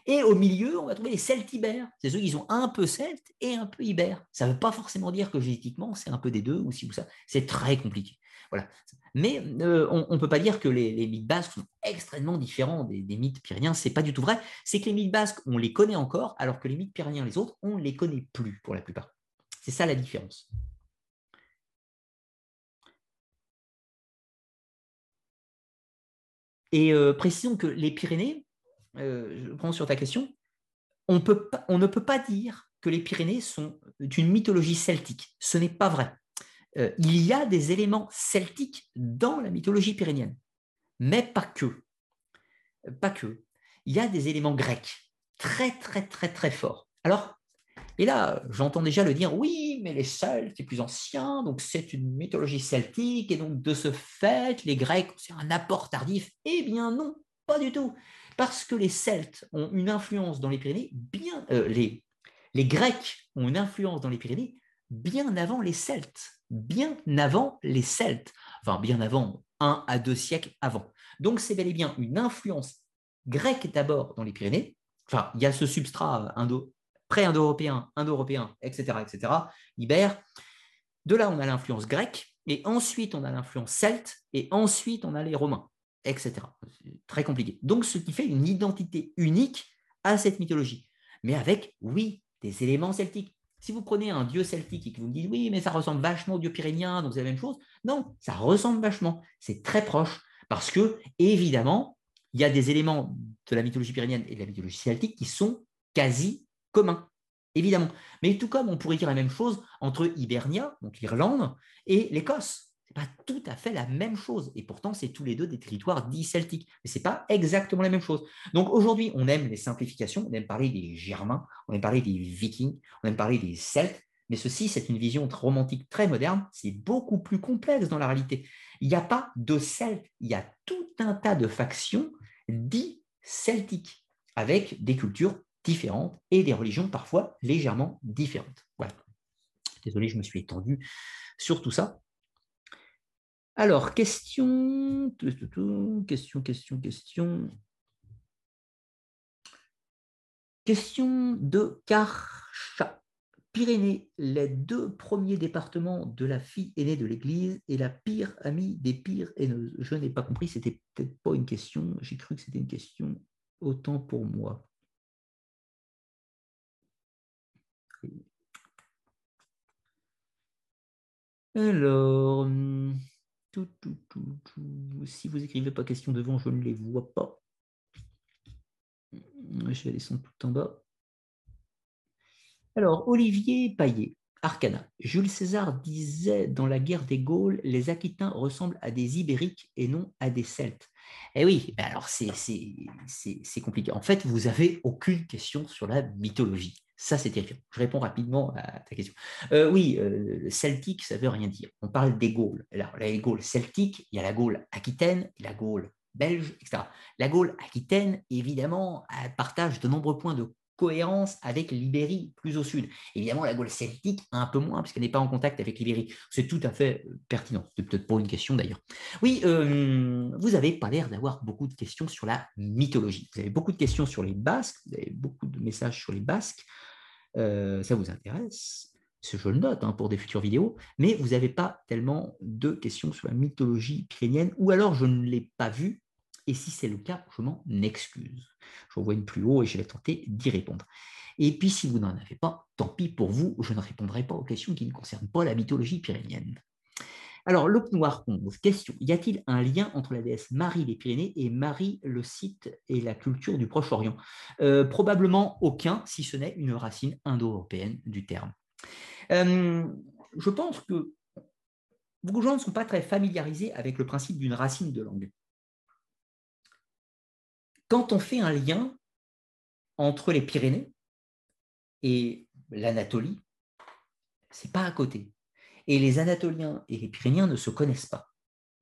Et au milieu, on va trouver les Celtes-Ibères. C'est ceux qui sont un peu celtes et un peu ibères. Ça ne veut pas forcément dire que génétiquement, c'est un peu des deux ou si ou ça. C'est très compliqué. Voilà. Mais euh, on ne peut pas dire que les, mythes basques sont extrêmement différents des, mythes pyrénéens. Ce n'est pas du tout vrai. C'est que les mythes basques, on les connaît encore, alors que les mythes pyrénéens, les autres, on ne les connaît plus pour la plupart. C'est ça la différence. Et euh, précisons que les Pyrénées, euh, je prends sur ta question, on, ne peut pas dire que les Pyrénées sont une mythologie celtique. Ce n'est pas vrai. Euh, il y a des éléments celtiques dans la mythologie pyrénéenne, mais pas que. Pas que. Il y a des éléments grecs très, très, très, très forts. Alors, et là, j'entends déjà le dire, oui, mais les Celtes, c'est plus ancien, donc c'est une mythologie celtique, et donc de ce fait, les Grecs, c'est un apport tardif. Eh bien non, pas du tout. Parce que les Celtes ont une influence dans les Pyrénées, bien, euh, les, les Grecs ont une influence dans les Pyrénées bien avant les Celtes, bien avant les Celtes, enfin bien avant, un à deux siècles avant. Donc c'est bel et bien une influence grecque d'abord dans les Pyrénées. Enfin, il y a ce substrat indo, pré-indo-européen, indo-européen, etc., etc., ibère. De là, on a l'influence grecque, et ensuite on a l'influence celte, et ensuite on a les Romains, etc. très compliqué. Donc, ce qui fait une identité unique à cette mythologie, mais avec, oui, des éléments celtiques. Si vous prenez un dieu celtique et que vous dites oui, mais ça ressemble vachement au dieu pyrénéen, donc c'est la même chose, non, ça ressemble vachement, c'est très proche, parce que, évidemment, il y a des éléments de la mythologie pyrénéenne et de la mythologie celtique qui sont quasi communs, évidemment. Mais tout comme on pourrait dire la même chose entre Hibernia, donc l'Irlande, et l'Écosse. Ce n'est pas tout à fait la même chose. Et pourtant, c'est tous les deux des territoires dits celtiques. Mais ce n'est pas exactement la même chose. Donc aujourd'hui, on aime les simplifications, on aime parler des Germains, on aime parler des Vikings, on aime parler des Celtes. Mais ceci, c'est une vision romantique très moderne. C'est beaucoup plus complexe dans la réalité. Il n'y a pas de Celtes, il y a tout un tas de factions dites celtiques, avec des cultures différentes et des religions parfois légèrement différentes. Voilà. Désolé, je me suis étendu sur tout ça. Alors, question, question, question, question. Question de Karcha. Pyrénées, les deux premiers départements de la fille aînée de l'Église et la pire amie des pires haineuses. Je n'ai pas compris, c'était peut-être pas une question. J'ai cru que c'était une question autant pour moi. Alors, hum, si vous écrivez pas question devant, je ne les vois pas. Je vais descendre tout en bas. Alors, Olivier Paillet, Arcana. Jules César disait dans la guerre des Gaules, les Aquitains ressemblent à des Ibériques et non à des Celtes. Eh oui, alors c'est compliqué. En fait, vous n'avez aucune question sur la mythologie. Ça, c'est terrifiant. Je réponds rapidement à ta question. Euh, oui, euh, celtique, ça ne veut rien dire. On parle des Gaules. Alors, les Gaules celtiques, il y a la Gaule aquitaine, la Gaule belge, etc. La Gaule aquitaine, évidemment, partage de nombreux points de cohérence avec l'Ibérie plus au sud. Évidemment, la Gaule celtique, un peu moins, puisqu'elle n'est pas en contact avec l'Ibérie. C'est tout à fait euh, pertinent. C'est peut-être pas une question d'ailleurs. Oui, vous n'avez pas l'air d'avoir beaucoup de questions sur la mythologie. Vous avez beaucoup de questions sur les Basques, vous avez beaucoup de messages sur les Basques. Euh, ça vous intéresse? Je le note hein, pour des futures vidéos, mais vous n'avez pas tellement de questions sur la mythologie pyrénéenne, ou alors je ne l'ai pas vu, et si c'est le cas, je m'en excuse. Je vois une plus haut et je vais tenter d'y répondre. Et puis, si vous n'en avez pas, tant pis pour vous, je ne répondrai pas aux questions qui ne concernent pas la mythologie pyrénéenne. Alors, Loup Noir 11, question. Y a-t-il un lien entre la déesse Marie des Pyrénées et Marie le site et la culture du Proche-Orient? Euh, Probablement aucun, si ce n'est une racine indo-européenne du terme. Euh, je pense que beaucoup de gens ne sont pas très familiarisés avec le principe d'une racine de langue. Quand on fait un lien entre les Pyrénées et l'Anatolie, c'est pas à côté. Et les Anatoliens et les Pyrénéens ne se connaissent pas.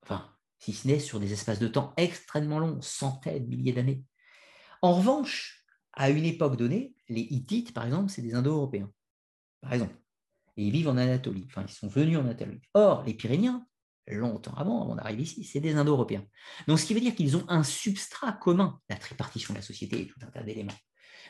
Enfin, si ce n'est sur des espaces de temps extrêmement longs, centaines, milliers d'années. En revanche, à une époque donnée, les Hittites, par exemple, c'est des Indo-Européens. Par exemple. Et ils vivent en Anatolie. Enfin, ils sont venus en Anatolie. Or, les Pyrénéens, longtemps avant, avant d'arriver ici, c'est des Indo-Européens. Donc, ce qui veut dire qu'ils ont un substrat commun, la tripartition de la société et tout un tas d'éléments.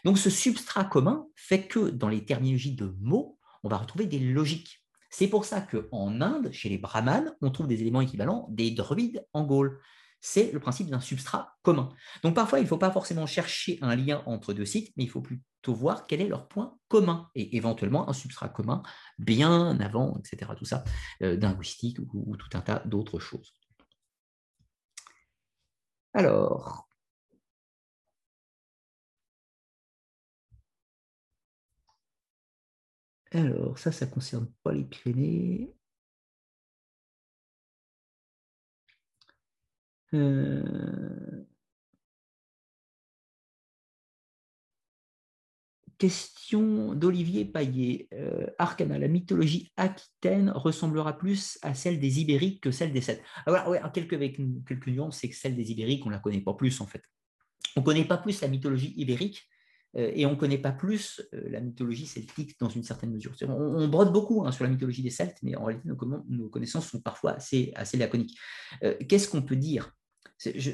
Donc, ce substrat commun fait que dans les terminologies de mots, on va retrouver des logiques. C'est pour ça qu'en Inde, chez les brahmanes, on trouve des éléments équivalents des druides en Gaule. C'est le principe d'un substrat commun. Donc parfois, il ne faut pas forcément chercher un lien entre deux sites, mais il faut plutôt voir quel est leur point commun et éventuellement un substrat commun bien avant, etc. Tout ça, euh, linguistique ou tout un tas d'autres choses. Alors, Alors, ça, ça ne concerne pas les Pyrénées. Euh, question d'Olivier Paillet. Euh, Arcana, la mythologie aquitaine ressemblera plus à celle des Ibériques que celle des Celtes. Alors, ouais, quelques, avec quelques nuances, c'est que celle des Ibériques, on ne la connaît pas plus en fait. On ne connaît pas plus la mythologie ibérique et on ne connaît pas plus la mythologie celtique dans une certaine mesure. On, brode beaucoup hein, sur la mythologie des Celtes, mais en réalité, nos, connaissances sont parfois assez, assez laconiques. Qu'est-ce qu'on peut dire Je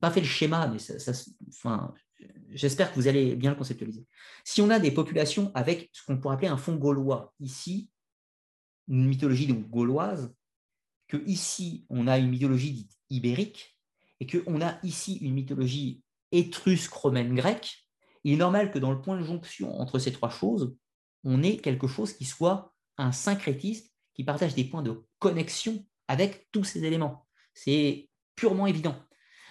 pas fait le schéma, mais ça, enfin, j'espère que vous allez bien le conceptualiser. Si on a des populations avec ce qu'on pourrait appeler un fond gaulois, ici, une mythologie gauloise, que ici, on a une mythologie dite ibérique, et qu'on a ici une mythologie étrusque, romaine, grecque, il est normal que dans le point de jonction entre ces trois choses, on ait quelque chose qui soit un syncrétisme, qui partage des points de connexion avec tous ces éléments. C'est purement évident.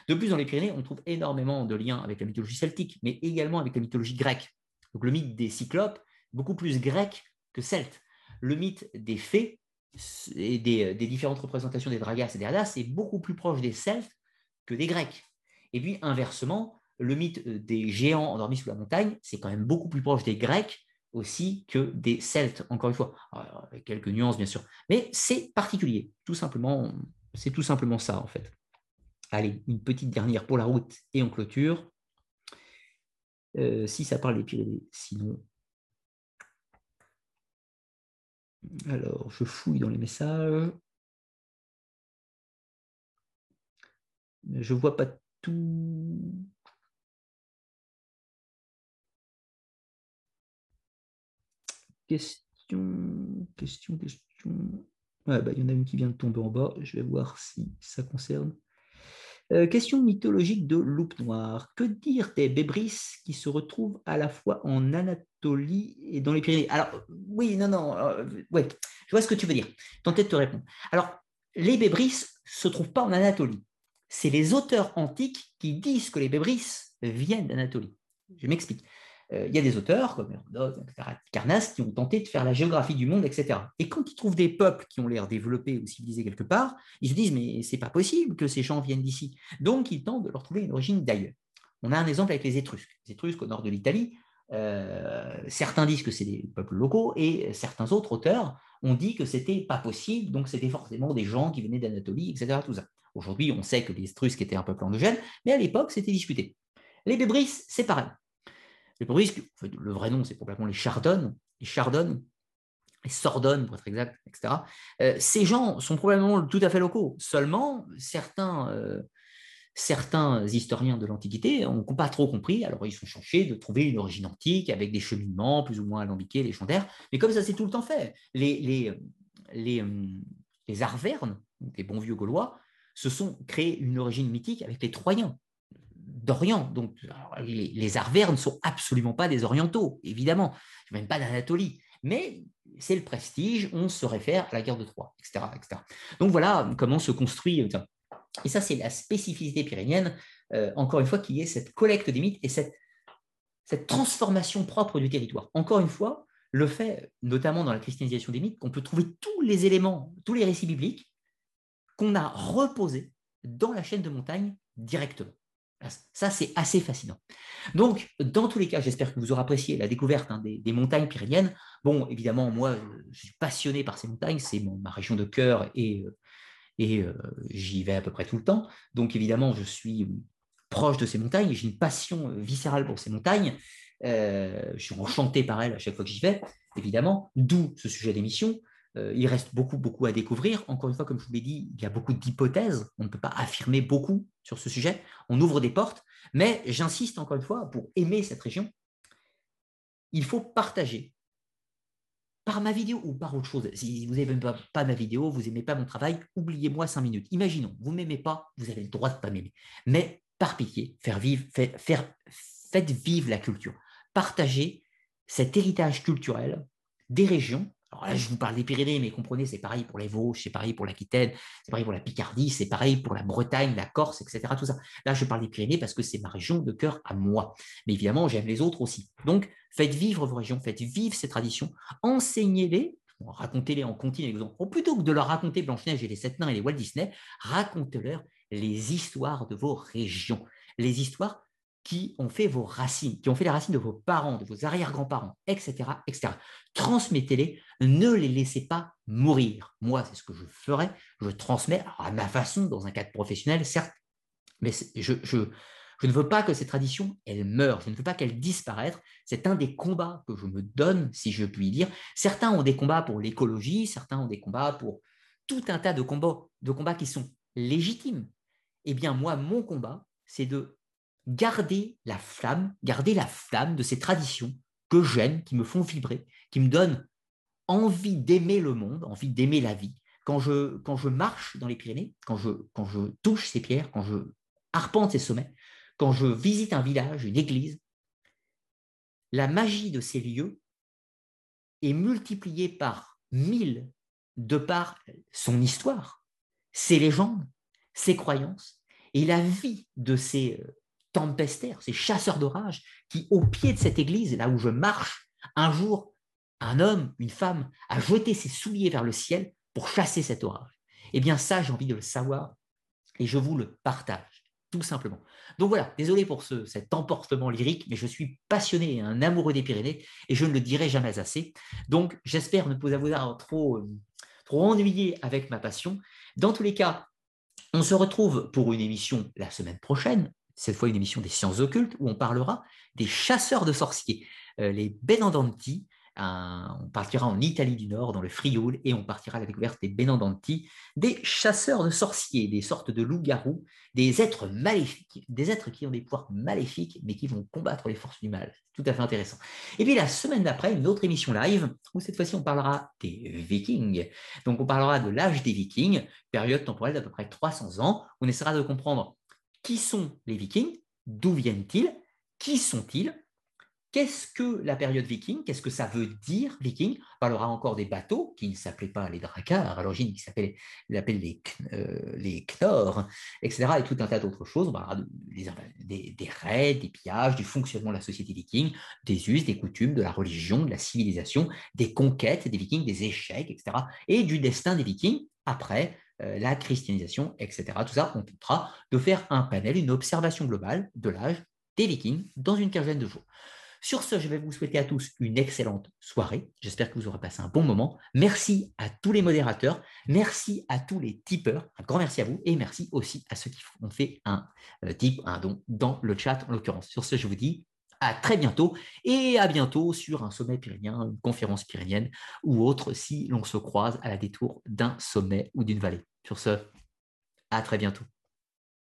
De plus, dans les Pyrénées, on trouve énormément de liens avec la mythologie celtique, mais également avec la mythologie grecque. Donc le mythe des cyclopes, beaucoup plus grec que celte. Le mythe des fées et des, différentes représentations des dragas et des hadas est beaucoup plus proche des celtes que des grecs. Et puis inversement, le mythe des géants endormis sous la montagne, c'est quand même beaucoup plus proche des grecs aussi que des celtes, encore une fois, quelques nuances bien sûr. Mais c'est particulier, tout simplement, c'est tout simplement ça en fait. Allez, une petite dernière pour la route et en clôture. Euh, si ça parle des Pyrénées, sinon. Alors, je fouille dans les messages. Je ne vois pas tout. Question, question, question. bah, il y en a une qui vient de tomber en bas. Je vais voir si ça concerne. Euh, question mythologique de loupe noire. Que dire des bébris qui se retrouvent à la fois en Anatolie et dans les Pyrénées? Alors, oui, non, non, euh, ouais, je vois ce que tu veux dire. Tentez de te répondre. Alors, les bébris ne se trouvent pas en Anatolie. C'est les auteurs antiques qui disent que les bébris viennent d'Anatolie. Je m'explique. Euh, il y a des auteurs comme Hérodote, qui ont tenté de faire la géographie du monde, etc. Et quand ils trouvent des peuples qui ont l'air développés ou civilisés quelque part, ils se disent mais c'est pas possible que ces gens viennent d'ici. Donc ils tentent de leur trouver une origine d'ailleurs. On a un exemple avec les Étrusques. Les Étrusques au nord de l'Italie, euh, certains disent que c'est des peuples locaux et certains autres auteurs ont dit que c'était pas possible, donc c'était forcément des gens qui venaient d'Anatolie, etc. Aujourd'hui, on sait que les Étrusques étaient un peuple endogène, mais à l'époque, c'était discuté. Les Bébris, c'est pareil. Le vrai nom, c'est probablement les Chardonnes, les Chardonnes, les Sordonnes, pour être exact, etc. Euh, ces gens sont probablement tout à fait locaux. Seulement, certains, euh, historiens de l'Antiquité n'ont pas trop compris. Alors, ils sont cherchés de trouver une origine antique avec des cheminements plus ou moins alambiqués, légendaires. Mais comme ça, c'est tout le temps fait. Les, les, euh, les Arvernes, les bons vieux Gaulois, se sont créés une origine mythique avec les Troyens d'Orient. Donc, les, les, Arvernes ne sont absolument pas des Orientaux, évidemment, même pas d'Anatolie. Mais c'est le prestige, on se réfère à la guerre de Troie, etc. etc. Donc voilà comment se construit. Et ça, c'est la spécificité pyrénéenne, euh, encore une fois, qui est cette collecte des mythes et cette, cette transformation propre du territoire. Encore une fois, le fait, notamment dans la christianisation des mythes, qu'on peut trouver tous les éléments, tous les récits bibliques qu'on a reposés dans la chaîne de montagne directement. Ça, c'est assez fascinant. Donc, dans tous les cas, j'espère que vous aurez apprécié la découverte hein, des, montagnes pyrénéennes. Bon, évidemment, moi, je suis passionné par ces montagnes, c'est ma région de cœur et, euh, euh, j'y vais à peu près tout le temps. Donc, évidemment, je suis proche de ces montagnes, j'ai une passion euh, viscérale pour ces montagnes. je suis enchanté par elles à chaque fois que j'y vais, évidemment, d'où ce sujet d'émission. Euh, il reste beaucoup, beaucoup à découvrir. Encore une fois, comme je vous l'ai dit, il y a beaucoup d'hypothèses. On ne peut pas affirmer beaucoup sur ce sujet. On ouvre des portes. Mais j'insiste encore une fois, pour aimer cette région, il faut partager par ma vidéo ou par autre chose. Si vous n'aimez pas, ma vidéo, vous n'aimez pas mon travail, oubliez-moi cinq minutes. Imaginons, vous ne m'aimez pas, vous avez le droit de ne pas m'aimer. Mais par pitié, faire vivre, faire, faites vivre la culture. Partagez cet héritage culturel des régions alors là, je vous parle des Pyrénées, mais comprenez, c'est pareil pour les Vosges, c'est pareil pour l'Aquitaine, c'est pareil pour la Picardie, c'est pareil pour la Bretagne, la Corse, etc. Tout ça. Là, je parle des Pyrénées parce que c'est ma région de cœur à moi. Mais évidemment, j'aime les autres aussi. Donc, faites vivre vos régions, faites vivre ces traditions, enseignez-les, racontez-les en continu. Plutôt que de leur raconter Blanche-Neige et les Sept Nains et les Walt Disney, racontez-leur les histoires de vos régions, les histoires qui ont fait vos racines, qui ont fait les racines de vos parents, de vos arrière-grands-parents, etc., etc. Transmettez-les, ne les laissez pas mourir. Moi, c'est ce que je ferai. Je transmets à ma façon, dans un cadre professionnel, certes, mais je, Je ne veux pas que cette tradition, elle meure. Je ne veux pas qu'elle disparaisse. C'est un des combats que je me donne, si je puis dire. Certains ont des combats pour l'écologie, certains ont des combats pour tout un tas de combats, de combats qui sont légitimes. Eh bien, moi, mon combat, c'est de garder la flamme, garder la flamme de ces traditions que j'aime, qui me font vibrer, qui me donnent envie d'aimer le monde, envie d'aimer la vie. Quand je, quand je marche dans les Pyrénées, quand je, quand je touche ces pierres, quand je arpente ces sommets, quand je visite un village, une église, la magie de ces lieux est multipliée par mille de par son histoire, ses légendes, ses croyances et la vie de ces tempestaires, ces chasseurs d'orage qui, au pied de cette église, là où je marche, un jour, un homme, une femme, a jeté ses souliers vers le ciel pour chasser cet orage. Eh bien ça, j'ai envie de le savoir et je vous le partage, tout simplement. Donc voilà, désolé pour ce, cet emportement lyrique, mais je suis passionné et un amoureux des Pyrénées et je ne le dirai jamais assez. Donc j'espère ne pas vous avoir trop, euh, trop ennuyé avec ma passion. Dans tous les cas, on se retrouve pour une émission la semaine prochaine, cette fois une émission des sciences occultes, où on parlera des chasseurs de sorciers, euh, les Benandanti, on partira en Italie du Nord, dans le Frioul, et on partira à la découverte des Benandanti, des chasseurs de sorciers, des sortes de loups-garous, des êtres maléfiques, des êtres qui ont des pouvoirs maléfiques, mais qui vont combattre les forces du mal. Tout à fait intéressant. Et puis la semaine d'après, une autre émission live, où cette fois-ci on parlera des Vikings. Donc on parlera de l'âge des Vikings, période temporelle d'à peu près 300 ans. On essaiera de comprendre qui sont les Vikings, d'où viennent-ils, qui sont-ils, Qu'est-ce que la période viking? Qu'est-ce que ça veut dire viking? On parlera encore des bateaux qui ne s'appelaient pas les dracars à l'origine, qui s'appelaient les, euh, les Knorr, etc. Et tout un tas d'autres choses. On des, des, raids, des pillages, du fonctionnement de la société viking, des us, des coutumes, de la religion, de la civilisation, des conquêtes des vikings, des échecs, etc. Et du destin des vikings après la christianisation, etc. Tout ça, on tentera de faire un panel, une observation globale de l'âge des vikings dans une quinzaine de jours. Sur ce, je vais vous souhaiter à tous une excellente soirée. J'espère que vous aurez passé un bon moment. Merci à tous les modérateurs. Merci à tous les tipeurs. Un grand merci à vous. Et merci aussi à ceux qui ont fait un euh, tip, un don dans le chat en l'occurrence. Sur ce, je vous dis à très bientôt et à bientôt sur un sommet pyrénien, une conférence pyrénienne ou autre si l'on se croise à la détour d'un sommet ou d'une vallée. Sur ce, à très bientôt.